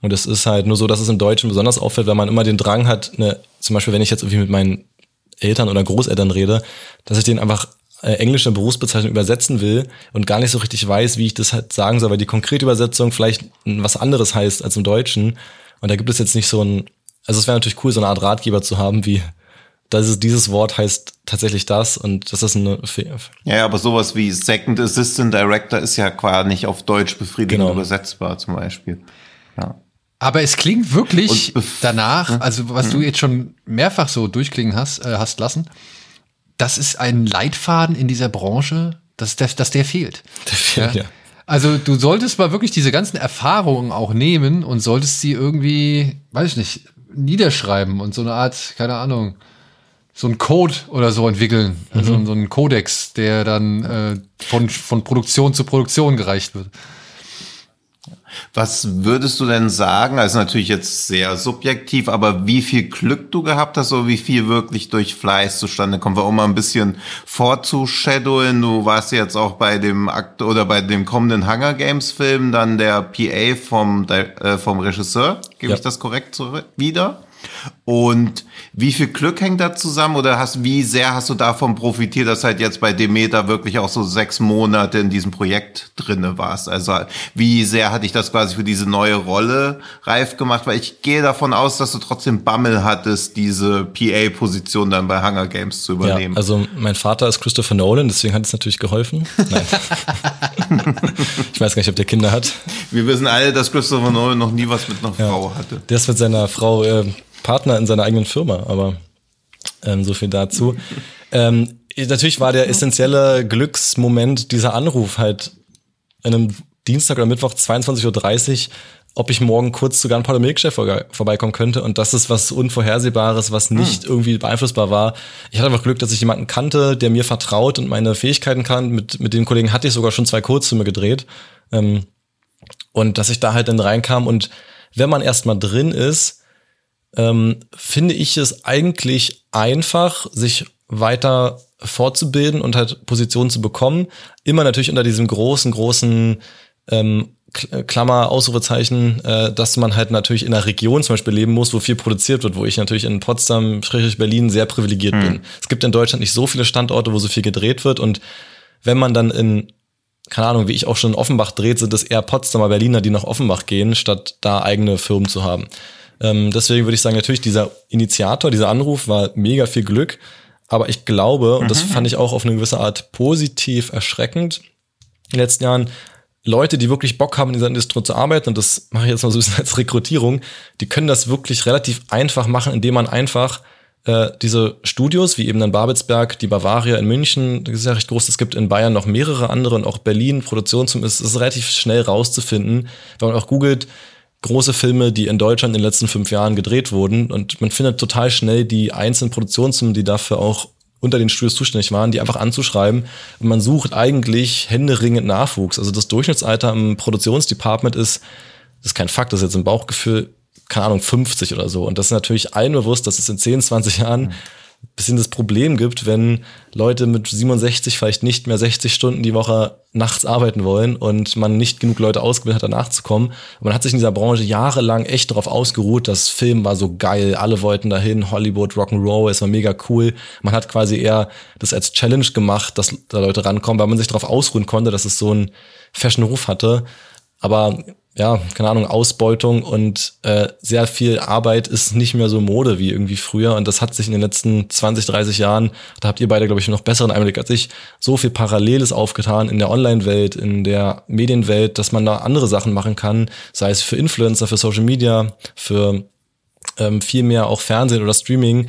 [SPEAKER 3] Und es ist halt nur so, dass es im Deutschen besonders auffällt, wenn man immer den Drang hat, eine, zum Beispiel, wenn ich jetzt irgendwie mit meinen Eltern oder Großeltern rede, dass ich denen einfach äh, englische Berufsbezeichnung übersetzen will und gar nicht so richtig weiß, wie ich das halt sagen soll, weil die konkrete Übersetzung vielleicht was anderes heißt als im Deutschen. Und da gibt es jetzt nicht so ein, also es wäre natürlich cool, so eine Art Ratgeber zu haben, wie das ist, dieses Wort heißt tatsächlich das und das ist eine
[SPEAKER 4] Ja, aber sowas wie Second Assistant Director ist ja quasi nicht auf Deutsch befriedigend
[SPEAKER 3] Genau.
[SPEAKER 4] übersetzbar zum Beispiel. Ja.
[SPEAKER 2] Aber es klingt wirklich danach, also was du jetzt schon mehrfach so durchklingen hast, äh, hast lassen, das ist ein Leitfaden in dieser Branche, dass der, dass der fehlt.
[SPEAKER 3] Der fehlt, ja.
[SPEAKER 2] Also du solltest mal wirklich diese ganzen Erfahrungen auch nehmen und solltest sie irgendwie, weiß ich nicht, niederschreiben und so eine Art, keine Ahnung, so ein Code oder so entwickeln. Also mhm. so ein Codex, der dann äh, von, von Produktion zu Produktion gereicht wird.
[SPEAKER 4] Was würdest du denn sagen? Also natürlich jetzt sehr subjektiv, aber wie viel Glück du gehabt hast oder wie viel wirklich durch Fleiß zustande kommt? War um mal ein bisschen vorzushadowen. Du warst jetzt auch bei dem Akt oder bei dem kommenden Hunger Games Film dann der PA vom, äh, vom Regisseur. Gebe ja. ich das korrekt zurück wieder? Und wie viel Glück hängt da zusammen oder hast, wie sehr hast du davon profitiert, dass halt jetzt bei Demeter wirklich auch so sechs Monate in diesem Projekt drinne warst? Also wie sehr hat dich das quasi für diese neue Rolle reif gemacht? Weil ich gehe davon aus, dass du trotzdem Bammel hattest, diese PA-Position dann bei Hunger Games zu übernehmen.
[SPEAKER 3] Ja, also mein Vater ist Christopher Nolan, deswegen hat es natürlich geholfen. Nein. ich weiß gar nicht, ob der Kinder hat.
[SPEAKER 4] Wir wissen alle, dass Christopher Nolan noch nie was mit einer ja. Frau hatte.
[SPEAKER 3] Der ist mit seiner Frau äh, Partner in seiner eigenen Firma, aber ähm, so viel dazu. ähm, natürlich war der essentielle Glücksmoment dieser Anruf halt an einem Dienstag oder Mittwoch 22.30 Uhr, ob ich morgen kurz zu Gunpowder Milkchef vorbeikommen könnte. Und das ist was Unvorhersehbares, was nicht hm. irgendwie beeinflussbar war. Ich hatte einfach Glück, dass ich jemanden kannte, der mir vertraut und meine Fähigkeiten kann. Mit, mit dem Kollegen hatte ich sogar schon zwei Kurzfilme gedreht. Ähm, und dass ich da halt dann reinkam. Und wenn man erstmal drin ist, ähm, finde ich es eigentlich einfach, sich weiter fortzubilden und halt Positionen zu bekommen. Immer natürlich unter diesem großen, großen ähm, Klammer, Ausrufezeichen, äh, dass man halt natürlich in einer Region zum Beispiel leben muss, wo viel produziert wird, wo ich natürlich in Potsdam, Berlin sehr privilegiert mhm. bin. Es gibt in Deutschland nicht so viele Standorte, wo so viel gedreht wird und wenn man dann in keine Ahnung, wie ich auch schon in Offenbach dreht, sind es eher Potsdamer Berliner, die nach Offenbach gehen, statt da eigene Firmen zu haben. Ähm, deswegen würde ich sagen, natürlich dieser Initiator, dieser Anruf war mega viel Glück. Aber ich glaube, und das mhm. fand ich auch auf eine gewisse Art positiv erschreckend in den letzten Jahren, Leute, die wirklich Bock haben, in dieser Industrie zu arbeiten, und das mache ich jetzt mal so ein bisschen als Rekrutierung, die können das wirklich relativ einfach machen, indem man einfach äh, diese Studios, wie eben dann Babelsberg, die Bavaria in München, das ist ja recht groß, es gibt in Bayern noch mehrere andere und auch Berlin, Produktion, ist, ist relativ schnell rauszufinden, wenn man auch googelt, große Filme, die in Deutschland in den letzten fünf Jahren gedreht wurden. Und man findet total schnell die einzelnen Produktionsfirmen, die dafür auch unter den Studios zuständig waren, die einfach anzuschreiben. Und man sucht eigentlich händeringend Nachwuchs. Also das Durchschnittsalter im Produktionsdepartment ist, das ist kein Fakt, das ist jetzt ein Bauchgefühl, keine Ahnung, 50 oder so. Und das ist natürlich allen bewusst, dass es in 10, 20 Jahren mhm bisschen das Problem gibt, wenn Leute mit 67 vielleicht nicht mehr 60 Stunden die Woche nachts arbeiten wollen und man nicht genug Leute ausgebildet hat, danach zu kommen. man hat sich in dieser Branche jahrelang echt darauf ausgeruht, das Film war so geil, alle wollten dahin, Hollywood, Rock'n'Roll, es war mega cool. Man hat quasi eher das als Challenge gemacht, dass da Leute rankommen, weil man sich darauf ausruhen konnte, dass es so einen Fashion-Ruf hatte. Aber ja, keine Ahnung, Ausbeutung und äh, sehr viel Arbeit ist nicht mehr so Mode wie irgendwie früher. Und das hat sich in den letzten 20, 30 Jahren, da habt ihr beide, glaube ich, noch besseren Einblick als ich, so viel Paralleles aufgetan in der Online-Welt, in der Medienwelt, dass man da andere Sachen machen kann, sei es für Influencer, für Social Media, für ähm, viel mehr auch Fernsehen oder Streaming,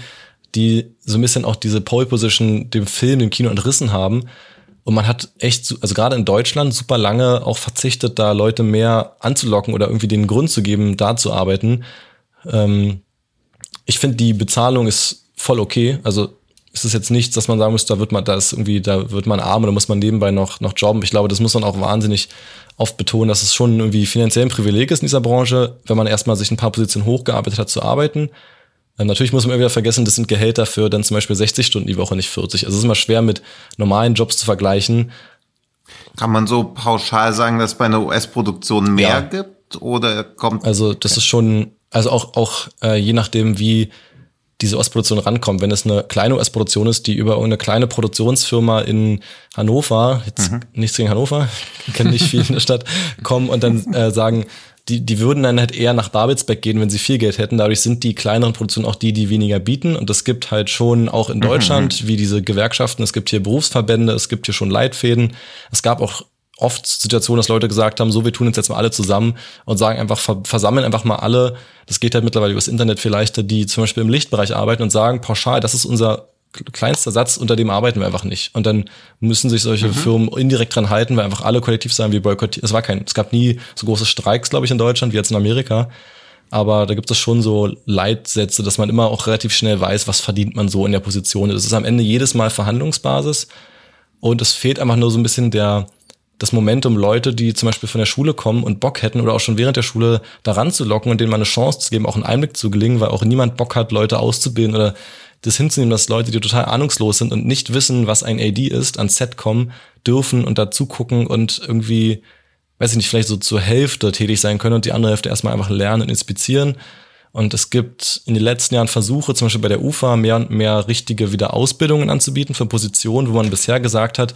[SPEAKER 3] die so ein bisschen auch diese Pole Position dem Film, dem Kino entrissen haben und man hat echt, also gerade in Deutschland, super lange auch verzichtet, da Leute mehr anzulocken oder irgendwie den Grund zu geben, da zu arbeiten. Ähm, ich finde, die Bezahlung ist voll okay. Also ist es jetzt nichts, dass man sagen muss, da wird man, da ist irgendwie, da wird man arm oder muss man nebenbei noch, noch jobben. Ich glaube, das muss man auch wahnsinnig oft betonen, dass es schon irgendwie finanziell ein Privileg ist in dieser Branche, wenn man erstmal sich ein paar Positionen hochgearbeitet hat, zu arbeiten. Ähm, natürlich muss man immer wieder vergessen, das sind Gehälter für dann zum Beispiel 60 Stunden die Woche, nicht 40. Also es ist immer schwer mit normalen Jobs zu vergleichen.
[SPEAKER 4] Kann man so pauschal sagen, dass es bei einer US-Produktion mehr ja. gibt oder kommt?
[SPEAKER 3] Also das ist schon, also auch, auch äh, je nachdem, wie diese US-Produktion rankommt. Wenn es eine kleine US-Produktion ist, die über eine kleine Produktionsfirma in Hannover, jetzt mhm. nichts gegen Hannover, kenne nicht viel in der Stadt, kommen und dann äh, sagen, die, die würden dann halt eher nach Babelsberg gehen, wenn sie viel Geld hätten. Dadurch sind die kleineren Produktionen auch die, die weniger bieten. Und es gibt halt schon auch in mhm. Deutschland, mhm. wie diese Gewerkschaften, es gibt hier Berufsverbände, es gibt hier schon Leitfäden. Es gab auch oft Situationen, dass Leute gesagt haben, so, wir tun uns jetzt mal alle zusammen und sagen einfach, versammeln einfach mal alle, das geht halt mittlerweile übers Internet vielleicht, die zum Beispiel im Lichtbereich arbeiten und sagen pauschal, das ist unser kleinster Satz, unter dem arbeiten wir einfach nicht. Und dann müssen sich solche mhm. Firmen indirekt dran halten, weil einfach alle kollektiv sagen, wir boykottieren. Es war kein, es gab nie so große Streiks, glaube ich, in Deutschland wie jetzt in Amerika. Aber da gibt es schon so Leitsätze, dass man immer auch relativ schnell weiß, was verdient man so in der Position. Das ist am Ende jedes Mal Verhandlungsbasis. Und es fehlt einfach nur so ein bisschen der, das Momentum, Leute, die zum Beispiel von der Schule kommen und Bock hätten oder auch schon während der Schule daran zu locken und denen mal eine Chance zu geben, auch einen Einblick zu gelingen, weil auch niemand Bock hat, Leute auszubilden oder das hinzunehmen, dass Leute, die total ahnungslos sind und nicht wissen, was ein AD ist, ans Set kommen dürfen und dazu gucken und irgendwie, weiß ich nicht, vielleicht so zur Hälfte tätig sein können und die andere Hälfte erstmal einfach lernen und inspizieren. Und es gibt in den letzten Jahren Versuche, zum Beispiel bei der UFA, mehr und mehr richtige Wiederausbildungen anzubieten für Positionen, wo man bisher gesagt hat,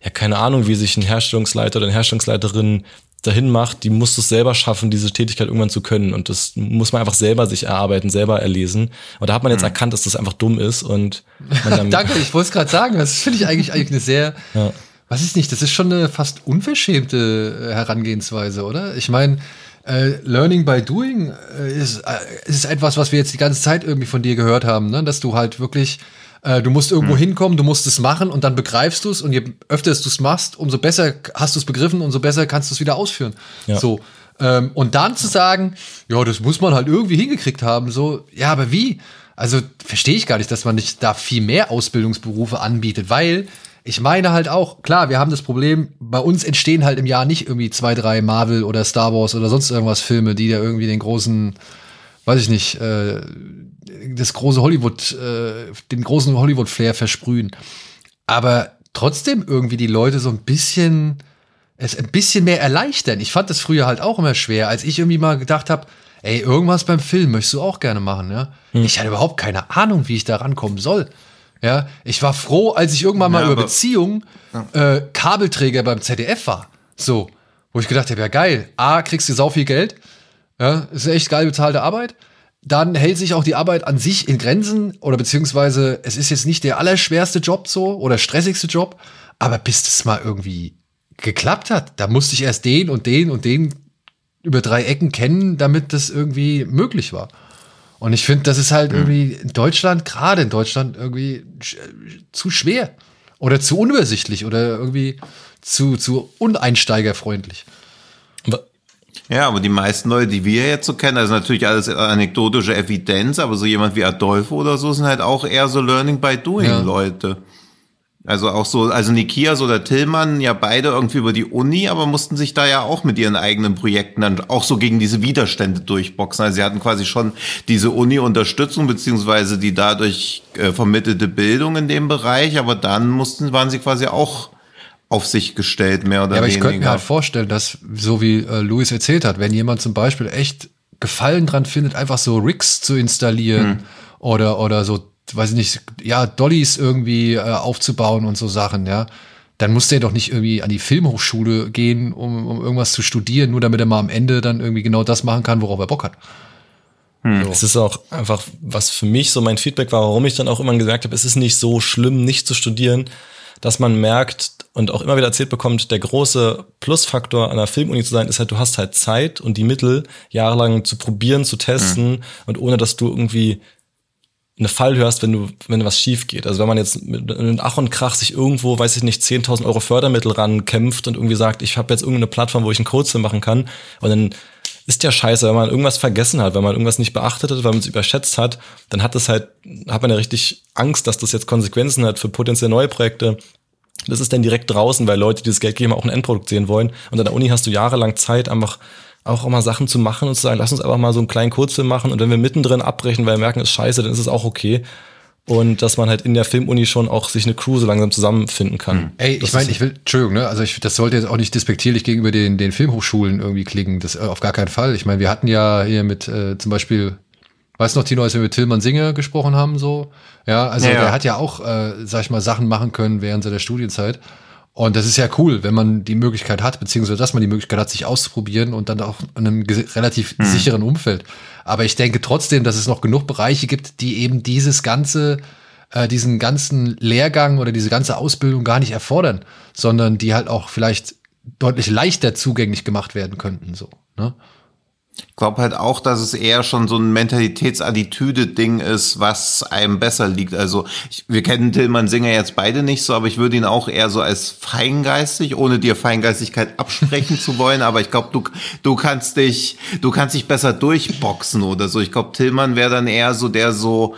[SPEAKER 3] ja, keine Ahnung, wie sich ein Herstellungsleiter oder eine Herstellungsleiterin dahin macht, die muss es selber schaffen, diese Tätigkeit irgendwann zu können. Und das muss man einfach selber sich erarbeiten, selber erlesen. Und da hat man jetzt mhm. erkannt, dass das einfach dumm ist. Und
[SPEAKER 2] Danke, ich wollte es gerade sagen. Das finde ich eigentlich, eigentlich eine sehr, ja. was ist nicht, das ist schon eine fast unverschämte Herangehensweise, oder? Ich meine, äh, Learning by Doing äh, ist, äh, ist etwas, was wir jetzt die ganze Zeit irgendwie von dir gehört haben, ne? dass du halt wirklich äh, du musst irgendwo hm. hinkommen, du musst es machen und dann begreifst du es und je öfter du es machst, umso besser hast du es begriffen, umso besser kannst du es wieder ausführen. Ja. So. Ähm, und dann zu sagen, ja, das muss man halt irgendwie hingekriegt haben, so, ja, aber wie? Also verstehe ich gar nicht, dass man nicht da viel mehr Ausbildungsberufe anbietet, weil ich meine halt auch, klar, wir haben das Problem, bei uns entstehen halt im Jahr nicht irgendwie zwei, drei Marvel oder Star Wars oder sonst irgendwas Filme, die da irgendwie den großen, weiß ich nicht, äh, das große Hollywood, äh, den großen Hollywood-Flair versprühen. Aber trotzdem irgendwie die Leute so ein bisschen, es ein bisschen mehr erleichtern. Ich fand das früher halt auch immer schwer, als ich irgendwie mal gedacht habe, ey, irgendwas beim Film möchtest du auch gerne machen, ja? Hm. Ich hatte überhaupt keine Ahnung, wie ich da rankommen soll. Ja, ich war froh, als ich irgendwann mal ja, über Beziehungen äh, Kabelträger beim ZDF war. So, wo ich gedacht habe, ja geil, A, kriegst du sau viel Geld, ja, ist eine echt geil bezahlte Arbeit dann hält sich auch die Arbeit an sich in Grenzen oder beziehungsweise es ist jetzt nicht der allerschwerste Job so oder stressigste Job, aber bis das mal irgendwie geklappt hat, da musste ich erst den und den und den über drei Ecken kennen, damit das irgendwie möglich war. Und ich finde, das ist halt mhm. irgendwie in Deutschland, gerade in Deutschland, irgendwie zu schwer oder zu unübersichtlich oder irgendwie zu, zu uneinsteigerfreundlich.
[SPEAKER 4] Ja, aber die meisten Leute, die wir jetzt so kennen, das ist natürlich alles anekdotische Evidenz, aber so jemand wie Adolfo oder so sind halt auch eher so Learning by Doing ja. Leute. Also auch so, also Nikias oder Tillmann ja beide irgendwie über die Uni, aber mussten sich da ja auch mit ihren eigenen Projekten dann auch so gegen diese Widerstände durchboxen. Also sie hatten quasi schon diese Uni-Unterstützung beziehungsweise die dadurch äh, vermittelte Bildung in dem Bereich, aber dann mussten, waren sie quasi auch auf sich gestellt, mehr oder
[SPEAKER 2] ja, aber
[SPEAKER 4] weniger.
[SPEAKER 2] ich könnte mir halt vorstellen, dass, so wie äh, Luis erzählt hat, wenn jemand zum Beispiel echt Gefallen dran findet, einfach so Rigs zu installieren hm. oder, oder so, weiß ich nicht, ja, Dollys irgendwie äh, aufzubauen und so Sachen, ja, dann muss der doch nicht irgendwie an die Filmhochschule gehen, um, um irgendwas zu studieren, nur damit er mal am Ende dann irgendwie genau das machen kann, worauf er Bock hat.
[SPEAKER 3] Hm. Es ist auch einfach, was für mich so mein Feedback war, warum ich dann auch immer gesagt habe, es ist nicht so schlimm, nicht zu studieren, dass man merkt und auch immer wieder erzählt bekommt, der große Plusfaktor an einer Filmuni zu sein, ist halt, du hast halt Zeit und die Mittel, jahrelang zu probieren, zu testen mhm. und ohne dass du irgendwie eine Fall hörst, wenn du, wenn was schief geht. Also wenn man jetzt mit, mit Ach und Krach sich irgendwo, weiß ich nicht, 10.000 Euro Fördermittel rankämpft und irgendwie sagt, ich habe jetzt irgendeine Plattform, wo ich einen Code machen kann und dann ist ja scheiße, wenn man irgendwas vergessen hat, wenn man irgendwas nicht beachtet hat, weil man es überschätzt hat, dann hat das halt, hat man ja richtig Angst, dass das jetzt Konsequenzen hat für potenziell neue Projekte. Das ist dann direkt draußen, weil Leute, die das Geld geben, auch ein Endprodukt sehen wollen. Und an der Uni hast du jahrelang Zeit, einfach auch mal Sachen zu machen und zu sagen, lass uns einfach mal so einen kleinen Kurzfilm machen und wenn wir mittendrin abbrechen, weil wir merken, es ist scheiße, dann ist es auch okay. Und dass man halt in der Filmuni schon auch sich eine Crew so langsam zusammenfinden kann. Hm.
[SPEAKER 2] Ey, ich meine, ich will, Entschuldigung, ne? Also ich, das sollte jetzt auch nicht despektierlich gegenüber den, den Filmhochschulen irgendwie klingen. Das äh, auf gar keinen Fall. Ich meine, wir hatten ja hier mit äh, zum Beispiel Weißt du noch, Tino, als wir mit Tillmann Singer gesprochen haben, so? Ja, also ja, ja. der hat ja auch, äh, sag ich mal, Sachen machen können während seiner Studienzeit. Und das ist ja cool, wenn man die Möglichkeit hat, beziehungsweise dass man die Möglichkeit hat, sich auszuprobieren und dann auch in einem relativ hm. sicheren Umfeld. Aber ich denke trotzdem, dass es noch genug Bereiche gibt, die eben dieses ganze, äh, diesen ganzen Lehrgang oder diese ganze Ausbildung gar nicht erfordern, sondern die halt auch vielleicht deutlich leichter zugänglich gemacht werden könnten, so. Ne?
[SPEAKER 4] Ich glaube halt auch, dass es eher schon so ein Mentalitätsattitüde-Ding ist, was einem besser liegt. Also ich, wir kennen Tillmann Singer jetzt beide nicht so, aber ich würde ihn auch eher so als feingeistig, ohne dir Feingeistigkeit absprechen zu wollen. Aber ich glaube, du, du kannst dich, du kannst dich besser durchboxen oder so. Ich glaube, Tillmann wäre dann eher so der so,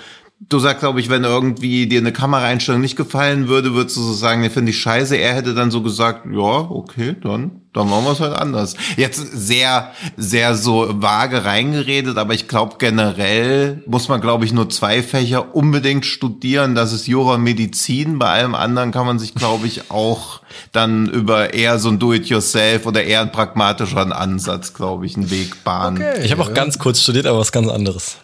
[SPEAKER 4] Du sagst, glaube ich, wenn irgendwie dir eine Kameraeinstellung nicht gefallen würde, würdest du so sagen, nee, finde ich scheiße. Er hätte dann so gesagt, ja, okay, dann, dann machen wir es halt anders. Jetzt sehr, sehr so vage reingeredet, aber ich glaube generell muss man, glaube ich, nur zwei Fächer unbedingt studieren. Das ist Jura und Medizin. Bei allem anderen kann man sich, glaube ich, auch dann über eher so ein Do-it-yourself oder eher einen pragmatischeren Ansatz, glaube ich, einen Weg bahnen.
[SPEAKER 3] Okay, ich habe auch ganz kurz studiert, aber was ganz anderes.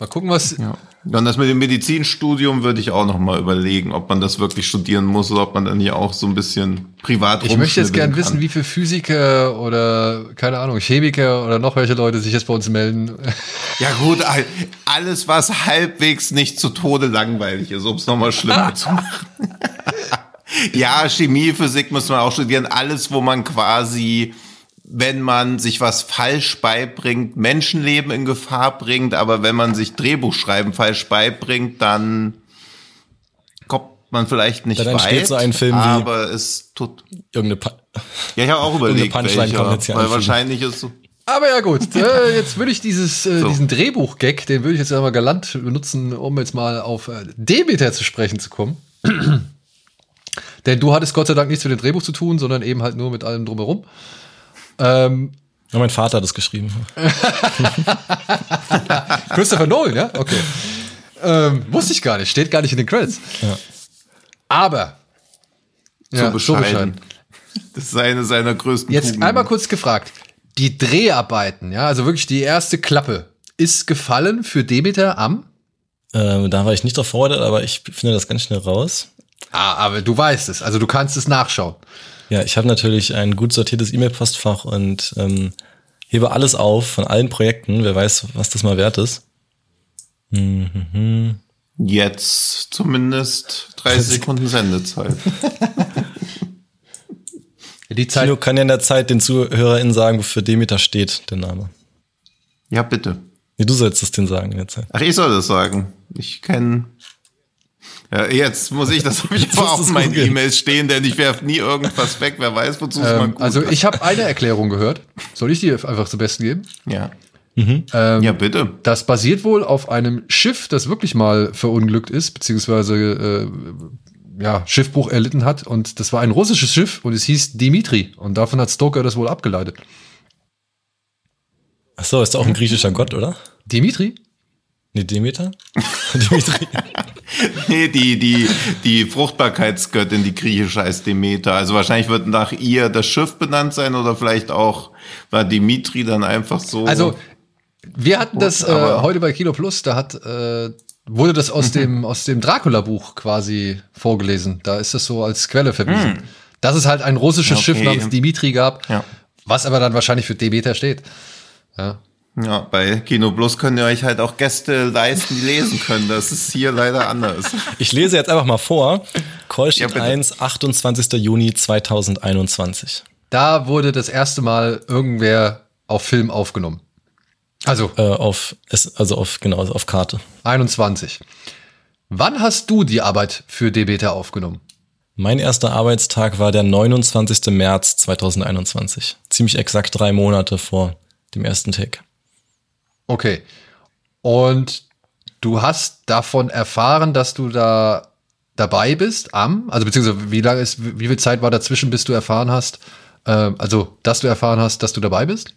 [SPEAKER 2] Mal gucken, was.
[SPEAKER 4] Ja. Dann das mit dem Medizinstudium würde ich auch noch mal überlegen, ob man das wirklich studieren muss oder ob man dann hier auch so ein bisschen privat
[SPEAKER 2] Ich möchte jetzt gern wissen, wie viele Physiker oder keine Ahnung Chemiker oder noch welche Leute sich jetzt bei uns melden.
[SPEAKER 4] Ja gut, alles was halbwegs nicht zu Tode langweilig ist, um es noch mal schlimmer zu machen. ja, Chemie, Physik muss man auch studieren. Alles, wo man quasi wenn man sich was falsch beibringt, Menschenleben in Gefahr bringt, aber wenn man sich Drehbuchschreiben falsch beibringt, dann kommt man vielleicht nicht
[SPEAKER 3] dann weit,
[SPEAKER 4] so ein Film aber wie es tut
[SPEAKER 3] irgendeine pa
[SPEAKER 4] Ja, ich habe auch überlegt, welcher, weil wahrscheinlich ist so
[SPEAKER 2] aber ja gut, äh, jetzt würde ich dieses, äh, so. diesen Drehbuch-Gag, den würde ich jetzt einmal galant benutzen, um jetzt mal auf äh, Demeter zu sprechen zu kommen. Denn du hattest Gott sei Dank nichts mit dem Drehbuch zu tun, sondern eben halt nur mit allem drumherum.
[SPEAKER 3] Ähm, ja, mein Vater hat es geschrieben.
[SPEAKER 2] Christopher Nolan, ja? Okay. Ähm, wusste ich gar nicht, steht gar nicht in den Credits. Ja. Aber.
[SPEAKER 4] Ja, so bescheiden. Das ist eine seiner größten
[SPEAKER 2] Jetzt Tugenden. einmal kurz gefragt. Die Dreharbeiten, ja, also wirklich die erste Klappe, ist gefallen für Demeter am?
[SPEAKER 3] Ähm, da war ich nicht drauf vorbereitet, aber ich finde das ganz schnell raus.
[SPEAKER 2] Ah, aber du weißt es, also du kannst es nachschauen.
[SPEAKER 3] Ja, ich habe natürlich ein gut sortiertes E-Mail-Postfach und ähm, hebe alles auf von allen Projekten. Wer weiß, was das mal wert ist.
[SPEAKER 4] Mhm. Jetzt zumindest 30 Sekunden Sendezeit.
[SPEAKER 3] Die Zeit Kino kann ja in der Zeit den ZuhörerInnen sagen, wofür Demeter steht, der Name.
[SPEAKER 4] Ja, bitte.
[SPEAKER 3] Nee, du sollst es denen sagen in der Zeit.
[SPEAKER 4] Ach, ich soll das sagen. Ich kenne ja, jetzt muss ich, das habe ich aber auch in meinen E-Mails stehen, denn ich werfe nie irgendwas weg. Wer weiß, wozu es
[SPEAKER 2] ähm,
[SPEAKER 4] mal gut
[SPEAKER 2] Also ich habe eine Erklärung gehört. Soll ich die einfach zum Besten geben?
[SPEAKER 4] Ja.
[SPEAKER 2] Mhm. Ähm,
[SPEAKER 4] ja, bitte.
[SPEAKER 2] Das basiert wohl auf einem Schiff, das wirklich mal verunglückt ist, beziehungsweise äh, ja, Schiffbruch erlitten hat. Und das war ein russisches Schiff und es hieß Dimitri. Und davon hat Stoker das wohl abgeleitet.
[SPEAKER 3] Ach so, ist auch ein griechischer Gott, oder?
[SPEAKER 2] Dimitri?
[SPEAKER 3] Nee, Demeter? Dimitri.
[SPEAKER 4] nee, die, die, die Fruchtbarkeitsgöttin, die griechische heißt Demeter. Also wahrscheinlich wird nach ihr das Schiff benannt sein oder vielleicht auch war Dimitri dann einfach so.
[SPEAKER 2] Also, wir hatten das äh, heute bei Kilo Plus, da hat, äh, wurde das aus dem, aus dem Dracula-Buch quasi vorgelesen. Da ist das so als Quelle verwiesen. Hm. Dass es halt ein russisches okay. Schiff namens Dimitri gab, ja. was aber dann wahrscheinlich für Demeter steht. Ja.
[SPEAKER 4] Ja, bei Kino Plus könnt ihr euch halt auch Gäste leisten, die lesen können. Das ist hier leider anders.
[SPEAKER 3] Ich lese jetzt einfach mal vor. Callsheet ja, 1, 28. Juni 2021.
[SPEAKER 2] Da wurde das erste Mal irgendwer auf Film aufgenommen. Also
[SPEAKER 3] äh, auf also auf genau auf Karte.
[SPEAKER 2] 21. Wann hast du die Arbeit für Debeter aufgenommen?
[SPEAKER 3] Mein erster Arbeitstag war der 29. März 2021. Ziemlich exakt drei Monate vor dem ersten Take.
[SPEAKER 2] Okay. Und du hast davon erfahren, dass du da dabei bist am, also beziehungsweise wie lange ist, wie viel Zeit war dazwischen, bis du erfahren hast, äh, also dass du erfahren hast, dass du dabei bist?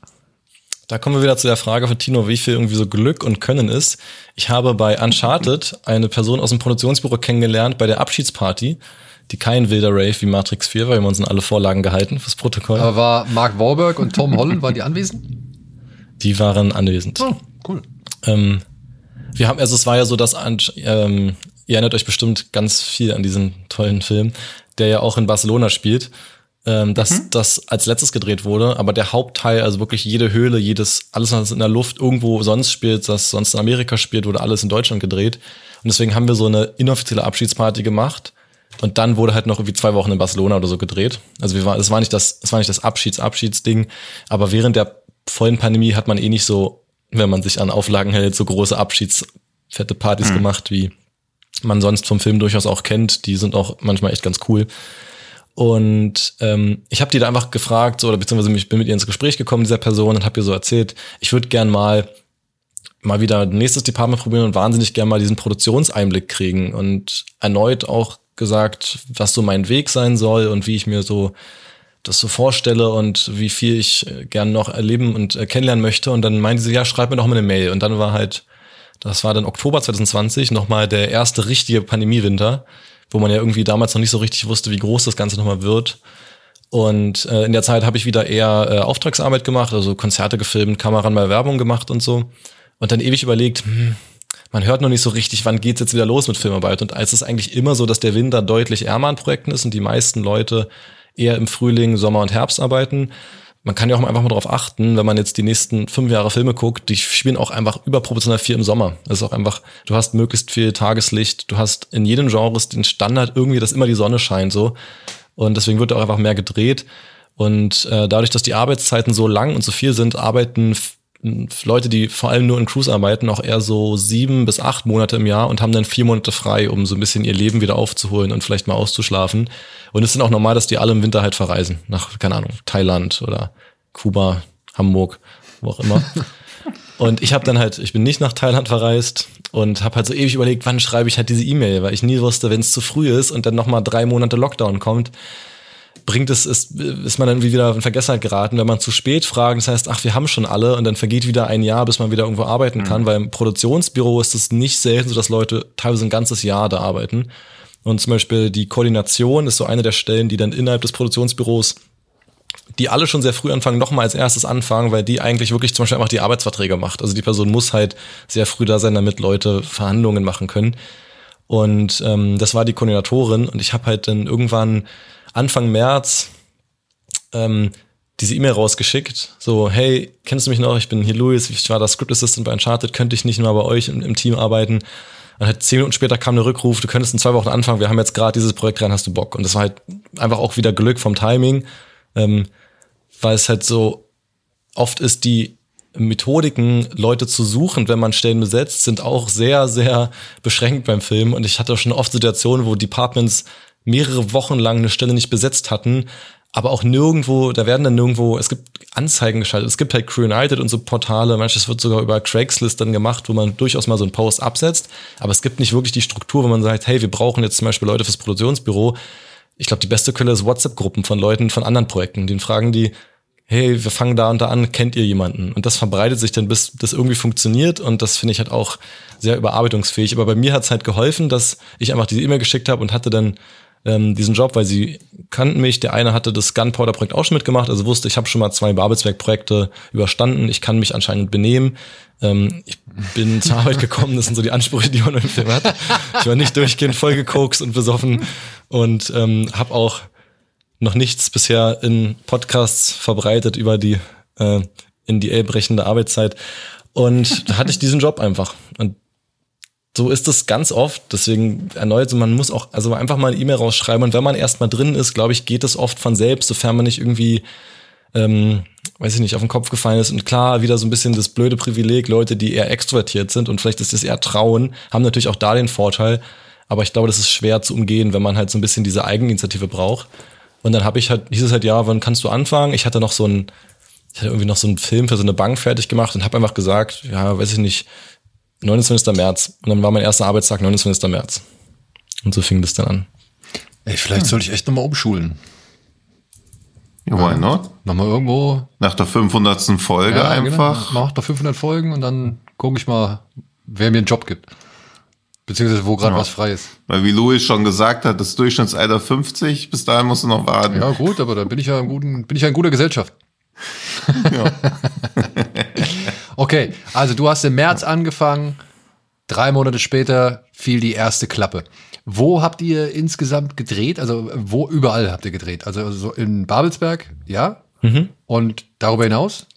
[SPEAKER 3] Da kommen wir wieder zu der Frage von Tino, wie viel irgendwie so Glück und Können ist. Ich habe bei Uncharted eine Person aus dem Produktionsbüro kennengelernt bei der Abschiedsparty, die kein wilder Rave wie Matrix 4 war. Wir haben uns in alle Vorlagen gehalten fürs Protokoll.
[SPEAKER 2] Aber war Mark Wahlberg und Tom Holland, waren die anwesend?
[SPEAKER 3] Die waren anwesend.
[SPEAKER 2] Oh, cool.
[SPEAKER 3] Ähm, wir haben, also es war ja so, dass ähm, ihr erinnert euch bestimmt ganz viel an diesen tollen Film, der ja auch in Barcelona spielt. Ähm, dass mhm. das als letztes gedreht wurde, aber der Hauptteil, also wirklich jede Höhle, jedes, alles, was in der Luft irgendwo sonst spielt, das sonst in Amerika spielt, wurde alles in Deutschland gedreht. Und deswegen haben wir so eine inoffizielle Abschiedsparty gemacht. Und dann wurde halt noch irgendwie zwei Wochen in Barcelona oder so gedreht. Also wir war, es war nicht das, es war nicht das Abschieds-Abschiedsding, aber während der vollen Pandemie hat man eh nicht so, wenn man sich an Auflagen hält, so große Abschiedsfette Partys mhm. gemacht, wie man sonst vom Film durchaus auch kennt. Die sind auch manchmal echt ganz cool. Und ähm, ich habe die da einfach gefragt, so, oder beziehungsweise ich bin mit ihr ins Gespräch gekommen, dieser Person, und habe ihr so erzählt, ich würde gern mal mal wieder ein nächstes Department probieren und wahnsinnig gern mal diesen Produktionseinblick kriegen und erneut auch gesagt, was so mein Weg sein soll und wie ich mir so das so vorstelle und wie viel ich äh, gern noch erleben und äh, kennenlernen möchte. Und dann meinte sie, ja, schreib mir doch mal eine Mail. Und dann war halt, das war dann Oktober 2020, nochmal der erste richtige Pandemiewinter, wo man ja irgendwie damals noch nicht so richtig wusste, wie groß das Ganze nochmal wird. Und äh, in der Zeit habe ich wieder eher äh, Auftragsarbeit gemacht, also Konzerte gefilmt, Kameran mal Werbung gemacht und so. Und dann ewig überlegt, hm, man hört noch nicht so richtig, wann geht's jetzt wieder los mit Filmarbeit. Und es ist eigentlich immer so, dass der Winter deutlich ärmer an Projekten ist und die meisten Leute eher im Frühling, Sommer und Herbst arbeiten. Man kann ja auch einfach mal darauf achten, wenn man jetzt die nächsten fünf Jahre Filme guckt, die spielen auch einfach überproportional viel im Sommer. Das ist auch einfach, du hast möglichst viel Tageslicht, du hast in jedem Genre den Standard irgendwie, dass immer die Sonne scheint so. Und deswegen wird auch einfach mehr gedreht. Und äh, dadurch, dass die Arbeitszeiten so lang und so viel sind, arbeiten Leute, die vor allem nur in Cruise arbeiten, auch eher so sieben bis acht Monate im Jahr und haben dann vier Monate frei, um so ein bisschen ihr Leben wieder aufzuholen und vielleicht mal auszuschlafen. Und es ist dann auch normal, dass die alle im Winter halt verreisen. Nach, keine Ahnung, Thailand oder Kuba, Hamburg, wo auch immer. und ich habe dann halt, ich bin nicht nach Thailand verreist und habe halt so ewig überlegt, wann schreibe ich halt diese E-Mail, weil ich nie wusste, wenn es zu früh ist und dann nochmal drei Monate Lockdown kommt bringt es, ist, ist man dann wieder in Vergessenheit geraten, wenn man zu spät fragt, das heißt, ach, wir haben schon alle und dann vergeht wieder ein Jahr, bis man wieder irgendwo arbeiten kann, mhm. weil im Produktionsbüro ist es nicht selten so, dass Leute teilweise ein ganzes Jahr da arbeiten. Und zum Beispiel die Koordination ist so eine der Stellen, die dann innerhalb des Produktionsbüros die alle schon sehr früh anfangen, nochmal als erstes anfangen, weil die eigentlich wirklich zum Beispiel einfach die Arbeitsverträge macht. Also die Person muss halt sehr früh da sein, damit Leute Verhandlungen machen können. Und ähm, das war die Koordinatorin und ich habe halt dann irgendwann Anfang März ähm, diese E-Mail rausgeschickt, so, hey, kennst du mich noch? Ich bin hier Luis, ich war das Script Assistant bei Uncharted, könnte ich nicht nur bei euch im, im Team arbeiten? Und halt zehn Minuten später kam der Rückruf, du könntest in zwei Wochen anfangen, wir haben jetzt gerade dieses Projekt rein, hast du Bock? Und das war halt einfach auch wieder Glück vom Timing, ähm, weil es halt so oft ist die Methodiken, Leute zu suchen, wenn man Stellen besetzt, sind auch sehr, sehr beschränkt beim Film. Und ich hatte schon oft Situationen, wo Departments mehrere Wochen lang eine Stelle nicht besetzt hatten, aber auch nirgendwo, da werden dann nirgendwo, es gibt Anzeigen geschaltet, es gibt halt Crew United und so Portale, manches wird sogar über Craigslist dann gemacht, wo man durchaus mal so einen Post absetzt, aber es gibt nicht wirklich die Struktur, wo man sagt, hey, wir brauchen jetzt zum Beispiel Leute fürs Produktionsbüro. Ich glaube, die beste Quelle ist WhatsApp-Gruppen von Leuten von anderen Projekten, den fragen die, hey, wir fangen da und da an, kennt ihr jemanden? Und das verbreitet sich dann, bis das irgendwie funktioniert und das finde ich halt auch sehr überarbeitungsfähig. Aber bei mir hat es halt geholfen, dass ich einfach diese E-Mail geschickt habe und hatte dann ähm, diesen Job, weil sie kannten mich. Der eine hatte das Gunpowder-Projekt auch schon mitgemacht, also wusste, ich habe schon mal zwei Babelsberg-Projekte überstanden. Ich kann mich anscheinend benehmen. Ähm, ich bin zur Arbeit gekommen, das sind so die Ansprüche, die man im Film hat. Ich war nicht durchgehend vollgekokst und besoffen und ähm, habe auch noch nichts bisher in Podcasts verbreitet über die äh, in die brechende Arbeitszeit. Und da hatte ich diesen Job einfach. Und so ist es ganz oft. Deswegen erneut, man muss auch also einfach mal eine E-Mail rausschreiben. Und wenn man erst mal drin ist, glaube ich, geht es oft von selbst, sofern man nicht irgendwie, ähm, weiß ich nicht, auf den Kopf gefallen ist. Und klar, wieder so ein bisschen das blöde Privileg, Leute, die eher extrovertiert sind und vielleicht ist das eher trauen, haben natürlich auch da den Vorteil. Aber ich glaube, das ist schwer zu umgehen, wenn man halt so ein bisschen diese Eigeninitiative braucht. Und dann habe ich halt, hieß es halt, ja, wann kannst du anfangen? Ich hatte noch so ein, ich hatte irgendwie noch so einen Film für so eine Bank fertig gemacht und habe einfach gesagt, ja, weiß ich nicht, 29. März. Und dann war mein erster Arbeitstag 29. März. Und so fing das dann an.
[SPEAKER 2] Ey, vielleicht soll ich echt nochmal umschulen.
[SPEAKER 4] Ja, why not?
[SPEAKER 2] Nochmal irgendwo.
[SPEAKER 4] Nach der 500. Folge ja, genau. einfach.
[SPEAKER 2] Genau. Mach doch 500 Folgen und dann gucke ich mal, wer mir einen Job gibt. Beziehungsweise wo gerade ja. was frei ist.
[SPEAKER 4] Weil wie Louis schon gesagt hat, das Durchschnittsalter 50, bis dahin musst du noch warten.
[SPEAKER 2] Ja gut, aber da bin ich ja in, guten, bin ich ja in guter Gesellschaft. Ja. okay, also du hast im März angefangen, drei Monate später fiel die erste Klappe. Wo habt ihr insgesamt gedreht? Also wo überall habt ihr gedreht? Also so in Babelsberg, ja? Mhm. Und darüber hinaus?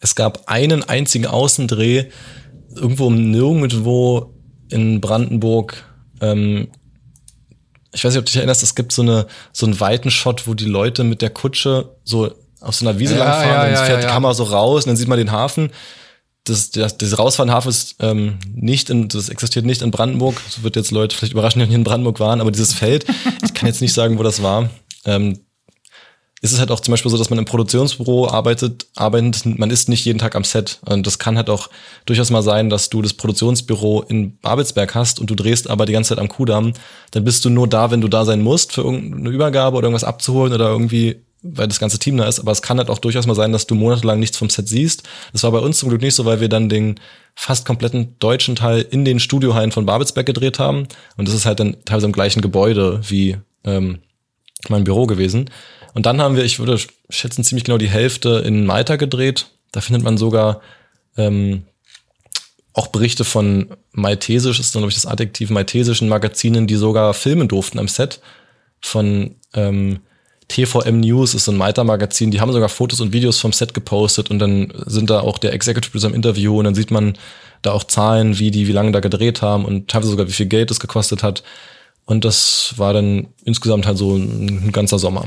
[SPEAKER 3] Es gab einen einzigen Außendreh irgendwo nirgendwo in Brandenburg. Ähm, ich weiß nicht, ob du dich erinnerst, es gibt so eine so einen weiten Shot, wo die Leute mit der Kutsche so auf so einer Wiese
[SPEAKER 2] Ja,
[SPEAKER 3] langfahren,
[SPEAKER 2] ja,
[SPEAKER 3] dann
[SPEAKER 2] ja,
[SPEAKER 3] fährt
[SPEAKER 2] ja,
[SPEAKER 3] die. Kamera so raus und dann sieht man den Hafen. Das, das, das Rausfahrenhafen ist ähm, nicht in, das existiert nicht in Brandenburg. Das wird jetzt Leute vielleicht überraschen, die in Brandenburg waren, aber dieses Feld, ich kann jetzt nicht sagen, wo das war. Ähm, ist es halt auch zum Beispiel so, dass man im Produktionsbüro arbeitet, arbeitet, man ist nicht jeden Tag am Set. Und das kann halt auch durchaus mal sein, dass du das Produktionsbüro in Babelsberg hast und du drehst aber die ganze Zeit am Kudamm. Dann bist du nur da, wenn du da sein musst, für irgendeine Übergabe oder irgendwas abzuholen oder irgendwie, weil das ganze Team da ist. Aber es kann halt auch durchaus mal sein, dass du monatelang nichts vom Set siehst. Das war bei uns zum Glück nicht so, weil wir dann den fast kompletten deutschen Teil in den Studiohallen von Babelsberg gedreht haben. Und das ist halt dann teilweise im gleichen Gebäude wie ähm, mein Büro gewesen. Und dann haben wir, ich würde schätzen, ziemlich genau die Hälfte in Malta gedreht. Da findet man sogar ähm, auch Berichte von maltesisch, ist dann, glaube ich, das Adjektiv maltesischen Magazinen, die sogar filmen durften am Set. Von ähm, TVM News ist so ein Malta-Magazin, die haben sogar Fotos und Videos vom Set gepostet und dann sind da auch der Executive Producer im Interview und dann sieht man da auch Zahlen, wie die, wie lange da gedreht haben und teilweise sogar, wie viel Geld es gekostet hat. Und das war dann insgesamt halt so ein, ein ganzer Sommer.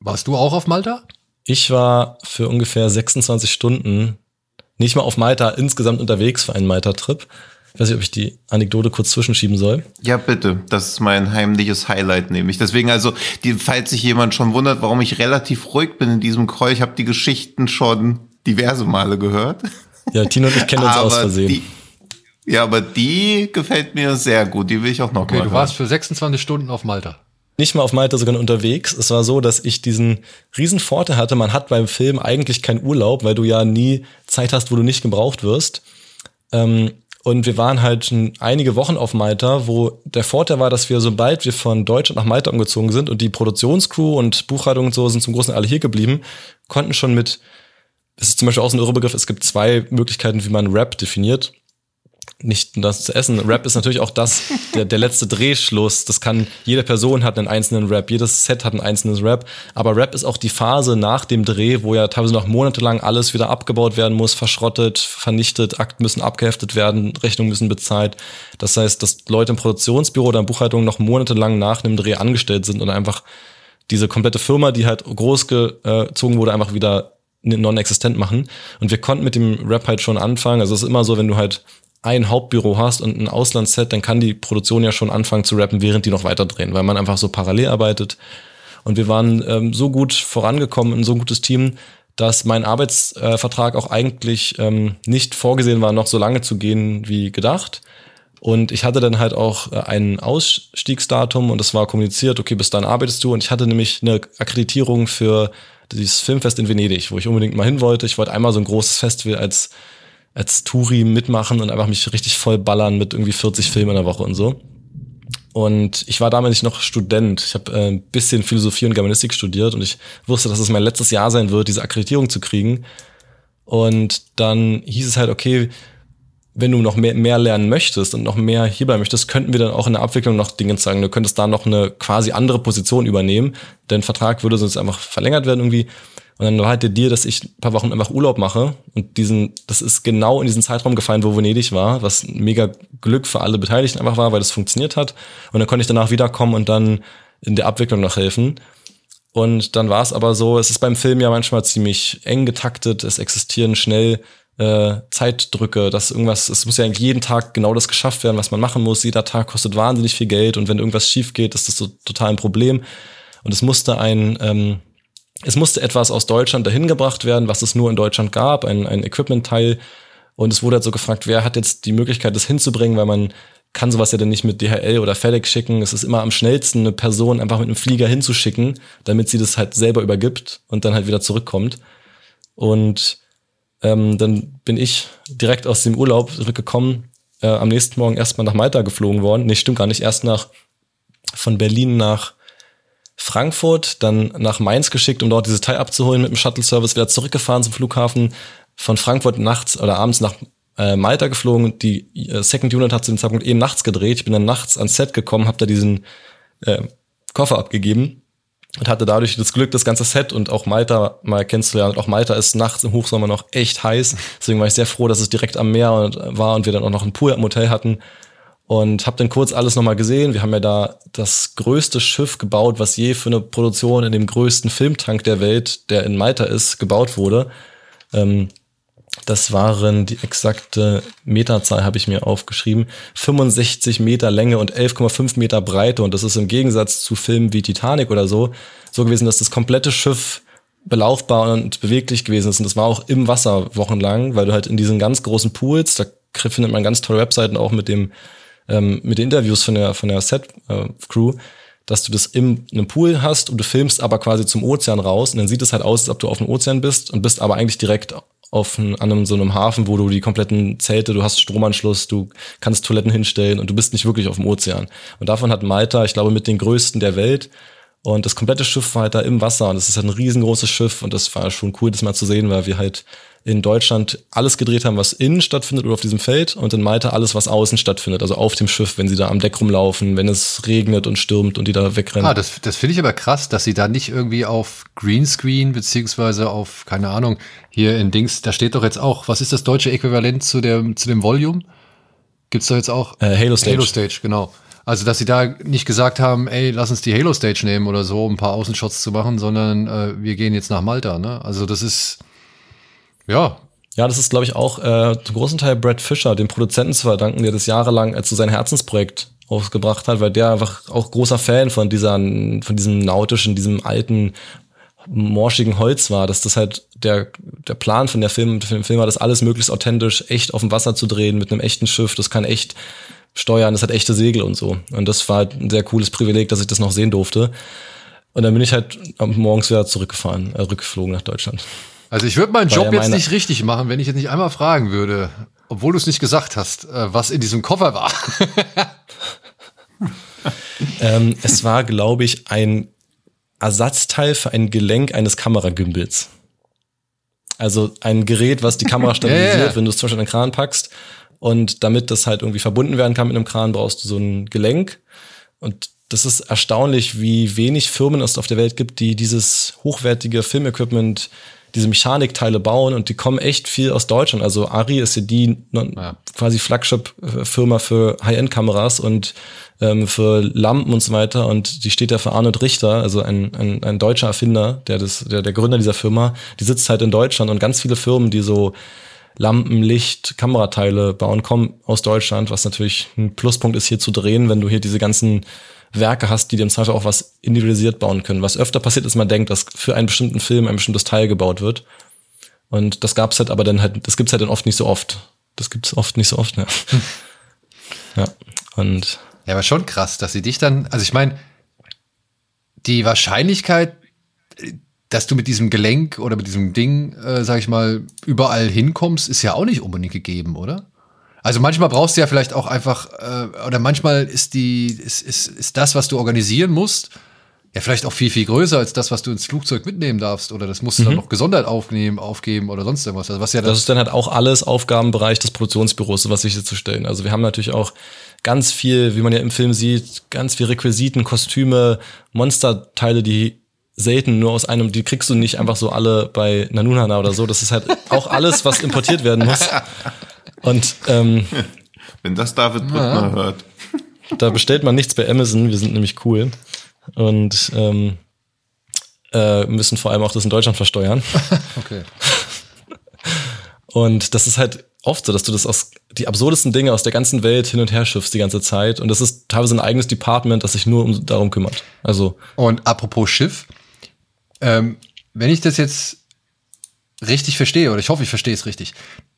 [SPEAKER 2] Warst du auch auf Malta?
[SPEAKER 3] Ich war für ungefähr 26 Stunden nicht mal auf Malta insgesamt unterwegs für einen Malta-Trip. Ich weiß nicht, ob ich die Anekdote kurz zwischenschieben soll.
[SPEAKER 4] Ja, bitte. Das ist mein heimliches Highlight, nämlich. Deswegen also, die, falls sich jemand schon wundert, warum ich relativ ruhig bin in diesem Call, ich habe die Geschichten schon diverse Male gehört.
[SPEAKER 3] Ja, Tino und ich kennen uns aus Versehen.
[SPEAKER 4] Die, ja, aber die gefällt mir sehr gut. Die will ich auch noch
[SPEAKER 2] Okay,
[SPEAKER 4] mal
[SPEAKER 2] du
[SPEAKER 4] hören.
[SPEAKER 2] warst für 26 Stunden auf Malta.
[SPEAKER 3] nicht mal auf Malta, sogar unterwegs. Es war so, dass ich diesen riesen Vorteil hatte. Man hat beim Film eigentlich keinen Urlaub, weil du ja nie Zeit hast, wo du nicht gebraucht wirst. Ähm, und wir waren halt einige Wochen auf Malta, wo der Vorteil war, dass wir, sobald wir von Deutschland nach Malta umgezogen sind und die Produktionscrew und Buchhaltung und so sind zum großen alle hier geblieben, konnten schon mit, es ist zum Beispiel auch so ein Irrbegriff, es gibt zwei Möglichkeiten, wie man Rap definiert nicht das zu essen. Rap ist natürlich auch das, der, der letzte Drehschluss. Das kann, jede Person hat einen einzelnen Rap, jedes Set hat ein einzelnes Rap. Aber Rap ist auch die Phase nach dem Dreh, wo ja teilweise noch monatelang alles wieder abgebaut werden muss, verschrottet, vernichtet, Akten müssen abgeheftet werden, Rechnungen müssen bezahlt. Das heißt, dass Leute im Produktionsbüro oder in Buchhaltung noch monatelang nach einem Dreh angestellt sind und einfach diese komplette Firma, die halt groß gezogen wurde, einfach wieder non-existent machen. Und wir konnten mit dem Rap halt schon anfangen. Also es ist immer so, wenn du halt ein Hauptbüro hast und ein Auslandsset, dann kann die Produktion ja schon anfangen zu rappen, während die noch weiter drehen, weil man einfach so parallel arbeitet. Und wir waren ähm, so gut vorangekommen, ein so gutes Team, dass mein Arbeitsvertrag auch eigentlich ähm, nicht vorgesehen war, noch so lange zu gehen wie gedacht. Und ich hatte dann halt auch äh, ein Ausstiegsdatum und es war kommuniziert, okay, bis dann arbeitest du. Und ich hatte nämlich eine Akkreditierung für dieses Filmfest in Venedig, wo ich unbedingt mal hin wollte. Ich wollte einmal so ein großes Festival als als Touri mitmachen und einfach mich richtig voll ballern mit irgendwie 40 Filmen in der Woche und so. Und ich war damals noch Student. Ich habe äh, ein bisschen Philosophie und Germanistik studiert und ich wusste, dass es mein letztes Jahr sein wird, diese Akkreditierung zu kriegen. Und dann hieß es halt, okay, wenn du noch mehr, mehr lernen möchtest und noch mehr hierbei möchtest, könnten wir dann auch in der Abwicklung noch Dinge sagen. Du könntest da noch eine quasi andere Position übernehmen. Dein Vertrag würde sonst einfach verlängert werden irgendwie. Und dann war halt der Deal, dass ich ein paar Wochen einfach Urlaub mache. Und diesen, das ist genau in diesen Zeitraum gefallen, wo Venedig war, was mega Glück für alle Beteiligten einfach war, weil das funktioniert hat. Und dann konnte ich danach wiederkommen und dann in der Abwicklung noch helfen. Und dann war es aber so, es ist beim Film ja manchmal ziemlich eng getaktet, es existieren schnell äh, Zeitdrücke, dass irgendwas, es muss ja jeden Tag genau das geschafft werden, was man machen muss. Jeder Tag kostet wahnsinnig viel Geld und wenn irgendwas schief geht, ist das so total ein Problem. Und es musste ein, ähm, es musste etwas aus Deutschland dahin gebracht werden, was es nur in Deutschland gab, ein, ein Equipment-Teil. Und es wurde halt so gefragt, wer hat jetzt die Möglichkeit, das hinzubringen, weil man kann sowas ja dann nicht mit DHL oder FedEx schicken. Es ist immer am schnellsten, eine Person einfach mit einem Flieger hinzuschicken, damit sie das halt selber übergibt und dann halt wieder zurückkommt. Und ähm, dann bin ich direkt aus dem Urlaub zurückgekommen, äh, am nächsten Morgen erstmal nach Malta geflogen worden. Nee, stimmt gar nicht, erst nach von Berlin nach Frankfurt, dann nach Mainz geschickt, um dort dieses Teil abzuholen mit dem Shuttle-Service, wieder zurückgefahren zum Flughafen, von Frankfurt nachts oder abends nach äh, Malta geflogen. Die äh, Second Unit hat zu dem Zeitpunkt eh nachts gedreht. Ich bin dann nachts ans Set gekommen, habe da diesen äh, Koffer abgegeben und hatte dadurch das Glück, das ganze Set und auch Malta mal kennenzulernen. Und auch Malta ist nachts im Hochsommer noch echt heiß. Deswegen war ich sehr froh, dass es direkt am Meer war und wir dann auch noch einen Pool am Hotel hatten. Und habe dann kurz alles nochmal gesehen. Wir haben ja da das größte Schiff gebaut, was je für eine Produktion in dem größten Filmtank der Welt, der in Malta ist, gebaut wurde. Ähm, das waren die exakte Meterzahl, habe ich mir aufgeschrieben. 65 Meter Länge und 11,5 Meter Breite. Und das ist im Gegensatz zu Filmen wie Titanic oder so, so gewesen, dass das komplette Schiff belaufbar und beweglich gewesen ist. Und das war auch im Wasser wochenlang, weil du halt in diesen ganz großen Pools, da findet man ganz tolle Webseiten auch mit dem ähm, mit den Interviews von der, von der Set-Crew, äh, dass du das im einem Pool hast und du filmst aber quasi zum Ozean raus und dann sieht es halt aus, als ob du auf dem Ozean bist und bist aber eigentlich direkt auf ein, an einem, so einem Hafen, wo du die kompletten Zelte, du hast Stromanschluss, du kannst Toiletten hinstellen und du bist nicht wirklich auf dem Ozean. Und davon hat Malta, ich glaube, mit den größten der Welt. Und das komplette Schiff war halt da im Wasser und es ist halt ein riesengroßes Schiff und das war schon cool, das mal zu sehen, weil wir halt in Deutschland alles gedreht haben, was innen stattfindet oder auf diesem Feld und in Malta alles, was außen stattfindet, also auf dem Schiff, wenn sie da am Deck rumlaufen, wenn es regnet und stürmt und die da wegrennen.
[SPEAKER 2] Ah, das, das finde ich aber krass, dass sie da nicht irgendwie auf Greenscreen beziehungsweise auf, keine Ahnung, hier in Dings, da steht doch jetzt auch, was ist das deutsche Äquivalent zu dem, zu dem Volume? Gibt's da jetzt auch?
[SPEAKER 3] Äh, Halo Stage.
[SPEAKER 2] Halo Stage, genau. Also, dass sie da nicht gesagt haben, ey, lass uns die Halo Stage nehmen oder so, um ein paar Außenshots zu machen, sondern äh, wir gehen jetzt nach Malta, ne? Also, das ist, ja.
[SPEAKER 3] Ja, das ist, glaube ich, auch äh, zum großen Teil Brad Fisher, dem Produzenten zu verdanken, der das jahrelang als so sein Herzensprojekt ausgebracht hat, weil der einfach auch großer Fan von dieser, von diesem nautischen, diesem alten, morschigen Holz war, dass das halt der, der Plan von der Film, von dem Film war, das alles möglichst authentisch, echt auf dem Wasser zu drehen, mit einem echten Schiff, das kann echt steuern, das hat echte Segel und so. Und das war halt ein sehr cooles Privileg, dass ich das noch sehen durfte. Und dann bin ich halt morgens wieder zurückgefahren, äh, rückgeflogen nach Deutschland.
[SPEAKER 2] Also ich würde meinen Job ja jetzt nicht richtig machen, wenn ich jetzt nicht einmal fragen würde, obwohl du es nicht gesagt hast, äh, was in diesem Koffer war.
[SPEAKER 3] ähm, es war, glaube ich, ein Ersatzteil für ein Gelenk eines Kameragimbals. Also ein Gerät, was die Kamera stabilisiert, ja. wenn du es zum Beispiel in den Kran packst. Und damit das halt irgendwie verbunden werden kann mit einem Kran, brauchst du so ein Gelenk. Und das ist erstaunlich, wie wenig Firmen es auf der Welt gibt, die dieses hochwertige Filmequipment diese Mechanikteile bauen und die kommen echt viel aus Deutschland. Also Ari ist ja die ja. quasi Flagship-Firma für High-End-Kameras und ähm, für Lampen und so weiter. Und die steht ja für Arnold Richter, also ein, ein, ein deutscher Erfinder, der, das, der, der Gründer dieser Firma. Die sitzt halt in Deutschland und ganz viele Firmen, die so Lampen, Licht, Kamerateile bauen, kommen aus Deutschland, was natürlich ein Pluspunkt ist, hier zu drehen, wenn du hier diese ganzen Werke hast, die dir im Zweifel auch was individualisiert bauen können. Was öfter passiert ist, man denkt, dass für einen bestimmten Film ein bestimmtes Teil gebaut wird. Und das gab's halt aber dann halt, das gibt's halt dann oft nicht so oft. Das gibt's oft nicht so oft, ja. ja. Und.
[SPEAKER 2] Ja, aber schon krass, dass sie dich dann, also ich meine, die Wahrscheinlichkeit, dass du mit diesem Gelenk oder mit diesem Ding, äh, sag ich mal, überall hinkommst, ist ja auch nicht unbedingt gegeben, oder? Also manchmal brauchst du ja vielleicht auch einfach, äh, oder manchmal ist die, ist, ist, ist das, was du organisieren musst, ja vielleicht auch viel, viel größer als das, was du ins Flugzeug mitnehmen darfst. Oder das musst du mhm. dann noch gesondert aufnehmen, aufgeben oder sonst irgendwas. Also was ja
[SPEAKER 3] das ist dann halt auch alles Aufgabenbereich des Produktionsbüros, sowas sicherzustellen. Also wir haben natürlich auch ganz viel, wie man ja im Film sieht, ganz viel Requisiten, Kostüme, Monsterteile, die selten nur aus einem, die kriegst du nicht einfach so alle bei Nanunana oder so. Das ist halt auch alles, was importiert werden muss. Und ähm,
[SPEAKER 4] wenn das David Brückner ja. hört.
[SPEAKER 3] Da bestellt man nichts bei Amazon, wir sind nämlich cool. Und ähm, äh, müssen vor allem auch das in Deutschland versteuern.
[SPEAKER 2] Okay.
[SPEAKER 3] Und das ist halt oft so, dass du das aus die absurdesten Dinge aus der ganzen Welt hin und her schiffst die ganze Zeit. Und das ist teilweise ein eigenes Department, das sich nur um, darum kümmert. Also.
[SPEAKER 2] Und apropos Schiff, ähm, wenn ich das jetzt richtig verstehe, oder ich hoffe, ich verstehe es richtig,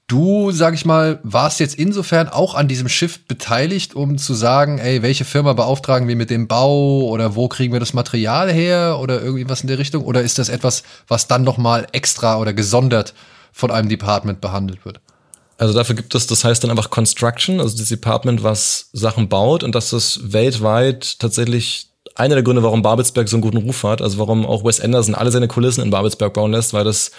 [SPEAKER 2] Du, sag ich mal, warst jetzt insofern auch an diesem Schiff beteiligt, um zu sagen, ey, welche Firma beauftragen wir mit dem Bau oder wo kriegen wir das Material her oder irgendwie was in der Richtung? Oder ist das etwas, was dann nochmal extra oder gesondert von einem Department behandelt wird?
[SPEAKER 3] Also dafür gibt es, das heißt dann einfach Construction, also das Department, was Sachen baut und das ist weltweit tatsächlich einer der Gründe, warum Babelsberg so einen guten Ruf hat, also warum auch Wes Anderson alle seine Kulissen in Babelsberg bauen lässt, weil das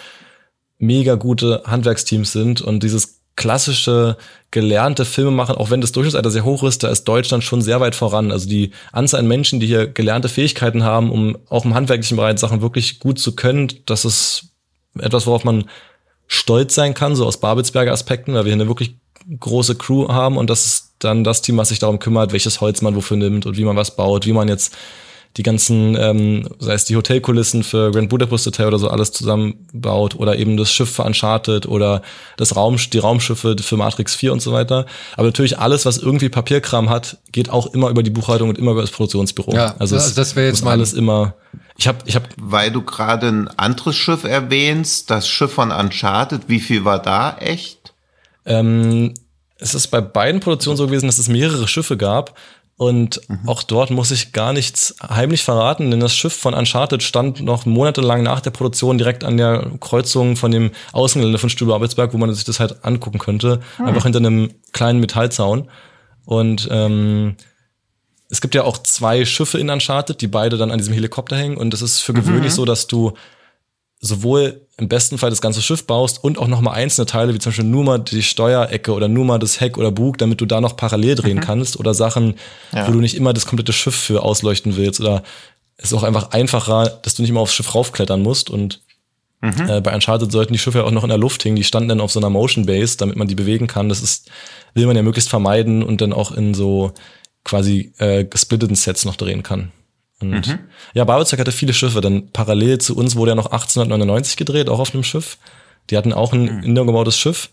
[SPEAKER 3] mega gute Handwerksteams sind und dieses klassische gelernte Filme machen, auch wenn das Durchschnittsalter sehr hoch ist, da ist Deutschland schon sehr weit voran. Also die Anzahl an Menschen, die hier gelernte Fähigkeiten haben, um auch im handwerklichen Bereich Sachen wirklich gut zu können, das ist etwas, worauf man stolz sein kann, so aus Babelsberger Aspekten, weil wir hier eine wirklich große Crew haben und das ist dann das Team, was sich darum kümmert, welches Holz man wofür nimmt und wie man was baut, wie man jetzt die ganzen, ähm, sei es die Hotelkulissen für Grand Budapest Hotel oder so alles zusammenbaut oder eben das Schiff für Uncharted oder das Raum, die Raumschiffe für Matrix 4 und so weiter. Aber natürlich alles, was irgendwie Papierkram hat, geht auch immer über die Buchhaltung und immer über das Produktionsbüro.
[SPEAKER 2] Ja, also das, das wäre jetzt
[SPEAKER 3] mal alles immer. Ich habe, ich habe,
[SPEAKER 4] weil du gerade ein anderes Schiff erwähnst, das Schiff von Uncharted. Wie viel war da echt?
[SPEAKER 3] Ähm, es ist bei beiden Produktionen so gewesen, dass es mehrere Schiffe gab. Und mhm. auch dort muss ich gar nichts heimlich verraten, denn das Schiff von Uncharted stand noch monatelang nach der Produktion direkt an der Kreuzung von dem Außengelände von Stübe Abelsberg, wo man sich das halt angucken könnte. Mhm. Einfach hinter einem kleinen Metallzaun. Und ähm, es gibt ja auch zwei Schiffe in Uncharted, die beide dann an diesem Helikopter hängen. Und es ist für gewöhnlich mhm. so, dass du sowohl im besten Fall das ganze Schiff baust und auch nochmal einzelne Teile, wie zum Beispiel nur mal die Steuerecke oder nur mal das Heck oder Bug, damit du da noch parallel drehen mhm. kannst oder Sachen, ja. wo du nicht immer das komplette Schiff für ausleuchten willst oder es ist auch einfach einfacher, dass du nicht immer aufs Schiff raufklettern musst und mhm. äh, bei Uncharted sollten die Schiffe ja auch noch in der Luft hängen, die standen dann auf so einer Motion Base, damit man die bewegen kann, das ist, will man ja möglichst vermeiden und dann auch in so quasi äh, gesplitteten Sets noch drehen kann. Und mhm. ja, Babelsberg hatte viele Schiffe. Dann parallel zu uns wurde ja noch 1899 gedreht, auch auf einem Schiff. Die hatten auch ein mhm. indoor Schiff.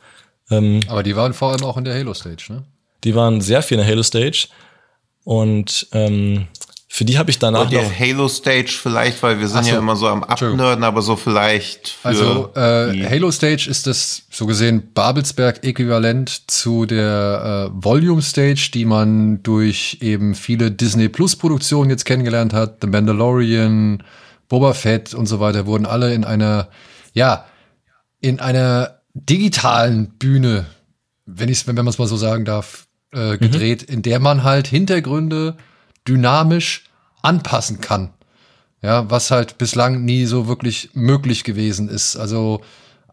[SPEAKER 2] Ähm, Aber die waren vor allem auch in der Halo Stage, ne?
[SPEAKER 3] Die waren sehr viel in der Halo Stage. Und ähm, für die habe ich danach Und
[SPEAKER 4] die Halo Stage vielleicht, weil wir sind so. ja immer so am Abnörden, aber so vielleicht
[SPEAKER 2] für Also äh, Halo Stage ist das so gesehen Babelsberg-Äquivalent zu der äh, Volume Stage, die man durch eben viele Disney Plus Produktionen jetzt kennengelernt hat. The Mandalorian, Boba Fett und so weiter wurden alle in einer, ja, in einer digitalen Bühne, wenn ich wenn man es mal so sagen darf, äh, mhm. gedreht, mhm. in der man halt Hintergründe dynamisch anpassen kann. Ja, was halt bislang nie so wirklich möglich gewesen ist. Also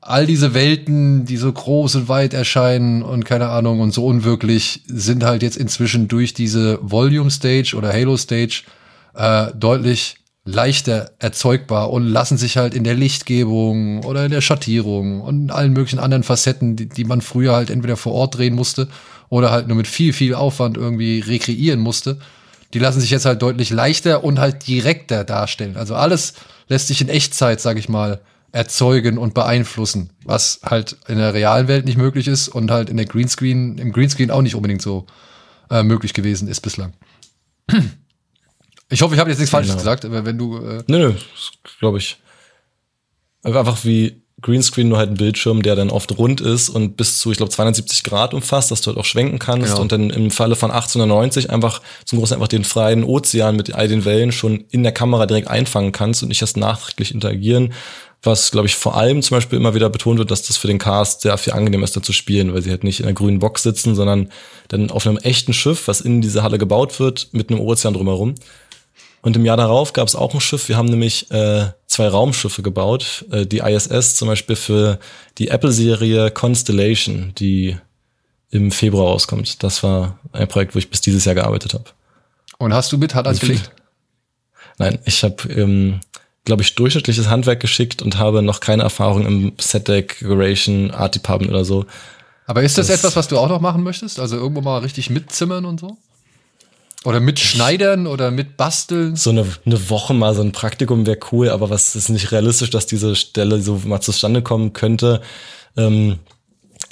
[SPEAKER 2] all diese Welten, die so groß und weit erscheinen und keine Ahnung und so unwirklich, sind halt jetzt inzwischen durch diese Volume Stage oder Halo Stage äh, deutlich leichter erzeugbar und lassen sich halt in der Lichtgebung oder in der Schattierung und allen möglichen anderen Facetten, die, die man früher halt entweder vor Ort drehen musste oder halt nur mit viel, viel Aufwand irgendwie rekreieren musste, die lassen sich jetzt halt deutlich leichter und halt direkter darstellen. Also alles lässt sich in Echtzeit, sag ich mal, erzeugen und beeinflussen, was halt in der realen Welt nicht möglich ist und halt in der Greenscreen, im Greenscreen auch nicht unbedingt so äh, möglich gewesen ist bislang. Ich hoffe, ich habe jetzt nichts Falsches genau. gesagt, aber wenn du. Äh
[SPEAKER 3] nö, nö, glaube ich. Einfach wie Greenscreen nur halt ein Bildschirm, der dann oft rund ist und bis zu, ich glaube, 270 Grad umfasst, dass du halt auch schwenken kannst genau. und dann im Falle von 1890 einfach zum Großen einfach den freien Ozean mit all den Wellen schon in der Kamera direkt einfangen kannst und nicht erst nachträglich interagieren. Was, glaube ich, vor allem zum Beispiel immer wieder betont wird, dass das für den Cast sehr viel angenehmer ist, da zu spielen, weil sie halt nicht in einer grünen Box sitzen, sondern dann auf einem echten Schiff, was in diese Halle gebaut wird, mit einem Ozean drumherum. Und im Jahr darauf gab es auch ein Schiff. Wir haben nämlich äh, zwei Raumschiffe gebaut. Äh, die ISS zum Beispiel für die Apple-Serie Constellation, die im Februar rauskommt. Das war ein Projekt, wo ich bis dieses Jahr gearbeitet habe.
[SPEAKER 2] Und hast du mit Hand angelegt?
[SPEAKER 3] Nein, ich habe, ähm, glaube ich, durchschnittliches Handwerk geschickt und habe noch keine Erfahrung im Set Decoration, Art Department oder so.
[SPEAKER 2] Aber ist das, das etwas, was du auch noch machen möchtest? Also irgendwo mal richtig mitzimmern und so? Oder mit Schneidern oder mit Basteln?
[SPEAKER 3] So eine, eine Woche mal so ein Praktikum wäre cool, aber was ist nicht realistisch, dass diese Stelle so mal zustande kommen könnte. Ähm,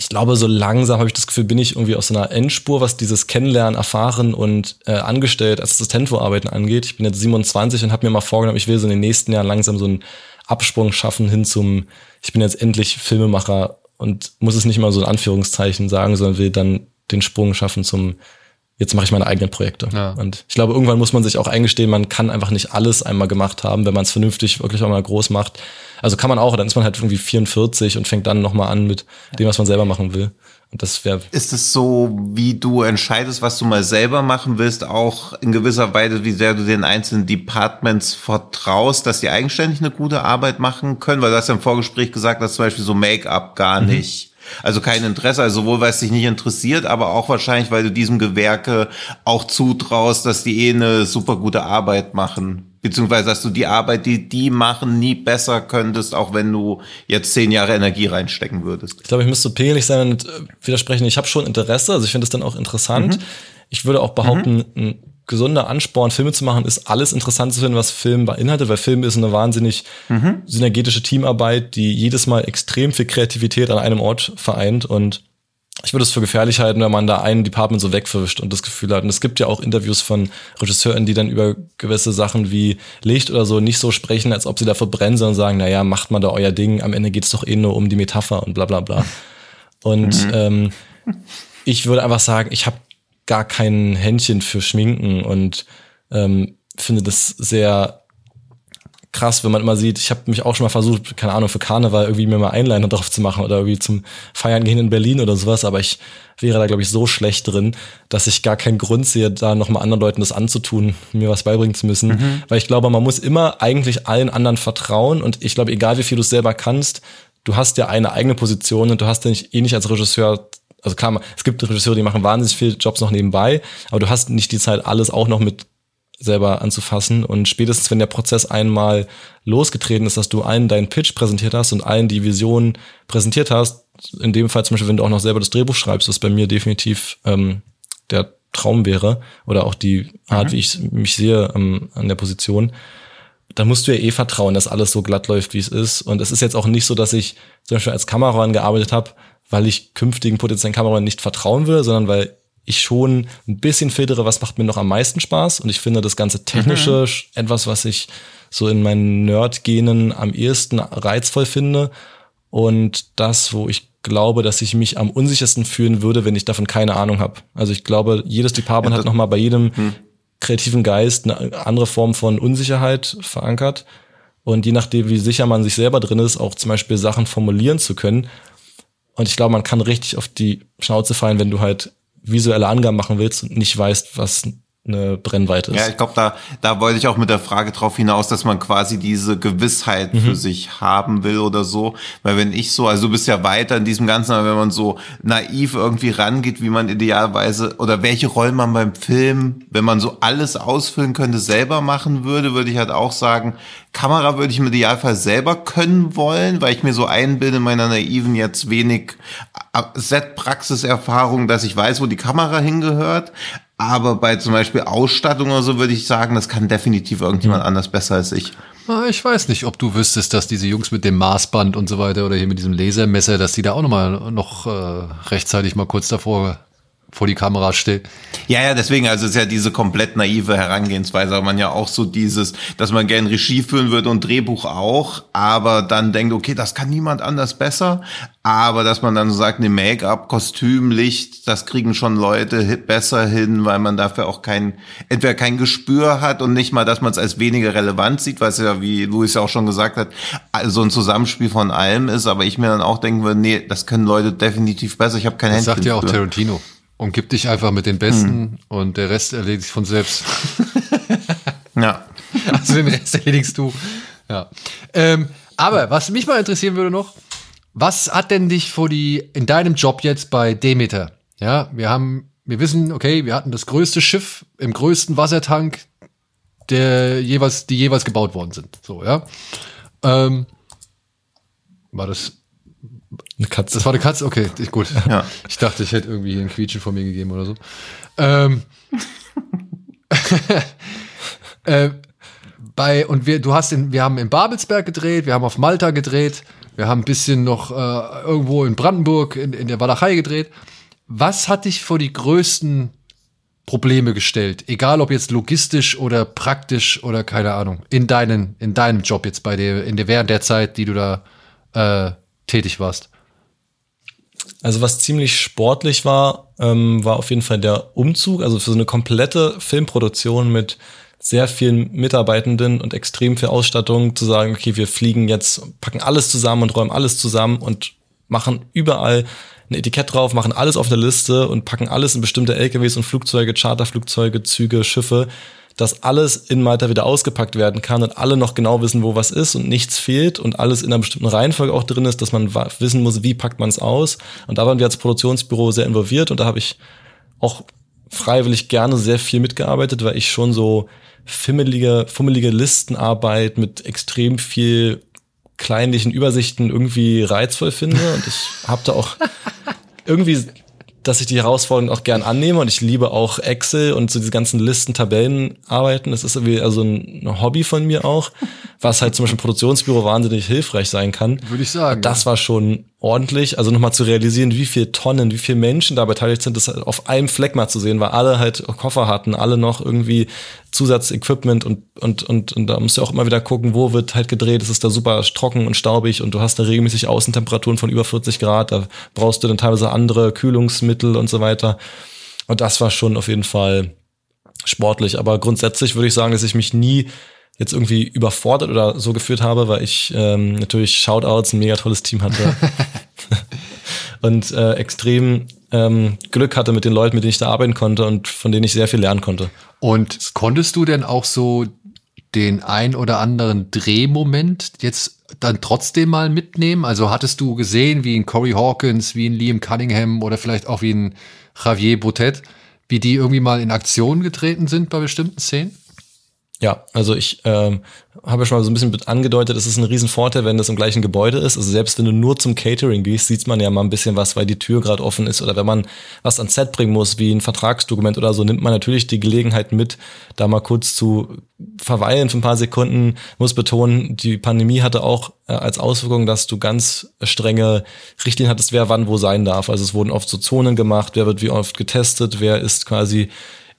[SPEAKER 3] ich glaube, so langsam habe ich das Gefühl, bin ich irgendwie aus so einer Endspur, was dieses Kennenlernen, Erfahren und äh, angestellt Assistent arbeiten angeht. Ich bin jetzt 27 und habe mir mal vorgenommen, ich will so in den nächsten Jahren langsam so einen Absprung schaffen hin zum, ich bin jetzt endlich Filmemacher und muss es nicht mal so in Anführungszeichen sagen, sondern will dann den Sprung schaffen zum jetzt mache ich meine eigenen Projekte. Ja. Und ich glaube, irgendwann muss man sich auch eingestehen, man kann einfach nicht alles einmal gemacht haben, wenn man es vernünftig wirklich auch mal groß macht. Also kann man auch, dann ist man halt irgendwie 44 und fängt dann nochmal an mit dem, was man selber machen will. Und das wäre.
[SPEAKER 4] Ist es so, wie du entscheidest, was du mal selber machen willst, auch in gewisser Weise, wie sehr du den einzelnen Departments vertraust, dass die eigenständig eine gute Arbeit machen können? Weil du hast ja im Vorgespräch gesagt, dass zum Beispiel so Make-up gar mhm. nicht Also kein Interesse, also sowohl weil es dich nicht interessiert, aber auch wahrscheinlich, weil du diesem Gewerke auch zutraust, dass die eh eine super gute Arbeit machen. Beziehungsweise, dass du die Arbeit, die die machen, nie besser könntest, auch wenn du jetzt zehn Jahre Energie reinstecken würdest.
[SPEAKER 3] Ich glaube, ich müsste pingelig sein und äh, widersprechen. Ich habe schon Interesse, also ich finde es dann auch interessant. Mhm. Ich würde auch behaupten, mhm. Gesunder Ansporn, Filme zu machen, ist alles interessant zu finden, was Film beinhaltet, weil Film ist eine wahnsinnig mhm. synergetische Teamarbeit, die jedes Mal extrem viel Kreativität an einem Ort vereint und ich würde es für gefährlich halten, wenn man da ein Department so wegfischt und das Gefühl hat. Und es gibt ja auch Interviews von Regisseuren, die dann über gewisse Sachen wie Licht oder so nicht so sprechen, als ob sie dafür brennen, sondern sagen, naja, macht mal da euer Ding, am Ende geht es doch eh nur um die Metapher und bla bla bla. Und mhm. ähm, ich würde einfach sagen, ich habe gar kein Händchen für Schminken und ähm, finde das sehr krass, wenn man immer sieht, ich habe mich auch schon mal versucht, keine Ahnung, für Karneval irgendwie mir mal Einliner drauf zu machen oder irgendwie zum Feiern gehen in Berlin oder sowas, aber ich wäre da, glaube ich, so schlecht drin, dass ich gar keinen Grund sehe, da nochmal anderen Leuten das anzutun, mir was beibringen zu müssen. Mhm. Weil ich glaube, man muss immer eigentlich allen anderen vertrauen und ich glaube, egal wie viel du selber kannst, du hast ja eine eigene Position und du hast ja nicht, eh nicht als Regisseur also klar, es gibt Regisseure, die machen wahnsinnig viele Jobs noch nebenbei, aber du hast nicht die Zeit, alles auch noch mit selber anzufassen. Und spätestens, wenn der Prozess einmal losgetreten ist, dass du allen deinen Pitch präsentiert hast und allen die Vision präsentiert hast, in dem Fall zum Beispiel, wenn du auch noch selber das Drehbuch schreibst, was bei mir definitiv ähm, der Traum wäre oder auch die Art, mhm. wie ich mich sehe ähm, an der Position, dann musst du ja eh vertrauen, dass alles so glatt läuft, wie es ist. Und es ist jetzt auch nicht so, dass ich zum Beispiel als Kameramann gearbeitet habe, weil ich künftigen potenziellen Kameramann nicht vertrauen will, sondern weil ich schon ein bisschen filtere, was macht mir noch am meisten Spaß. Und ich finde das ganze Technische mhm. etwas, was ich so in meinen Nerd-Genen am ehesten reizvoll finde. Und das, wo ich glaube, dass ich mich am unsichersten fühlen würde, wenn ich davon keine Ahnung habe. Also ich glaube, jedes Department ja, hat nochmal bei jedem hm. kreativen Geist eine andere Form von Unsicherheit verankert. Und je nachdem, wie sicher man sich selber drin ist, auch zum Beispiel Sachen formulieren zu können. Und ich glaube, man kann richtig auf die Schnauze fallen, wenn du halt visuelle Angaben machen willst und nicht weißt, was eine Brennweite ist.
[SPEAKER 4] Ja, ich glaube, da, da wollte ich auch mit der Frage drauf hinaus, dass man quasi diese Gewissheit mhm. für sich haben will oder so. Weil wenn ich so, also du bist ja weiter in diesem Ganzen, aber wenn man so naiv irgendwie rangeht, wie man idealerweise oder welche Rollen man beim Film, wenn man so alles ausfüllen könnte, selber machen würde, würde ich halt auch sagen, Kamera würde ich im Idealfall selber können wollen, weil ich mir so einbilde in meiner naiven jetzt wenig äh, Set-Praxiserfahrung, dass ich weiß, wo die Kamera hingehört. Aber bei zum Beispiel Ausstattung oder so würde ich sagen, das kann definitiv irgendjemand mhm. anders besser als ich.
[SPEAKER 2] Ah, ich weiß nicht, ob du wüsstest, dass diese Jungs mit dem Maßband und so weiter oder hier mit diesem Lasermesser, dass die da auch noch mal noch äh, rechtzeitig mal kurz davor vor die Kamera steht.
[SPEAKER 4] Ja, ja, deswegen, also es ist ja diese komplett naive Herangehensweise, aber man ja auch so dieses, dass man gern Regie führen würde und Drehbuch auch, aber dann denkt, okay, das kann niemand anders besser, aber dass man dann so sagt, ne Make-up, Kostüm, Licht, das kriegen schon Leute besser hin, weil man dafür auch kein, entweder kein Gespür hat und nicht mal, dass man es als weniger relevant sieht, weil es ja, wie Luis ja auch schon gesagt hat, so ein Zusammenspiel von allem ist, aber ich mir dann auch denken würde, nee, das können Leute definitiv besser, ich habe kein
[SPEAKER 2] Händchen Das sagt ja auch Tarantino. Umgib dich einfach mit den Besten hm. und der Rest erledigt sich von selbst.
[SPEAKER 4] ja.
[SPEAKER 2] Also den Rest erledigst du. Ja. Ähm, aber was mich mal interessieren würde noch, was hat denn dich vor die, in deinem Job jetzt bei Demeter? Ja, wir haben, wir wissen, okay, wir hatten das größte Schiff im größten Wassertank, der jeweils, die jeweils gebaut worden sind. So, ja. Ähm, war das eine Katze. Das war eine Katze? Okay, gut. Ja. Ich dachte, ich hätte irgendwie ein Quietschen von mir gegeben oder so. Ähm, äh, bei, und wir, du hast in, wir haben in Babelsberg gedreht, wir haben auf Malta gedreht, wir haben ein bisschen noch äh, irgendwo in Brandenburg in, in der Walachei gedreht. Was hat dich vor die größten Probleme gestellt? Egal ob jetzt logistisch oder praktisch oder keine Ahnung. In deinen, in deinem Job jetzt bei der, in der, während der Zeit, die du da äh, tätig warst?
[SPEAKER 3] Also was ziemlich sportlich war, ähm, war auf jeden Fall der Umzug. Also für so eine komplette Filmproduktion mit sehr vielen Mitarbeitenden und extrem viel Ausstattung zu sagen, okay, wir fliegen jetzt, packen alles zusammen und räumen alles zusammen und machen überall ein Etikett drauf, machen alles auf der Liste und packen alles in bestimmte LKWs und Flugzeuge, Charterflugzeuge, Züge, Schiffe dass alles in Malta wieder ausgepackt werden kann und alle noch genau wissen, wo was ist und nichts fehlt und alles in einer bestimmten Reihenfolge auch drin ist, dass man wissen muss, wie packt man es aus. Und da waren wir als Produktionsbüro sehr involviert und da habe ich auch freiwillig gerne sehr viel mitgearbeitet, weil ich schon so fimmelige, fummelige Listenarbeit mit extrem viel kleinlichen Übersichten irgendwie reizvoll finde und ich habe da auch irgendwie dass ich die Herausforderung auch gern annehme und ich liebe auch Excel und so diese ganzen Listen, Tabellen arbeiten. Das ist irgendwie also ein Hobby von mir auch, was halt zum Beispiel im Produktionsbüro wahnsinnig hilfreich sein kann.
[SPEAKER 2] Würde ich sagen.
[SPEAKER 3] Das war schon ordentlich. Also nochmal zu realisieren, wie viele Tonnen, wie viele Menschen da beteiligt sind, das auf einem Fleck mal zu sehen, weil alle halt Koffer hatten, alle noch irgendwie Zusatzequipment und, und, und, und da musst du auch immer wieder gucken, wo wird halt gedreht, es ist da super trocken und staubig und du hast da regelmäßig Außentemperaturen von über 40 Grad, da brauchst du dann teilweise andere Kühlungsmittel und so weiter. Und das war schon auf jeden Fall sportlich. Aber grundsätzlich würde ich sagen, dass ich mich nie jetzt irgendwie überfordert oder so geführt habe, weil ich ähm, natürlich Shoutouts, ein mega tolles Team hatte und äh, extrem ähm, Glück hatte mit den Leuten, mit denen ich da arbeiten konnte und von denen ich sehr viel lernen konnte.
[SPEAKER 2] Und konntest du denn auch so den ein oder anderen Drehmoment jetzt dann trotzdem mal mitnehmen? Also hattest du gesehen, wie ein Corey Hawkins, wie ein Liam Cunningham oder vielleicht auch wie ein Javier Botet, wie die irgendwie mal in Aktion getreten sind bei bestimmten Szenen?
[SPEAKER 3] Ja, also ich ähm, habe ja schon mal so ein bisschen angedeutet, es ist ein Riesenvorteil, wenn das im gleichen Gebäude ist. Also selbst wenn du nur zum Catering gehst, sieht man ja mal ein bisschen was, weil die Tür gerade offen ist. Oder wenn man was ans Set bringen muss, wie ein Vertragsdokument oder so, nimmt man natürlich die Gelegenheit mit, da mal kurz zu verweilen für ein paar Sekunden. Muss betonen, die Pandemie hatte auch äh, als Auswirkung, dass du ganz strenge Richtlinien hattest, wer wann wo sein darf. Also es wurden oft so Zonen gemacht, wer wird wie oft getestet, wer ist quasi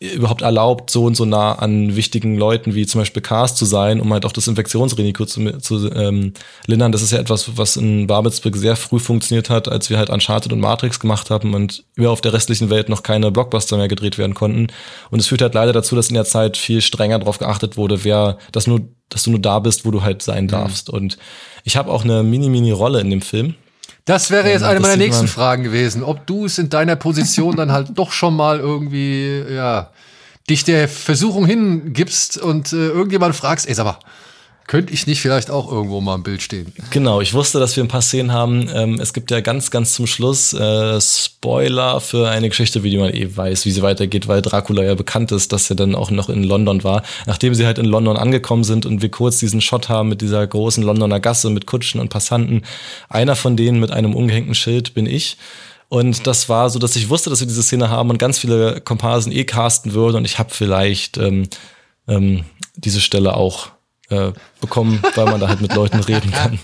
[SPEAKER 3] überhaupt erlaubt, so und so nah an wichtigen Leuten wie zum Beispiel Cars zu sein, um halt auch das Infektionsrisiko zu, zu ähm, lindern. Das ist ja etwas, was in Babelsberg sehr früh funktioniert hat, als wir halt Uncharted und Matrix gemacht haben und über auf der restlichen Welt noch keine Blockbuster mehr gedreht werden konnten. Und es führt halt leider dazu, dass in der Zeit viel strenger darauf geachtet wurde, wer, dass nur, dass du nur da bist, wo du halt sein darfst. Mhm. Und ich habe auch eine mini-mini-Rolle in dem Film.
[SPEAKER 2] Das wäre jetzt eine meiner nächsten Fragen gewesen, ob du es in deiner Position dann halt doch schon mal irgendwie, ja, dich der Versuchung hingibst und äh, irgendjemand fragst, ey, sag mal, könnte ich nicht vielleicht auch irgendwo mal im Bild stehen?
[SPEAKER 3] Genau, ich wusste, dass wir ein paar Szenen haben. Ähm, es gibt ja ganz, ganz zum Schluss äh, Spoiler für eine Geschichte, wie die man eh weiß, wie sie weitergeht, weil Dracula ja bekannt ist, dass er dann auch noch in London war. Nachdem sie halt in London angekommen sind und wir kurz diesen Shot haben mit dieser großen Londoner Gasse mit Kutschen und Passanten, einer von denen mit einem umgehängten Schild bin ich. Und das war so, dass ich wusste, dass wir diese Szene haben und ganz viele Komparsen eh casten würden und ich habe vielleicht ähm, ähm, diese Stelle auch äh, bekommen, weil man da halt mit Leuten reden kann.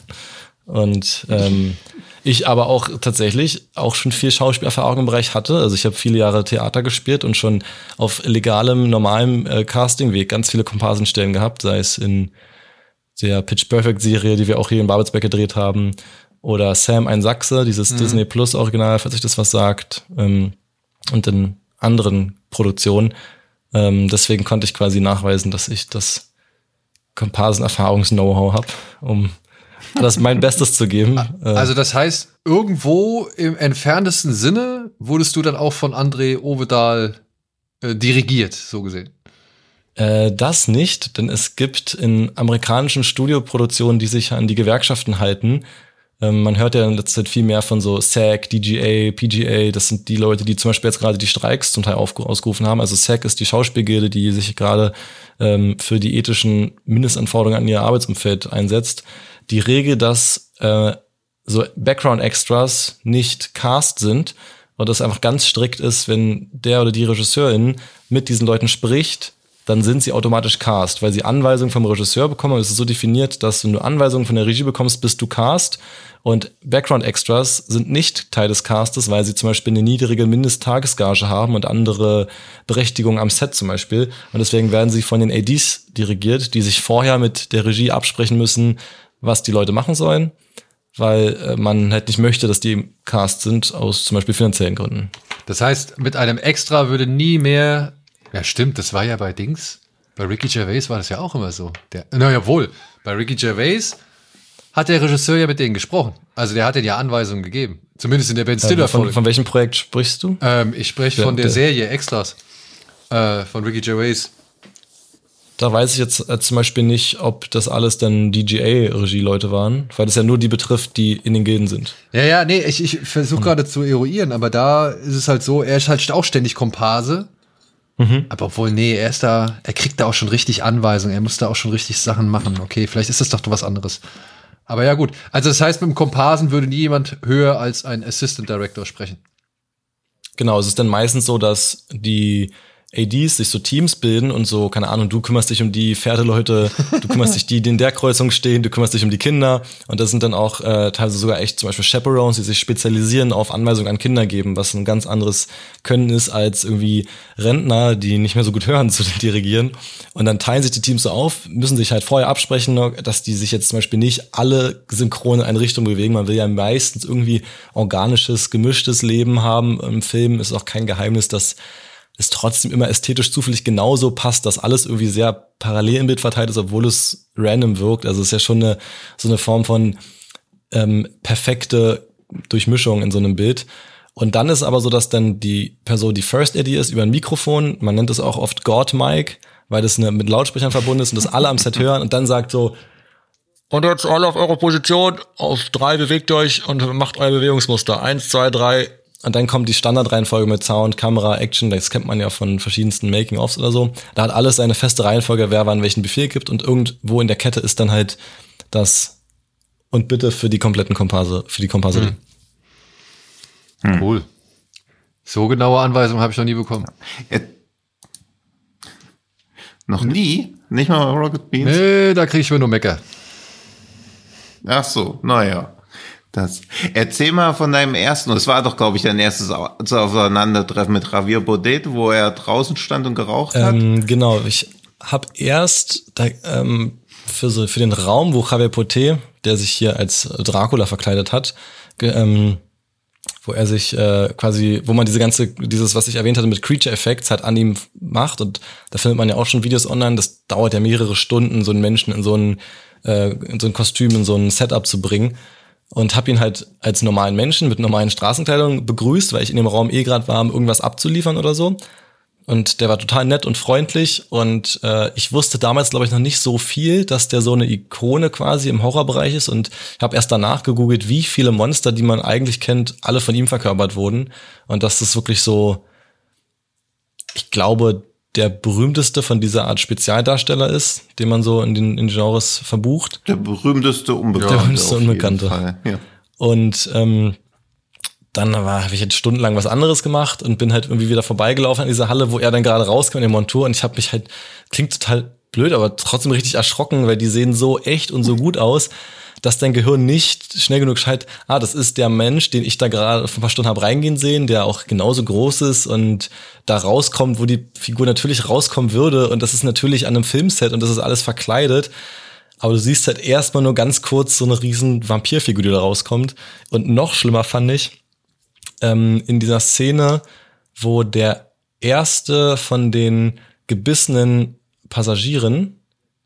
[SPEAKER 3] Und ähm, ich aber auch tatsächlich auch schon viel Schauspielerfahrung im Bereich hatte. Also ich habe viele Jahre Theater gespielt und schon auf legalem, normalem äh, Castingweg ganz viele Komparsenstellen gehabt, sei es in der Pitch Perfect Serie, die wir auch hier in Babelsberg gedreht haben, oder Sam ein Sachse, dieses mhm. Disney Plus Original, falls euch das was sagt, ähm, und in anderen Produktionen. Ähm, deswegen konnte ich quasi nachweisen, dass ich das Komparsen-Erfahrungs-Know-how habe, um das mein Bestes zu geben.
[SPEAKER 2] Äh, also das heißt, irgendwo im entferntesten Sinne wurdest du dann auch von André Ovedal äh, dirigiert, so gesehen.
[SPEAKER 3] Äh, das nicht, denn es gibt in amerikanischen Studioproduktionen, die sich an die Gewerkschaften halten, ähm, man hört ja in letzter Zeit viel mehr von so SAG, DGA, PGA. Das sind die Leute, die zum Beispiel jetzt gerade die Streiks zum Teil ausgerufen haben. Also SAG ist die Schauspielgilde, die sich gerade ähm, für die ethischen Mindestanforderungen an ihr Arbeitsumfeld einsetzt. Die Regel, dass äh, so Background-Extras nicht cast sind und das einfach ganz strikt ist, wenn der oder die Regisseurin mit diesen Leuten spricht, dann sind sie automatisch cast, weil sie Anweisungen vom Regisseur bekommen. Es ist so definiert, dass wenn du Anweisungen von der Regie bekommst, bist du cast. Und Background-Extras sind nicht Teil des Castes, weil sie zum Beispiel eine niedrige Mindesttagesgage haben und andere Berechtigungen am Set zum Beispiel. Und deswegen werden sie von den ADs dirigiert, die sich vorher mit der Regie absprechen müssen, was die Leute machen sollen, weil äh, man halt nicht möchte, dass die im Cast sind, aus zum Beispiel finanziellen Gründen.
[SPEAKER 2] Das heißt, mit einem Extra würde nie mehr ja, stimmt, das war ja bei Dings. Bei Ricky Gervais war das ja auch immer so. Der, naja, wohl, bei Ricky Gervais hat der Regisseur ja mit denen gesprochen. Also der hat denen ja Anweisungen gegeben. Zumindest in der Ben Stiller
[SPEAKER 3] Folge. Von, von, welchem Projekt sprichst du?
[SPEAKER 2] Ähm, ich spreche von der, der, Serie Extras äh, von Ricky Gervais.
[SPEAKER 3] da weiß ich jetzt äh, zum Beispiel nicht, ob das alles dann DGA-Regie-Leute waren, weil das ja nur die betrifft, die in den Gilden sind.
[SPEAKER 2] Ja, ja, nee, ich, ich versuche gerade zu eruieren, aber da ist es halt so, er ist halt auch ständig Komparse. Aber obwohl, nee, er ist da, er kriegt da auch schon richtig Anweisungen, er muss da auch schon richtig Sachen machen. Okay, vielleicht ist das doch was anderes. Aber ja, gut. Also, das heißt, mit dem Komparsen würde nie jemand höher als ein Assistant Director sprechen.
[SPEAKER 3] Genau, es ist dann meistens so, dass die ADs sich so Teams bilden und so, keine Ahnung, du kümmerst dich um die Pferdeleute, du kümmerst dich die, die in der Kreuzung stehen, du kümmerst dich um die Kinder. Und das sind dann auch äh, teilweise sogar echt zum Beispiel Chaperones, die sich spezialisieren auf Anweisungen an Kinder geben, was ein ganz anderes Können ist als irgendwie Rentner, die nicht mehr so gut hören zu dirigieren und dann teilen sich die Teams so auf, müssen sich halt vorher absprechen, dass die sich jetzt zum Beispiel nicht alle synchron in eine Richtung bewegen, man will ja meistens irgendwie organisches, gemischtes Leben haben im Film, ist auch kein Geheimnis, dass es trotzdem immer ästhetisch zufällig genauso passt, dass alles irgendwie sehr parallel im Bild verteilt ist, obwohl es random wirkt. Also es ist ja schon eine, so eine Form von ähm, perfekte Durchmischung in so einem Bild. Und dann ist aber so, dass dann die Person, die First AD ist, über ein Mikrofon, man nennt es auch oft God Mic, weil das eine, mit Lautsprechern verbunden ist und das alle am Set hören und dann sagt so, und jetzt alle auf eure Position, auf drei bewegt euch und macht euer Bewegungsmuster. Eins, zwei, drei, und dann kommt die Standardreihenfolge mit Sound, Kamera, Action. Das kennt man ja von verschiedensten Making-ofs oder so. Da hat alles seine feste Reihenfolge, wer wann welchen Befehl gibt. Und irgendwo in der Kette ist dann halt das und bitte für die kompletten Komparse, für die Komparse.
[SPEAKER 2] Hm. Cool. So genaue Anweisungen habe ich noch nie bekommen.
[SPEAKER 4] Ja. Noch nie? Nicht mal Rocket Beans?
[SPEAKER 2] Nee, da kriege ich mir nur Mecker.
[SPEAKER 4] Ach so, naja. Das. Erzähl mal von deinem ersten, das war doch, glaube ich, dein erstes Aufeinandertreffen mit Javier Baudet, wo er draußen stand und geraucht hat.
[SPEAKER 3] Ähm, genau, ich habe erst da, ähm, für, so, für den Raum, wo Javier Baudet, der sich hier als Dracula verkleidet hat, ähm, wo er sich äh, quasi, wo man diese ganze, dieses, was ich erwähnt hatte mit Creature Effects halt an ihm macht und da findet man ja auch schon Videos online, das dauert ja mehrere Stunden, so einen Menschen in so ein, äh, in so ein Kostüm, in so ein Setup zu bringen und habe ihn halt als normalen Menschen mit normalen Straßenkleidung begrüßt, weil ich in dem Raum eh gerade war, um irgendwas abzuliefern oder so. Und der war total nett und freundlich und äh, ich wusste damals, glaube ich, noch nicht so viel, dass der so eine Ikone quasi im Horrorbereich ist und ich habe erst danach gegoogelt, wie viele Monster, die man eigentlich kennt, alle von ihm verkörpert wurden und dass das wirklich so, ich glaube, der berühmteste von dieser Art Spezialdarsteller ist, den man so in den, in Genres verbucht.
[SPEAKER 4] Der berühmteste Unbekannte.
[SPEAKER 3] Der berühmteste Unbekannte. Ja. Und ähm, dann habe ich jetzt stundenlang was anderes gemacht und bin halt irgendwie wieder vorbeigelaufen an dieser Halle, wo er dann gerade rauskam in der Montur und ich habe mich halt, klingt total blöd, aber trotzdem richtig erschrocken, weil die sehen so echt und so gut aus dass dein Gehirn nicht schnell genug schaltet, ah, das ist der Mensch, den ich da gerade vor ein paar Stunden habe reingehen sehen, der auch genauso groß ist und da rauskommt, wo die Figur natürlich rauskommen würde und das ist natürlich an einem Filmset und das ist alles verkleidet. Aber du siehst halt erstmal nur ganz kurz so eine riesen Vampirfigur, die da rauskommt. Und noch schlimmer fand ich, ähm, in dieser Szene, wo der erste von den gebissenen Passagieren,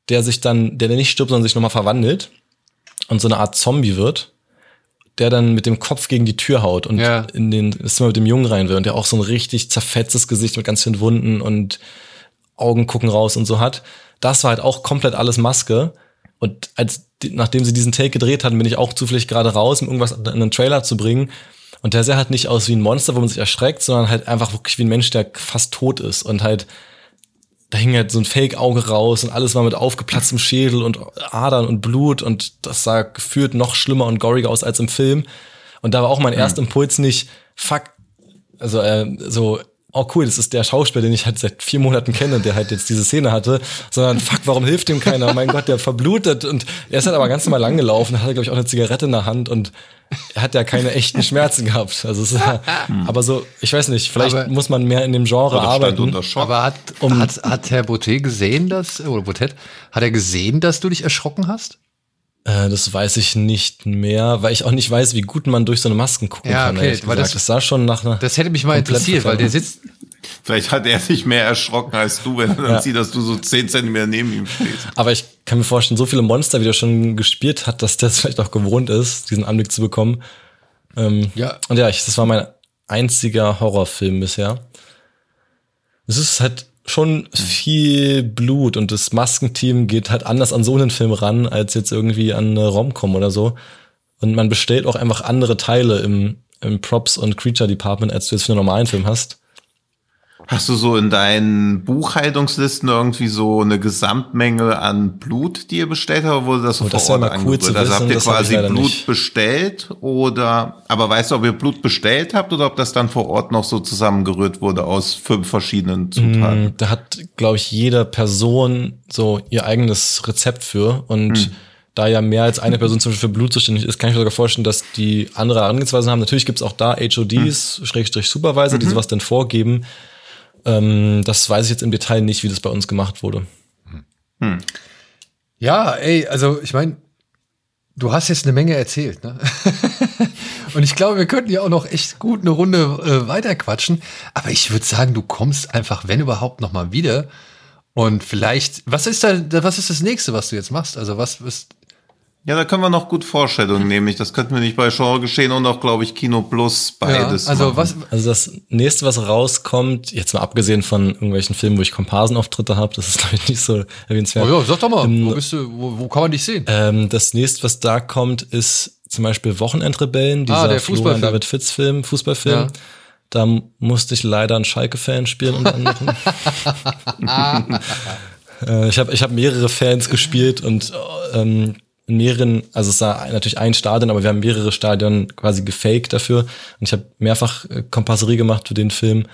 [SPEAKER 3] der sich dann, der nicht stirbt, sondern sich nochmal verwandelt, und so eine Art Zombie wird, der dann mit dem Kopf gegen die Tür haut und
[SPEAKER 2] Ja.
[SPEAKER 3] in den das Zimmer mit dem Jungen rein will und der auch so ein richtig zerfetztes Gesicht mit ganz vielen Wunden und Augen gucken raus und so hat. Das war halt auch komplett alles Maske. Und als, nachdem sie diesen Take gedreht hatten, bin ich auch zufällig gerade raus, um irgendwas in einen Trailer zu bringen. Und der sah halt nicht aus wie ein Monster, wo man sich erschreckt, sondern halt einfach wirklich wie ein Mensch, der fast tot ist. Und halt, da hing halt so ein Fake-Auge raus und alles war mit aufgeplatztem Schädel und Adern und Blut und das sah gefühlt noch schlimmer und goriger aus als im Film. Und da war auch mein erster Impuls nicht, fuck, also äh, so, oh cool, das ist der Schauspieler, den ich halt seit vier Monaten kenne, der halt jetzt diese Szene hatte, sondern fuck, warum hilft dem keiner? mein Gott, der verblutet und er ist halt aber ganz normal langgelaufen, hatte glaube ich auch eine Zigarette in der Hand und er hat ja keine echten Schmerzen gehabt. Also es ist ja, aber so, ich weiß nicht, vielleicht
[SPEAKER 2] Aber-
[SPEAKER 3] muss man mehr in dem Genre arbeiten.
[SPEAKER 4] unter Schock.
[SPEAKER 2] Aber hat, hat, hat Herr Boutet gesehen, dass, oder Boutet, hat er gesehen, dass du dich erschrocken hast?
[SPEAKER 3] Äh, das weiß ich nicht mehr, weil ich auch nicht weiß, wie gut man durch so eine Masken gucken
[SPEAKER 2] Ja,
[SPEAKER 3] kann.
[SPEAKER 2] okay, weil das-
[SPEAKER 3] das sah schon nach einer.
[SPEAKER 2] Das hätte mich mal interessiert, weil der sitzt,
[SPEAKER 4] Vielleicht hat er sich mehr erschrocken als du, wenn er dann sieht, dass du so 10 Zentimeter neben ihm stehst.
[SPEAKER 3] Aber ich kann mir vorstellen, so viele Monster, wie der schon gespielt hat, dass der es vielleicht auch gewohnt ist, diesen Anblick zu bekommen. Ähm,
[SPEAKER 2] Ja.
[SPEAKER 3] Und ja, ich, das war mein einziger Horrorfilm bisher. Es ist halt schon viel Blut und das Maskenteam geht halt anders an so einen Film ran, als jetzt irgendwie an eine Romcom oder so. Und man bestellt auch einfach andere Teile im, im Props- und Creature-Department, als du jetzt für einen normalen Film hast.
[SPEAKER 4] Hast du so in deinen Buchhaltungslisten irgendwie so eine Gesamtmenge an Blut, die ihr bestellt habt, oder wurde das so
[SPEAKER 3] Oh,
[SPEAKER 4] vor
[SPEAKER 3] das
[SPEAKER 4] Ort
[SPEAKER 3] mal cool
[SPEAKER 4] angerührt? Also habt
[SPEAKER 3] wissen,
[SPEAKER 4] ihr
[SPEAKER 3] das hab ich
[SPEAKER 4] quasi Blut
[SPEAKER 3] nicht.
[SPEAKER 4] bestellt oder, aber weißt du, ob ihr Blut bestellt habt oder ob das dann vor Ort noch so zusammengerührt wurde aus fünf verschiedenen Zutaten?
[SPEAKER 3] Mm, Da hat, glaube ich, jede Person so ihr eigenes Rezept für. Und da ja mehr als eine Person zum Beispiel für Blut zuständig ist, kann ich mir sogar vorstellen, dass die andere Herangehensweise haben. Natürlich gibt's auch da HODs, Schrägstrich Supervisor, die sowas dann vorgeben. Ähm, das weiß ich jetzt im Detail nicht, wie das bei uns gemacht wurde.
[SPEAKER 2] Ja, ey, also ich meine, du hast jetzt eine Menge erzählt, ne? Und ich glaube, wir könnten ja auch noch echt gut eine Runde äh, weiterquatschen. Aber ich würde sagen, du kommst einfach, wenn überhaupt, noch mal wieder. Und vielleicht, was ist da, was ist das nächste, was du jetzt machst? Also was ist,
[SPEAKER 4] Ja, da können wir noch gut Vorstellungen nehmen. Das könnten wir nicht bei Genre geschehen und auch, glaube ich, Kino Plus beides.
[SPEAKER 2] ja, also
[SPEAKER 4] machen.
[SPEAKER 2] was,
[SPEAKER 3] Also das nächste, was rauskommt, jetzt mal abgesehen von irgendwelchen Filmen, wo ich Komparsenauftritte habe, das ist glaube ich nicht so erwähnenswert.
[SPEAKER 2] oh ja, sag doch mal,
[SPEAKER 3] Ähm,
[SPEAKER 2] wo bist du, wo, wo kann man dich sehen?
[SPEAKER 3] Ähm, das nächste, was da kommt, ist zum Beispiel Wochenendrebellen, dieser
[SPEAKER 2] Ah, der
[SPEAKER 3] Florian
[SPEAKER 2] Fußballfilm.
[SPEAKER 3] David Fitz Film, Fußballfilm.
[SPEAKER 2] Ja.
[SPEAKER 3] Da musste ich leider einen Schalke-Fan spielen unter anderem. äh, ich habe ich hab mehrere Fans gespielt und ähm, in mehreren, also es war natürlich ein Stadion, aber wir haben mehrere Stadien quasi gefaked dafür. Und ich habe mehrfach äh, Kompasserie gemacht für den Film.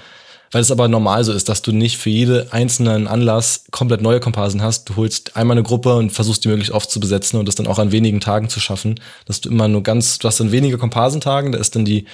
[SPEAKER 3] Weil es aber normal so ist, dass du nicht für jede einzelnen Anlass komplett neue Komparsen hast. Du holst einmal eine Gruppe und versuchst die möglichst oft zu besetzen und das dann auch an wenigen Tagen zu schaffen. Dass du immer nur ganz, du hast dann wenige Komparsentagen, da ist dann die,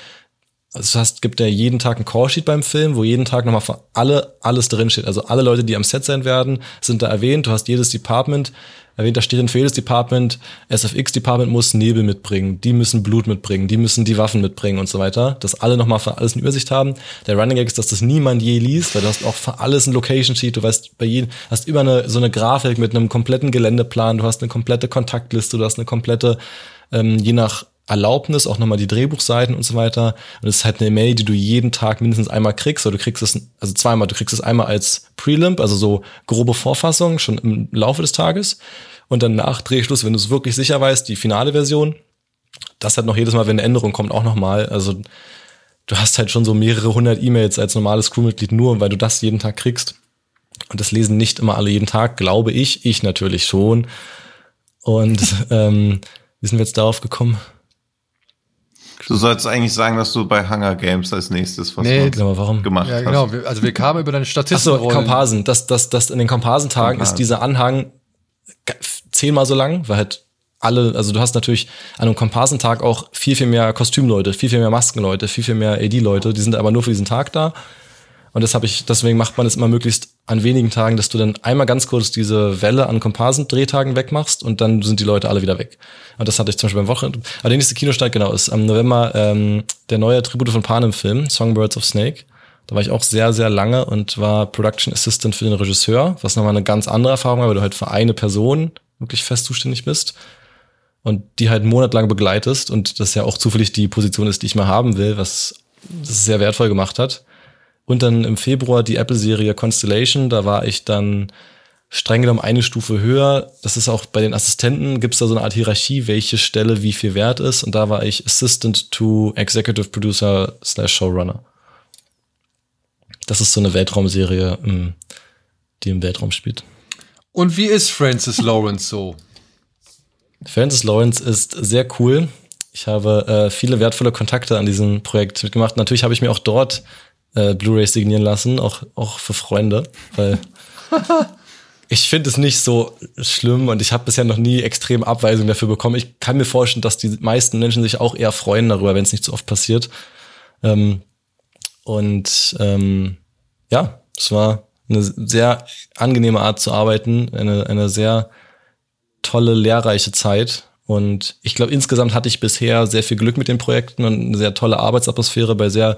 [SPEAKER 3] also du hast, gibt ja jeden Tag ein Callsheet beim Film, wo jeden Tag nochmal für alle alles drin steht. Also alle Leute, die am Set sein werden, sind da erwähnt. Du hast jedes Department erwähnt, da steht für jedes Department, SFX-Department muss Nebel mitbringen, die müssen Blut mitbringen, die müssen die Waffen mitbringen und so weiter. Dass alle nochmal für alles eine Übersicht haben. Der Running Gag ist, dass das niemand je liest, weil du hast auch für alles ein Location Sheet, du weißt bei jedem, hast über eine, so eine Grafik mit einem kompletten Geländeplan, du hast eine komplette Kontaktliste, du hast eine komplette, ähm, je nach Erlaubnis, auch nochmal die Drehbuchseiten und so weiter. Und es ist halt eine Mail, die du jeden Tag mindestens einmal kriegst, oder du kriegst es, also zweimal, du kriegst es einmal als Prelimp, also so grobe Vorfassung, schon im Laufe des Tages. Und dann nach Drehschluss, wenn du es wirklich sicher weißt, die finale Version. Das hat noch jedes Mal, wenn eine Änderung kommt, auch nochmal. Also du hast halt schon so mehrere hundert E-Mails als normales Crewmitglied nur, weil du das jeden Tag kriegst. Und das lesen nicht immer alle jeden Tag, glaube ich. Ich natürlich schon. Und ähm, wie sind wir jetzt darauf gekommen?
[SPEAKER 4] Du sollst eigentlich sagen, dass du bei Hunger Games als nächstes was
[SPEAKER 2] Nee,
[SPEAKER 3] Genau, warum?
[SPEAKER 4] gemacht
[SPEAKER 2] Ja,
[SPEAKER 4] hast.
[SPEAKER 2] genau. Wir, also wir kamen über deine
[SPEAKER 3] Achso,
[SPEAKER 2] Statistenrollen.
[SPEAKER 3] Komparsen. Das, das, das in den Komparsentagen
[SPEAKER 4] Komparsen.
[SPEAKER 3] ist dieser Anhang zehnmal so lang, weil halt alle, also du hast natürlich an einem Komparsentag auch viel, viel mehr Kostümleute, viel, viel mehr Maskenleute, viel, viel mehr AD-Leute, die sind aber nur für diesen Tag da. Und das habe ich, deswegen macht man es immer möglichst an wenigen Tagen, dass du dann einmal ganz kurz diese Welle an Komparsendrehtagen wegmachst und dann sind die Leute alle wieder weg. Und das hatte ich zum Beispiel beim Wochenende. Aber der nächste Kinostart, genau, ist am November ähm, der neue Tribute von Panem-Film, Songbirds of Snake. Da war ich auch sehr, sehr lange und war Production Assistant für den Regisseur, was nochmal eine ganz andere Erfahrung war, weil du halt für eine Person wirklich fest zuständig bist und die halt monatelang begleitest und das ja auch zufällig die Position ist, die ich mal haben will, was das sehr wertvoll gemacht hat. Und dann im Februar die Apple-Serie Constellation, da war ich dann streng genommen eine Stufe höher. Das ist auch bei den Assistenten, gibt es da so eine Art Hierarchie, welche Stelle wie viel wert ist. Und da war ich Assistant to Executive Producer slash Showrunner. Das ist so eine Weltraumserie, ähm, die im Weltraum spielt.
[SPEAKER 2] Und wie ist Francis Lawrence so?
[SPEAKER 3] Francis Lawrence ist sehr cool. Ich habe äh, viele wertvolle Kontakte an diesem Projekt mitgemacht. Natürlich habe ich mir auch dort äh, Blu-rays signieren lassen, auch, auch für Freunde, weil ich finde es nicht so schlimm und ich habe bisher noch nie extrem Abweisung dafür bekommen. Ich kann mir vorstellen, dass die meisten Menschen sich auch eher freuen darüber, wenn es nicht so oft passiert. Ähm, und ähm, ja, es war eine sehr angenehme Art zu arbeiten, eine, eine sehr tolle, lehrreiche Zeit. Und ich glaube, insgesamt hatte ich bisher sehr viel Glück mit den Projekten und eine sehr tolle Arbeitsatmosphäre bei sehr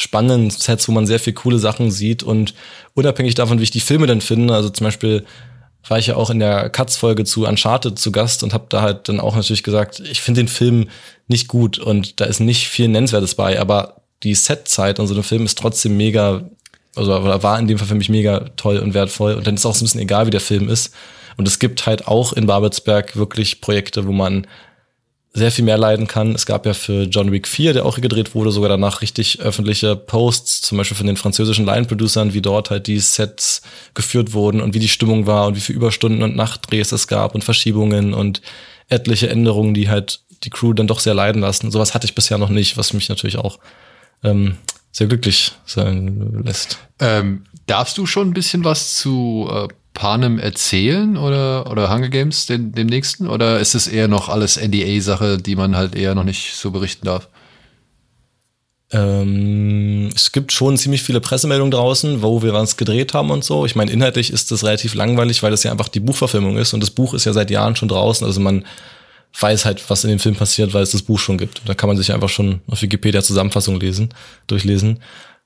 [SPEAKER 3] spannenden Sets, wo man sehr viel coole Sachen sieht. Und unabhängig davon, wie ich die Filme dann finde, also zum Beispiel war ich ja auch in der Katz-Folge zu Uncharted zu Gast und habe da halt dann auch natürlich gesagt, ich finde den Film nicht gut und da ist nicht viel Nennenswertes bei, aber die Setzeit an so einem Film ist trotzdem mega also war in dem Fall für mich mega toll und wertvoll. Und dann ist auch so ein bisschen egal, wie der Film ist. Und es gibt halt auch in Babelsberg wirklich Projekte, wo man sehr viel mehr leiden kann. Es gab ja für John Wick 4, der auch gedreht wurde, sogar danach richtig öffentliche Posts, zum Beispiel von den französischen Line-Producern, wie dort halt die Sets geführt wurden und wie die Stimmung war und wie viele Überstunden und Nachtdrehs es gab und Verschiebungen und etliche Änderungen, die halt die Crew dann doch sehr leiden lassen. Sowas hatte ich bisher noch nicht, was mich natürlich auch ähm, sehr glücklich sein lässt.
[SPEAKER 2] Ähm, darfst du schon ein bisschen was zu äh, Panem erzählen oder, oder Hunger Games, den, dem nächsten? Oder ist es eher noch alles NDA-Sache, die man halt eher noch nicht so berichten darf?
[SPEAKER 3] Ähm, es gibt schon ziemlich viele Pressemeldungen draußen, wo wir was gedreht haben und so. Ich meine, inhaltlich ist das relativ langweilig, weil das ja einfach die Buchverfilmung ist und das Buch ist ja seit Jahren schon draußen. Also man weiß halt, was in dem Film passiert, weil es das Buch schon gibt. Da kann man sich einfach schon auf Wikipedia Zusammenfassung lesen, durchlesen.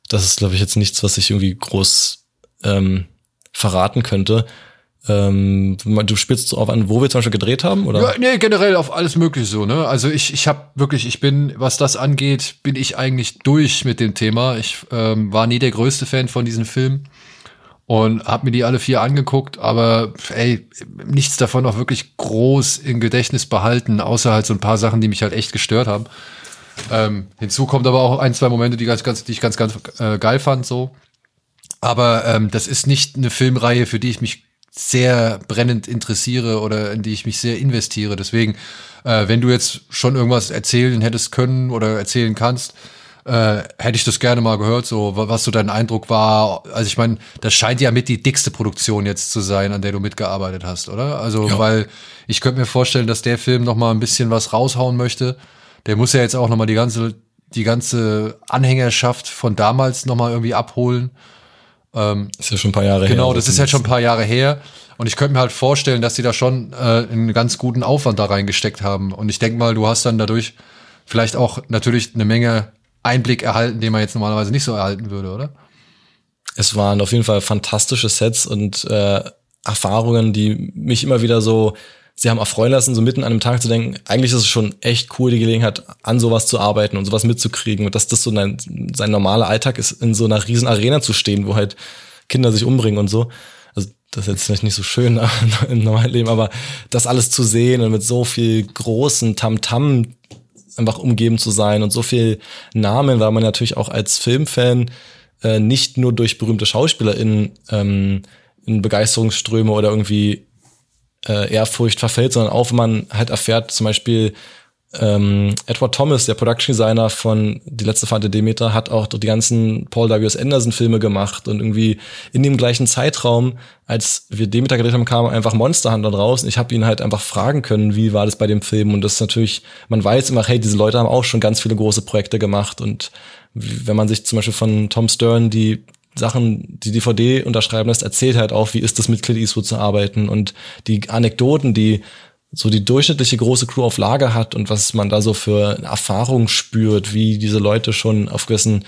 [SPEAKER 3] Das ist, glaube ich, jetzt nichts, was ich irgendwie groß ähm, verraten könnte. Ähm, du spielst so auf an, wo wir zum Beispiel gedreht haben, oder?
[SPEAKER 2] Ja, nee, generell auf alles mögliche so, ne? Also ich, ich habe wirklich, ich bin, was das angeht, bin ich eigentlich durch mit dem Thema. Ich ähm, war nie der größte Fan von diesem Film und habe mir die alle vier angeguckt, aber ey, nichts davon auch wirklich groß im Gedächtnis behalten, außer halt so ein paar Sachen, die mich halt echt gestört haben. Ähm, hinzu kommt aber auch ein, zwei Momente, die, ganz, ganz, die ich ganz, ganz äh, geil fand, so. Aber ähm, das ist nicht eine Filmreihe, für die ich mich sehr brennend interessiere oder in die ich mich sehr investiere. Deswegen, äh, wenn du jetzt schon irgendwas erzählen hättest können oder erzählen kannst, äh, hätte ich das gerne mal gehört, so was so dein Eindruck war. Also ich meine, das scheint ja mit die dickste Produktion jetzt zu sein, an der du mitgearbeitet hast, oder? Also ja. weil ich könnte mir vorstellen, dass der Film noch mal ein bisschen was raushauen möchte. Der muss ja jetzt auch noch mal die ganze die ganze Anhängerschaft von damals noch mal irgendwie abholen.
[SPEAKER 3] Ähm, ist ja schon ein paar Jahre
[SPEAKER 2] genau, her. Genau, das ist halt schon ein paar Jahre her. Und ich könnte mir halt vorstellen, dass sie da schon äh, einen ganz guten Aufwand da reingesteckt haben. Und ich denke mal, du hast dann dadurch vielleicht auch natürlich eine Menge Einblick erhalten, den man jetzt normalerweise nicht so erhalten würde, oder?
[SPEAKER 3] Es waren auf jeden Fall fantastische Sets und äh, Erfahrungen, die mich immer wieder so sie haben erfreuen lassen, so mitten an einem Tag zu denken, eigentlich ist es schon echt cool, die Gelegenheit, an sowas zu arbeiten und sowas mitzukriegen und dass das so ein, sein normaler Alltag ist, in so einer riesen Arena zu stehen, wo halt Kinder sich umbringen und so. Also das ist jetzt vielleicht nicht so schön im normalen Leben, aber das alles zu sehen und mit so viel großen Tamtam -Tam einfach umgeben zu sein und so viel Namen, weil man natürlich auch als Filmfan äh, nicht nur durch berühmte SchauspielerInnen ähm, in Begeisterungsströme oder irgendwie äh, Ehrfurcht verfällt, sondern auch, wenn man halt erfährt, zum Beispiel ähm, Edward Thomas, der Production Designer von Die letzte Fahrt der Demeter, hat auch die ganzen Paul W.S. Anderson Filme gemacht und irgendwie in dem gleichen Zeitraum, als wir Demeter gedreht haben, kam einfach Monster Hunter raus und ich habe ihn halt einfach fragen können, wie war das bei dem Film und das ist natürlich, man weiß immer, hey, diese Leute haben auch schon ganz viele große Projekte gemacht und wenn man sich zum Beispiel von Tom Stern die Sachen, die DVD unterschreiben lässt, erzählt halt auch, wie ist es mit Clint Eastwood zu arbeiten. Und die Anekdoten, die so die durchschnittliche große Crew auf Lager hat und was man da so für Erfahrung spürt, wie diese Leute schon auf gewissen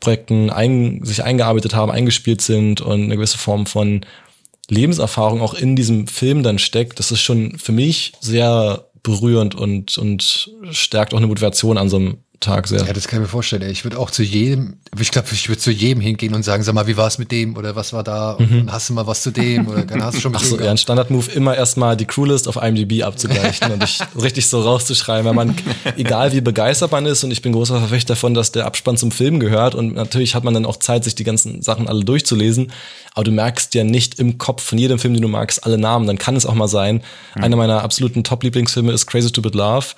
[SPEAKER 3] Projekten ein, sich eingearbeitet haben, eingespielt sind und eine gewisse Form von Lebenserfahrung auch in diesem Film dann steckt, das ist schon für mich sehr berührend und, und stärkt auch eine Motivation an so einem Tag sehr.
[SPEAKER 2] Ja, das kann ich mir vorstellen. Ich würde auch zu jedem, ich glaube, ich würde zu jedem hingehen und sagen, sag mal, wie war es mit dem oder was war da mhm. und hast du mal was zu dem oder hast du schon
[SPEAKER 3] mit Ach so, ja, ein Standardmove immer erstmal die Crewlist auf IMDb abzugleichen und dich richtig so rauszuschreiben, weil man, egal wie begeistert man ist und ich bin großer Verfechter davon, dass der Abspann zum Film gehört und natürlich hat man dann auch Zeit, sich die ganzen Sachen alle durchzulesen, aber du merkst ja nicht im Kopf von jedem Film, den du magst, alle Namen. Dann kann es auch mal sein. Mhm. Einer meiner absoluten Top-Lieblingsfilme ist Crazy Stupid Love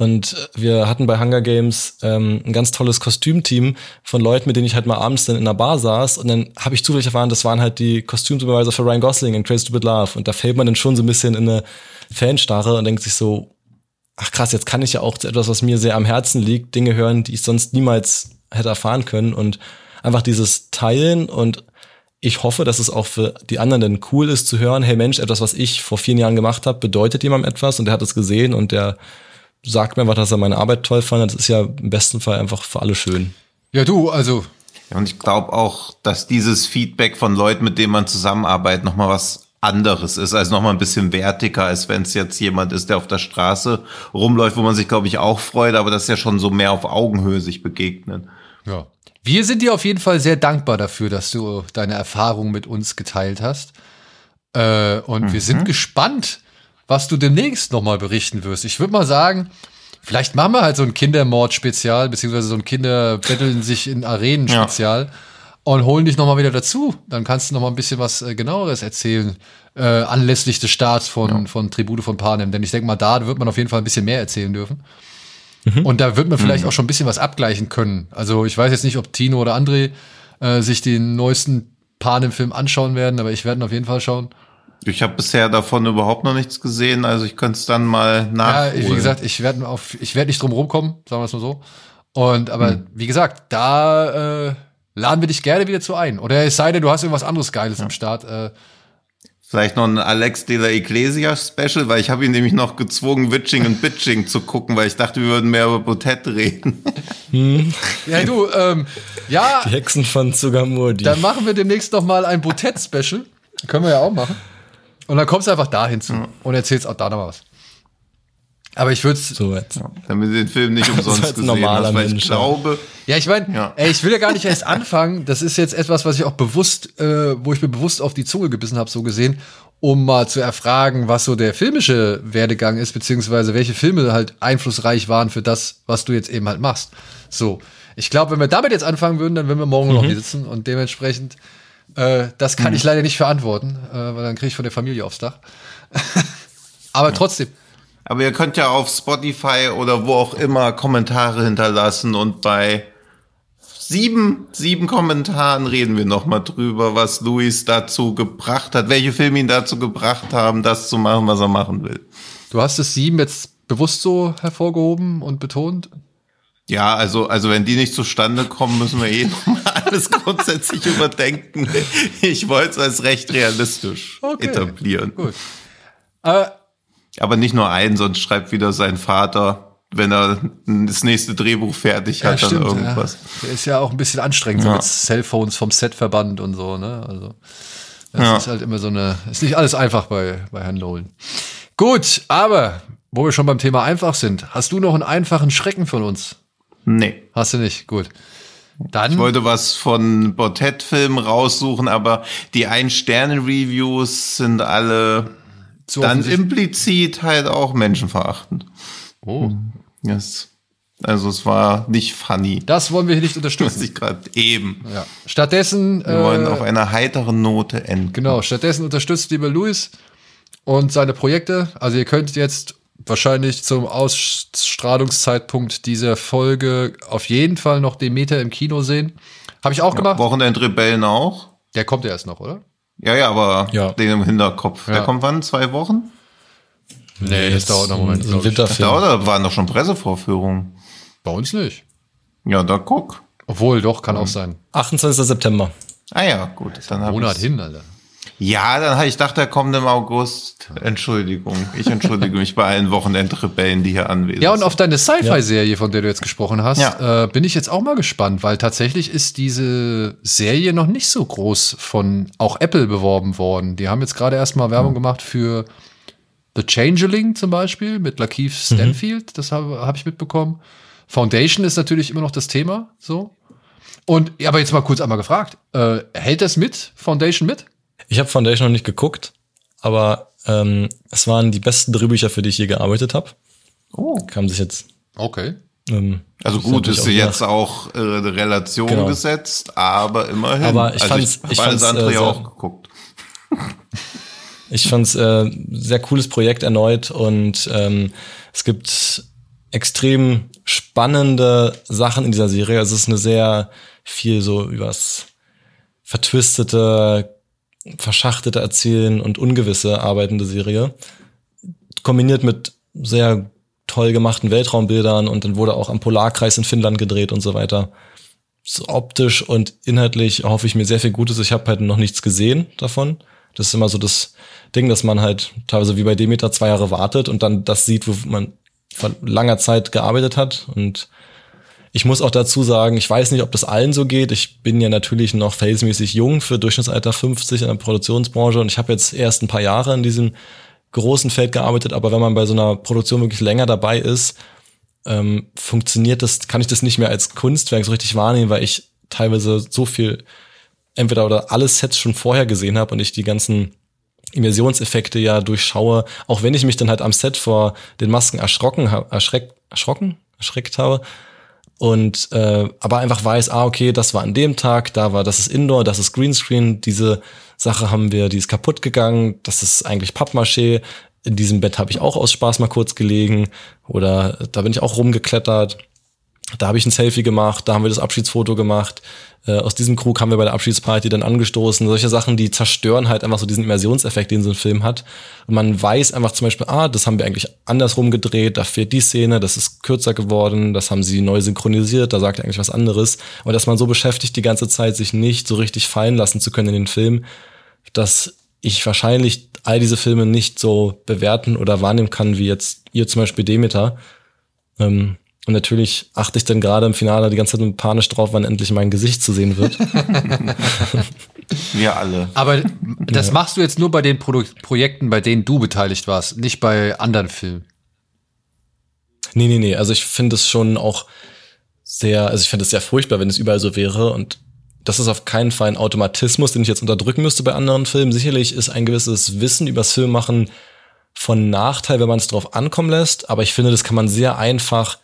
[SPEAKER 3] und wir hatten bei Hunger Games ähm, ein ganz tolles Kostümteam von Leuten, mit denen ich halt mal abends dann in einer Bar saß. Und dann habe ich zufällig erfahren, das waren halt die Kostümsupervisor für Ryan Gosling in Crazy Stupid Love. Und da fällt man dann schon so ein bisschen in eine Fanstarre und denkt sich so, ach krass, jetzt kann ich ja auch zu etwas, was mir sehr am Herzen liegt, Dinge hören, die ich sonst niemals hätte erfahren können. Und einfach dieses Teilen und ich hoffe, dass es auch für die anderen dann cool ist zu hören, hey Mensch, etwas, was ich vor vielen Jahren gemacht habe, bedeutet jemandem etwas und der hat es gesehen und der sagt mir einfach, dass er meine Arbeit toll fand. Das ist ja im besten Fall einfach für alle schön.
[SPEAKER 2] Ja, du, also.
[SPEAKER 4] Ja, und ich glaube auch, dass dieses Feedback von Leuten, mit denen man zusammenarbeitet, nochmal was anderes ist, also nochmal ein bisschen wertiger, als wenn es jetzt jemand ist, der auf der Straße rumläuft, wo man sich, glaube ich, auch freut, aber das ist ja schon so mehr auf Augenhöhe sich begegnet.
[SPEAKER 2] Ja. Wir sind dir auf jeden Fall sehr dankbar dafür, dass du deine Erfahrungen mit uns geteilt hast. Äh, und mhm. wir sind gespannt, was du demnächst nochmal berichten wirst. Ich würde mal sagen, vielleicht machen wir halt so ein Kindermord-Spezial, beziehungsweise so ein Kinder betteln sich in Arenen-Spezial. Ja. Und holen dich nochmal wieder dazu. Dann kannst du nochmal ein bisschen was äh, genaueres erzählen, äh, anlässlich des Starts von, ja. von Tribute von Panem. Denn ich denke mal, da wird man auf jeden Fall ein bisschen mehr erzählen dürfen. Mhm. Und da wird man vielleicht mhm. auch schon ein bisschen was abgleichen können. Also ich weiß jetzt nicht, ob Tino oder André äh, sich den neuesten Panem-Film anschauen werden, aber ich werde auf jeden Fall schauen.
[SPEAKER 4] Ich habe bisher davon überhaupt noch nichts gesehen, also ich könnte es dann mal nachholen.
[SPEAKER 2] Ja, wie gesagt, ich werde auf, ich werde nicht drum rumkommen, sagen wir es mal so. Und aber mhm. wie gesagt, da äh, laden wir dich gerne wieder zu ein. Oder es sei denn, du hast irgendwas anderes Geiles ja. im Start. Äh,
[SPEAKER 4] Vielleicht noch ein Alex de la Iglesia Special, weil ich habe ihn nämlich noch gezwungen, Witching und Bitching zu gucken, weil ich dachte, wir würden mehr über Botet reden.
[SPEAKER 2] Hm. Ja, du, ähm, ja.
[SPEAKER 3] Die Hexen von Zugamurdi.
[SPEAKER 2] Dann machen wir demnächst noch mal ein Botet Special. Können wir ja auch machen. Und dann kommst du einfach da hinzu ja. und erzählst auch da noch was. Aber ich würde es.
[SPEAKER 3] So jetzt.
[SPEAKER 4] Ja, damit den Film nicht umsonst gesehen normaler hast, weil Mensch, ich glaube.
[SPEAKER 2] Ja, ich meine, ja. ich will ja gar nicht erst anfangen. Das ist jetzt etwas, was ich auch bewusst, äh, wo ich mir bewusst auf die Zunge gebissen habe, so gesehen, um mal zu erfragen, was so der filmische Werdegang ist, beziehungsweise welche Filme halt einflussreich waren für das, was du jetzt eben halt machst. So. Ich glaube, wenn wir damit jetzt anfangen würden, dann würden wir morgen mhm. noch hier sitzen und dementsprechend, äh, das kann mhm. ich leider nicht verantworten, äh, weil dann kriege ich von der Familie aufs Dach. Aber ja. trotzdem,
[SPEAKER 4] aber ihr könnt ja auf Spotify oder wo auch immer Kommentare hinterlassen und bei sieben, sieben Kommentaren reden wir nochmal drüber, was Luis dazu gebracht hat, welche Filme ihn dazu gebracht haben, das zu machen, was er machen will.
[SPEAKER 2] Du hast es sieben jetzt bewusst so hervorgehoben und betont?
[SPEAKER 4] Ja, also, also wenn die nicht zustande kommen, müssen wir eh nochmal alles grundsätzlich überdenken. Ich wollte es als recht realistisch okay, etablieren. Gut.
[SPEAKER 2] Aber
[SPEAKER 4] aber nicht nur einen, sonst schreibt wieder sein Vater, wenn er das nächste Drehbuch fertig hat, ja, stimmt, dann irgendwas.
[SPEAKER 2] Ja. Der ist ja auch ein bisschen anstrengend, so mit Cellphones vom Set verbannt und so, ne? Also, das ist halt immer so eine, ist nicht alles einfach bei, bei Herrn Nolan. Gut, aber wo wir schon beim Thema einfach sind, hast du noch einen einfachen Schrecken von uns?
[SPEAKER 4] Nee.
[SPEAKER 2] Hast du nicht? Gut. Dann
[SPEAKER 4] ich wollte was von Bottet-Filmen raussuchen, aber die Ein-Sterne-Reviews sind alle so dann implizit halt auch menschenverachtend.
[SPEAKER 2] Oh.
[SPEAKER 4] Yes. Also es war nicht funny.
[SPEAKER 2] Das wollen wir hier nicht unterstützen.
[SPEAKER 4] ich gerade eben.
[SPEAKER 2] Ja. Stattdessen.
[SPEAKER 4] Wir äh, wollen auf einer heiteren Note enden.
[SPEAKER 2] Genau. Stattdessen unterstützt lieber Luis und seine Projekte. Also ihr könnt jetzt wahrscheinlich zum Ausstrahlungszeitpunkt dieser Folge auf jeden Fall noch Demeter im Kino sehen. Habe ich auch ja, gemacht.
[SPEAKER 4] Wochenendrebellen auch.
[SPEAKER 2] Der kommt ja erst noch, oder?
[SPEAKER 4] Ja, ja, aber ja. den im Hinterkopf. Ja. Der kommt wann? Zwei Wochen?
[SPEAKER 2] Nee, das dauert noch einen Moment.
[SPEAKER 3] Ein Winterfilm.
[SPEAKER 4] Das dauert, waren doch schon Pressevorführungen.
[SPEAKER 2] Bei uns nicht.
[SPEAKER 4] Ja, da guck.
[SPEAKER 2] Obwohl, doch, kann mhm. auch sein.
[SPEAKER 3] 28. September.
[SPEAKER 4] Ah ja, gut.
[SPEAKER 2] Dann ein Monat hin, Alter.
[SPEAKER 4] Ja, dann habe ich gedacht, der kommt im August. Entschuldigung. Ich entschuldige mich bei allen Wochenendrebellen, die hier anwesend sind.
[SPEAKER 2] Ja, und auf deine Sci-Fi-Serie, von der du jetzt gesprochen hast, ja. äh, bin ich jetzt auch mal gespannt, weil tatsächlich ist diese Serie noch nicht so groß von auch Apple beworben worden. Die haben jetzt gerade erstmal Werbung mhm. gemacht für The Changeling zum Beispiel mit Lakeith mhm. Stanfield. Mhm. Das habe hab ich mitbekommen. Foundation ist natürlich immer noch das Thema, so. Und, aber jetzt mal kurz einmal gefragt, äh, hält das mit, Foundation mit?
[SPEAKER 3] Ich habe Foundation noch nicht geguckt, aber ähm, es waren die besten Drehbücher, für die ich je gearbeitet habe.
[SPEAKER 2] Oh.
[SPEAKER 3] Kam sich jetzt.
[SPEAKER 2] Okay.
[SPEAKER 4] Ähm, also gut, ist sie jetzt auch äh, Relation genau. gesetzt, aber immerhin.
[SPEAKER 3] Aber ich also fand's, ich, ich fand's,
[SPEAKER 4] andere äh, ja auch geguckt.
[SPEAKER 3] ich fand's äh, sehr cooles Projekt erneut und ähm, es gibt extrem spannende Sachen in dieser Serie. Also es ist eine sehr viel so übers vertwistete verschachtete Erzählen und ungewisse arbeitende Serie. Kombiniert mit sehr toll gemachten Weltraumbildern und dann wurde auch am Polarkreis in Finnland gedreht und so weiter. So optisch und inhaltlich hoffe ich mir sehr viel Gutes. Ich habe halt noch nichts gesehen davon. Das ist immer so das Ding, dass man halt teilweise wie bei Demeter zwei Jahre wartet und dann das sieht, wo man vor langer Zeit gearbeitet hat. Und ich muss auch dazu sagen, ich weiß nicht, ob das allen so geht. Ich bin ja natürlich noch verhältnismäßig jung für Durchschnittsalter 50 in der Produktionsbranche und ich habe jetzt erst ein paar Jahre in diesem großen Feld gearbeitet, aber wenn man bei so einer Produktion wirklich länger dabei ist, ähm, funktioniert das, kann ich das nicht mehr als Kunstwerk so richtig wahrnehmen, weil ich teilweise so viel entweder oder alle Sets schon vorher gesehen habe und ich die ganzen Immersionseffekte ja durchschaue, auch wenn ich mich dann halt am Set vor den Masken erschrocken, erschreck, erschrocken, erschreckt habe. Und äh, aber einfach weiß, ah, okay, das war an dem Tag, da war, das ist Indoor, das ist Greenscreen, diese Sache haben wir, die ist kaputt gegangen, das ist eigentlich Pappmaché. In diesem Bett habe ich auch aus Spaß mal kurz gelegen oder da bin ich auch rumgeklettert. Da habe ich ein Selfie gemacht, da haben wir das Abschiedsfoto gemacht. Äh, aus diesem Krug haben wir bei der Abschiedsparty dann angestoßen. Solche Sachen, die zerstören halt einfach so diesen Immersionseffekt, den so ein Film hat. Und man weiß einfach zum Beispiel, ah, das haben wir eigentlich andersrum gedreht, da fehlt die Szene, das ist kürzer geworden, das haben sie neu synchronisiert, da sagt er eigentlich was anderes. Und dass man so beschäftigt die ganze Zeit, sich nicht so richtig fallen lassen zu können in den Film, dass ich wahrscheinlich all diese Filme nicht so bewerten oder wahrnehmen kann, wie jetzt ihr zum Beispiel Demeter. Ähm, und natürlich achte ich dann gerade im Finale die ganze Zeit panisch drauf, wann endlich mein Gesicht zu sehen wird.
[SPEAKER 4] Wir alle.
[SPEAKER 2] Aber das ja. machst du jetzt nur bei den Pro Projekten, bei denen du beteiligt warst, nicht bei anderen Filmen.
[SPEAKER 3] Nee, nee, nee. Also ich finde es schon auch sehr, also ich finde es sehr furchtbar, wenn es überall so wäre. Und das ist auf keinen Fall ein Automatismus, den ich jetzt unterdrücken müsste bei anderen Filmen. Sicherlich ist ein gewisses Wissen übers Filmmachen von Nachteil, wenn man es drauf ankommen lässt. Aber ich finde, das kann man sehr einfach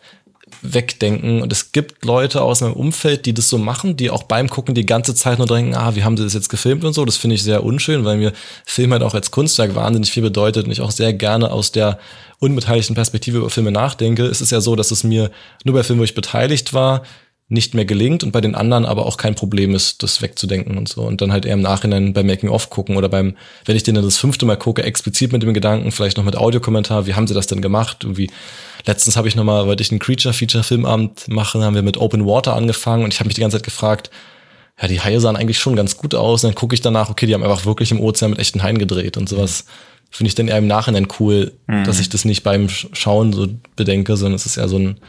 [SPEAKER 3] wegdenken. Und es gibt Leute aus meinem Umfeld, die das so machen, die auch beim Gucken die ganze Zeit nur denken, ah, wie haben sie das jetzt gefilmt und so. Das finde ich sehr unschön, weil mir Film halt auch als Kunstwerk wahnsinnig viel bedeutet und ich auch sehr gerne aus der unbeteiligten Perspektive über Filme nachdenke. Es ist ja so, dass es mir nur bei Filmen, wo ich beteiligt war, nicht mehr gelingt und bei den anderen aber auch kein Problem ist, das wegzudenken und so. Und dann halt eher im Nachhinein beim Making-of gucken oder beim, wenn ich den dann das fünfte Mal gucke, explizit mit dem Gedanken, vielleicht noch mit Audiokommentar, wie haben sie das denn gemacht? Irgendwie, letztens habe ich nochmal, wollte ich einen Creature-Feature-Filmabend machen, haben wir mit Open Water angefangen und ich habe mich die ganze Zeit gefragt, ja, die Haie sahen eigentlich schon ganz gut aus. Und dann gucke ich danach, okay, die haben einfach wirklich im Ozean mit echten Haien gedreht und sowas. Finde ich dann eher im Nachhinein cool, mhm. dass ich das nicht beim Schauen so bedenke, sondern es ist eher so ein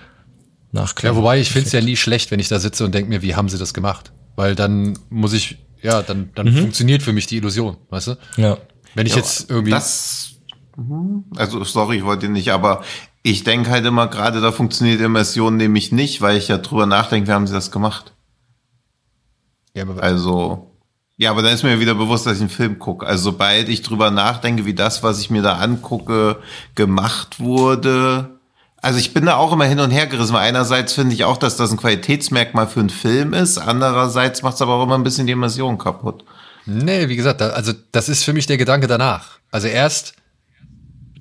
[SPEAKER 2] nachklären. Ja, wobei ich finde es ja nie schlecht, wenn ich da sitze und denke mir, wie haben sie das gemacht? Weil dann muss ich, ja, dann, dann mhm. funktioniert für mich die Illusion, weißt du?
[SPEAKER 3] Ja.
[SPEAKER 2] Wenn ich ja, jetzt irgendwie.
[SPEAKER 4] Das, mhm. also sorry, ich wollte nicht, aber ich denke halt immer, gerade da funktioniert Immersion nämlich nicht, weil ich ja drüber nachdenke, wie haben sie das gemacht? Ja, aber also, ja, aber dann ist mir wieder bewusst, dass ich einen Film gucke. Also sobald ich drüber nachdenke, wie das, was ich mir da angucke, gemacht wurde, also ich bin da auch immer hin und her gerissen, weil einerseits finde ich auch, dass das ein Qualitätsmerkmal für einen Film ist, andererseits macht es aber auch immer ein bisschen die Immersion kaputt.
[SPEAKER 2] Nee, wie gesagt, also das ist für mich der Gedanke danach. Also erst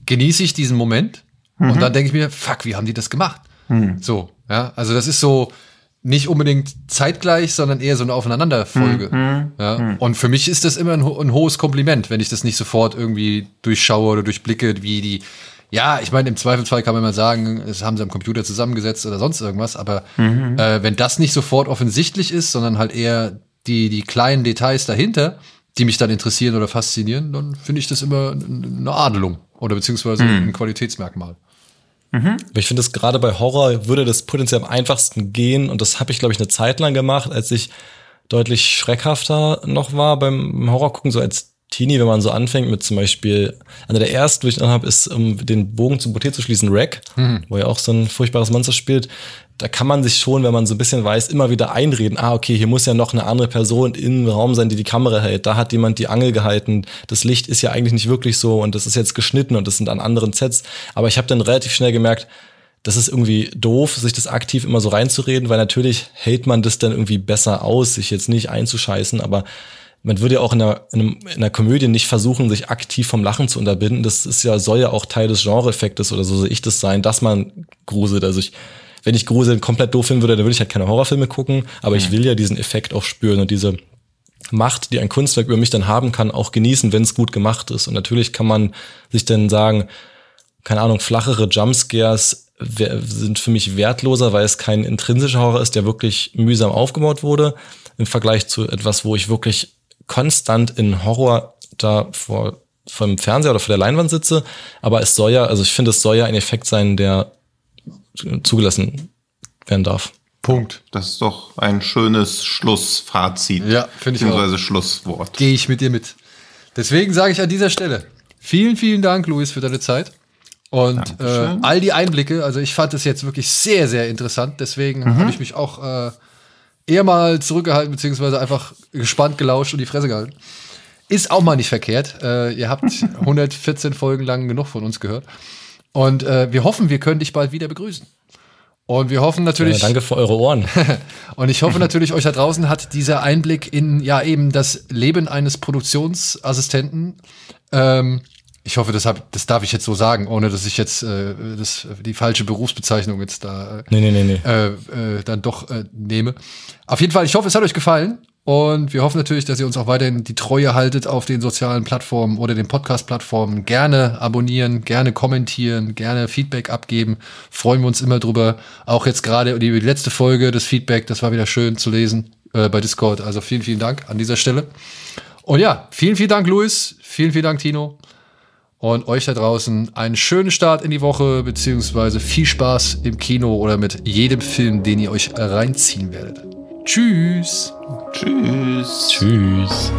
[SPEAKER 2] genieße ich diesen Moment mhm. und dann denke ich mir, fuck, wie haben die das gemacht? Mhm. So, ja, also das ist so nicht unbedingt zeitgleich, sondern eher so eine Aufeinanderfolge. Mhm. Ja? Mhm. Und für mich ist das immer ein, ein hohes Kompliment, wenn ich das nicht sofort irgendwie durchschaue oder durchblicke, wie die ja, ich meine, im Zweifelsfall kann man mal sagen, es haben sie am Computer zusammengesetzt oder sonst irgendwas, aber mhm. äh, wenn das nicht sofort offensichtlich ist, sondern halt eher die, die kleinen Details dahinter, die mich dann interessieren oder faszinieren, dann finde ich das immer eine Adelung oder beziehungsweise mhm. ein Qualitätsmerkmal.
[SPEAKER 3] Mhm. Ich finde es gerade bei Horror würde das potenziell am einfachsten gehen und das habe ich, glaube ich, eine Zeit lang gemacht, als ich deutlich schreckhafter noch war beim Horror gucken, so als Teenie, wenn man so anfängt mit zum Beispiel, einer der ersten, wo ich dann habe, ist, um den Bogen zum Boté zu schließen, Rack, mhm. wo er auch so ein furchtbares Monster spielt. Da kann man sich schon, wenn man so ein bisschen weiß, immer wieder einreden, ah, okay, hier muss ja noch eine andere Person im Raum sein, die die Kamera hält. Da hat jemand die Angel gehalten. Das Licht ist ja eigentlich nicht wirklich so und das ist jetzt geschnitten und das sind an anderen Sets. Aber ich habe dann relativ schnell gemerkt, das ist irgendwie doof, sich das aktiv immer so reinzureden, weil natürlich hält man das dann irgendwie besser aus, sich jetzt nicht einzuscheißen, aber man würde ja auch in einer, in, einem, in einer Komödie nicht versuchen, sich aktiv vom Lachen zu unterbinden. Das ist ja, soll ja auch Teil des Genre-Effektes oder so sehe ich das sein, dass man gruselt. Also ich, wenn ich Grusel komplett doof finden würde, dann würde ich halt keine Horrorfilme gucken, aber mhm. ich will ja diesen Effekt auch spüren und diese Macht, die ein Kunstwerk über mich dann haben kann, auch genießen, wenn es gut gemacht ist. Und natürlich kann man sich dann sagen, keine Ahnung, flachere Jumpscares sind für mich wertloser, weil es kein intrinsischer Horror ist, der wirklich mühsam aufgebaut wurde, im Vergleich zu etwas, wo ich wirklich konstant in Horror da vor vom Fernseher oder vor der Leinwand sitze, aber es soll ja, also ich finde, es soll ja ein Effekt sein, der zugelassen werden darf.
[SPEAKER 2] Punkt.
[SPEAKER 4] Das ist doch ein schönes Schlussfazit.
[SPEAKER 2] Ja, finde ich
[SPEAKER 4] Beziehungsweise Schlusswort.
[SPEAKER 2] Gehe ich mit dir mit. Deswegen sage ich an dieser Stelle vielen, vielen Dank, Luis, für deine Zeit. Und äh, all die Einblicke, also ich fand es jetzt wirklich sehr, sehr interessant. Deswegen mhm. habe ich mich auch äh, eher mal zurückgehalten, beziehungsweise einfach gespannt gelauscht und die Fresse gehalten. Ist auch mal nicht verkehrt. Äh, ihr habt 114 Folgen lang genug von uns gehört. Und äh, wir hoffen, wir können dich bald wieder begrüßen. Und wir hoffen natürlich.
[SPEAKER 3] Ja, danke für eure Ohren.
[SPEAKER 2] und ich hoffe natürlich, euch da draußen hat dieser Einblick in ja eben das Leben eines Produktionsassistenten. Ähm, ich hoffe, das, hab, das darf ich jetzt so sagen, ohne dass ich jetzt äh, das, die falsche Berufsbezeichnung jetzt da äh,
[SPEAKER 3] nee, nee, nee.
[SPEAKER 2] Äh, äh, dann doch äh, nehme. Auf jeden Fall, ich hoffe, es hat euch gefallen. Und wir hoffen natürlich, dass ihr uns auch weiterhin die Treue haltet auf den sozialen Plattformen oder den Podcast-Plattformen. Gerne abonnieren, gerne kommentieren, gerne Feedback abgeben. Freuen wir uns immer drüber. Auch jetzt gerade die letzte Folge, das Feedback, das war wieder schön zu lesen äh, bei Discord. Also vielen, vielen Dank an dieser Stelle. Und ja, vielen, vielen Dank, Luis. Vielen, vielen Dank, Tino. Und euch da draußen einen schönen Start in die Woche, beziehungsweise viel Spaß im Kino oder mit jedem Film, den ihr euch reinziehen werdet. Tschüss.
[SPEAKER 4] Tschüss.
[SPEAKER 3] Tschüss.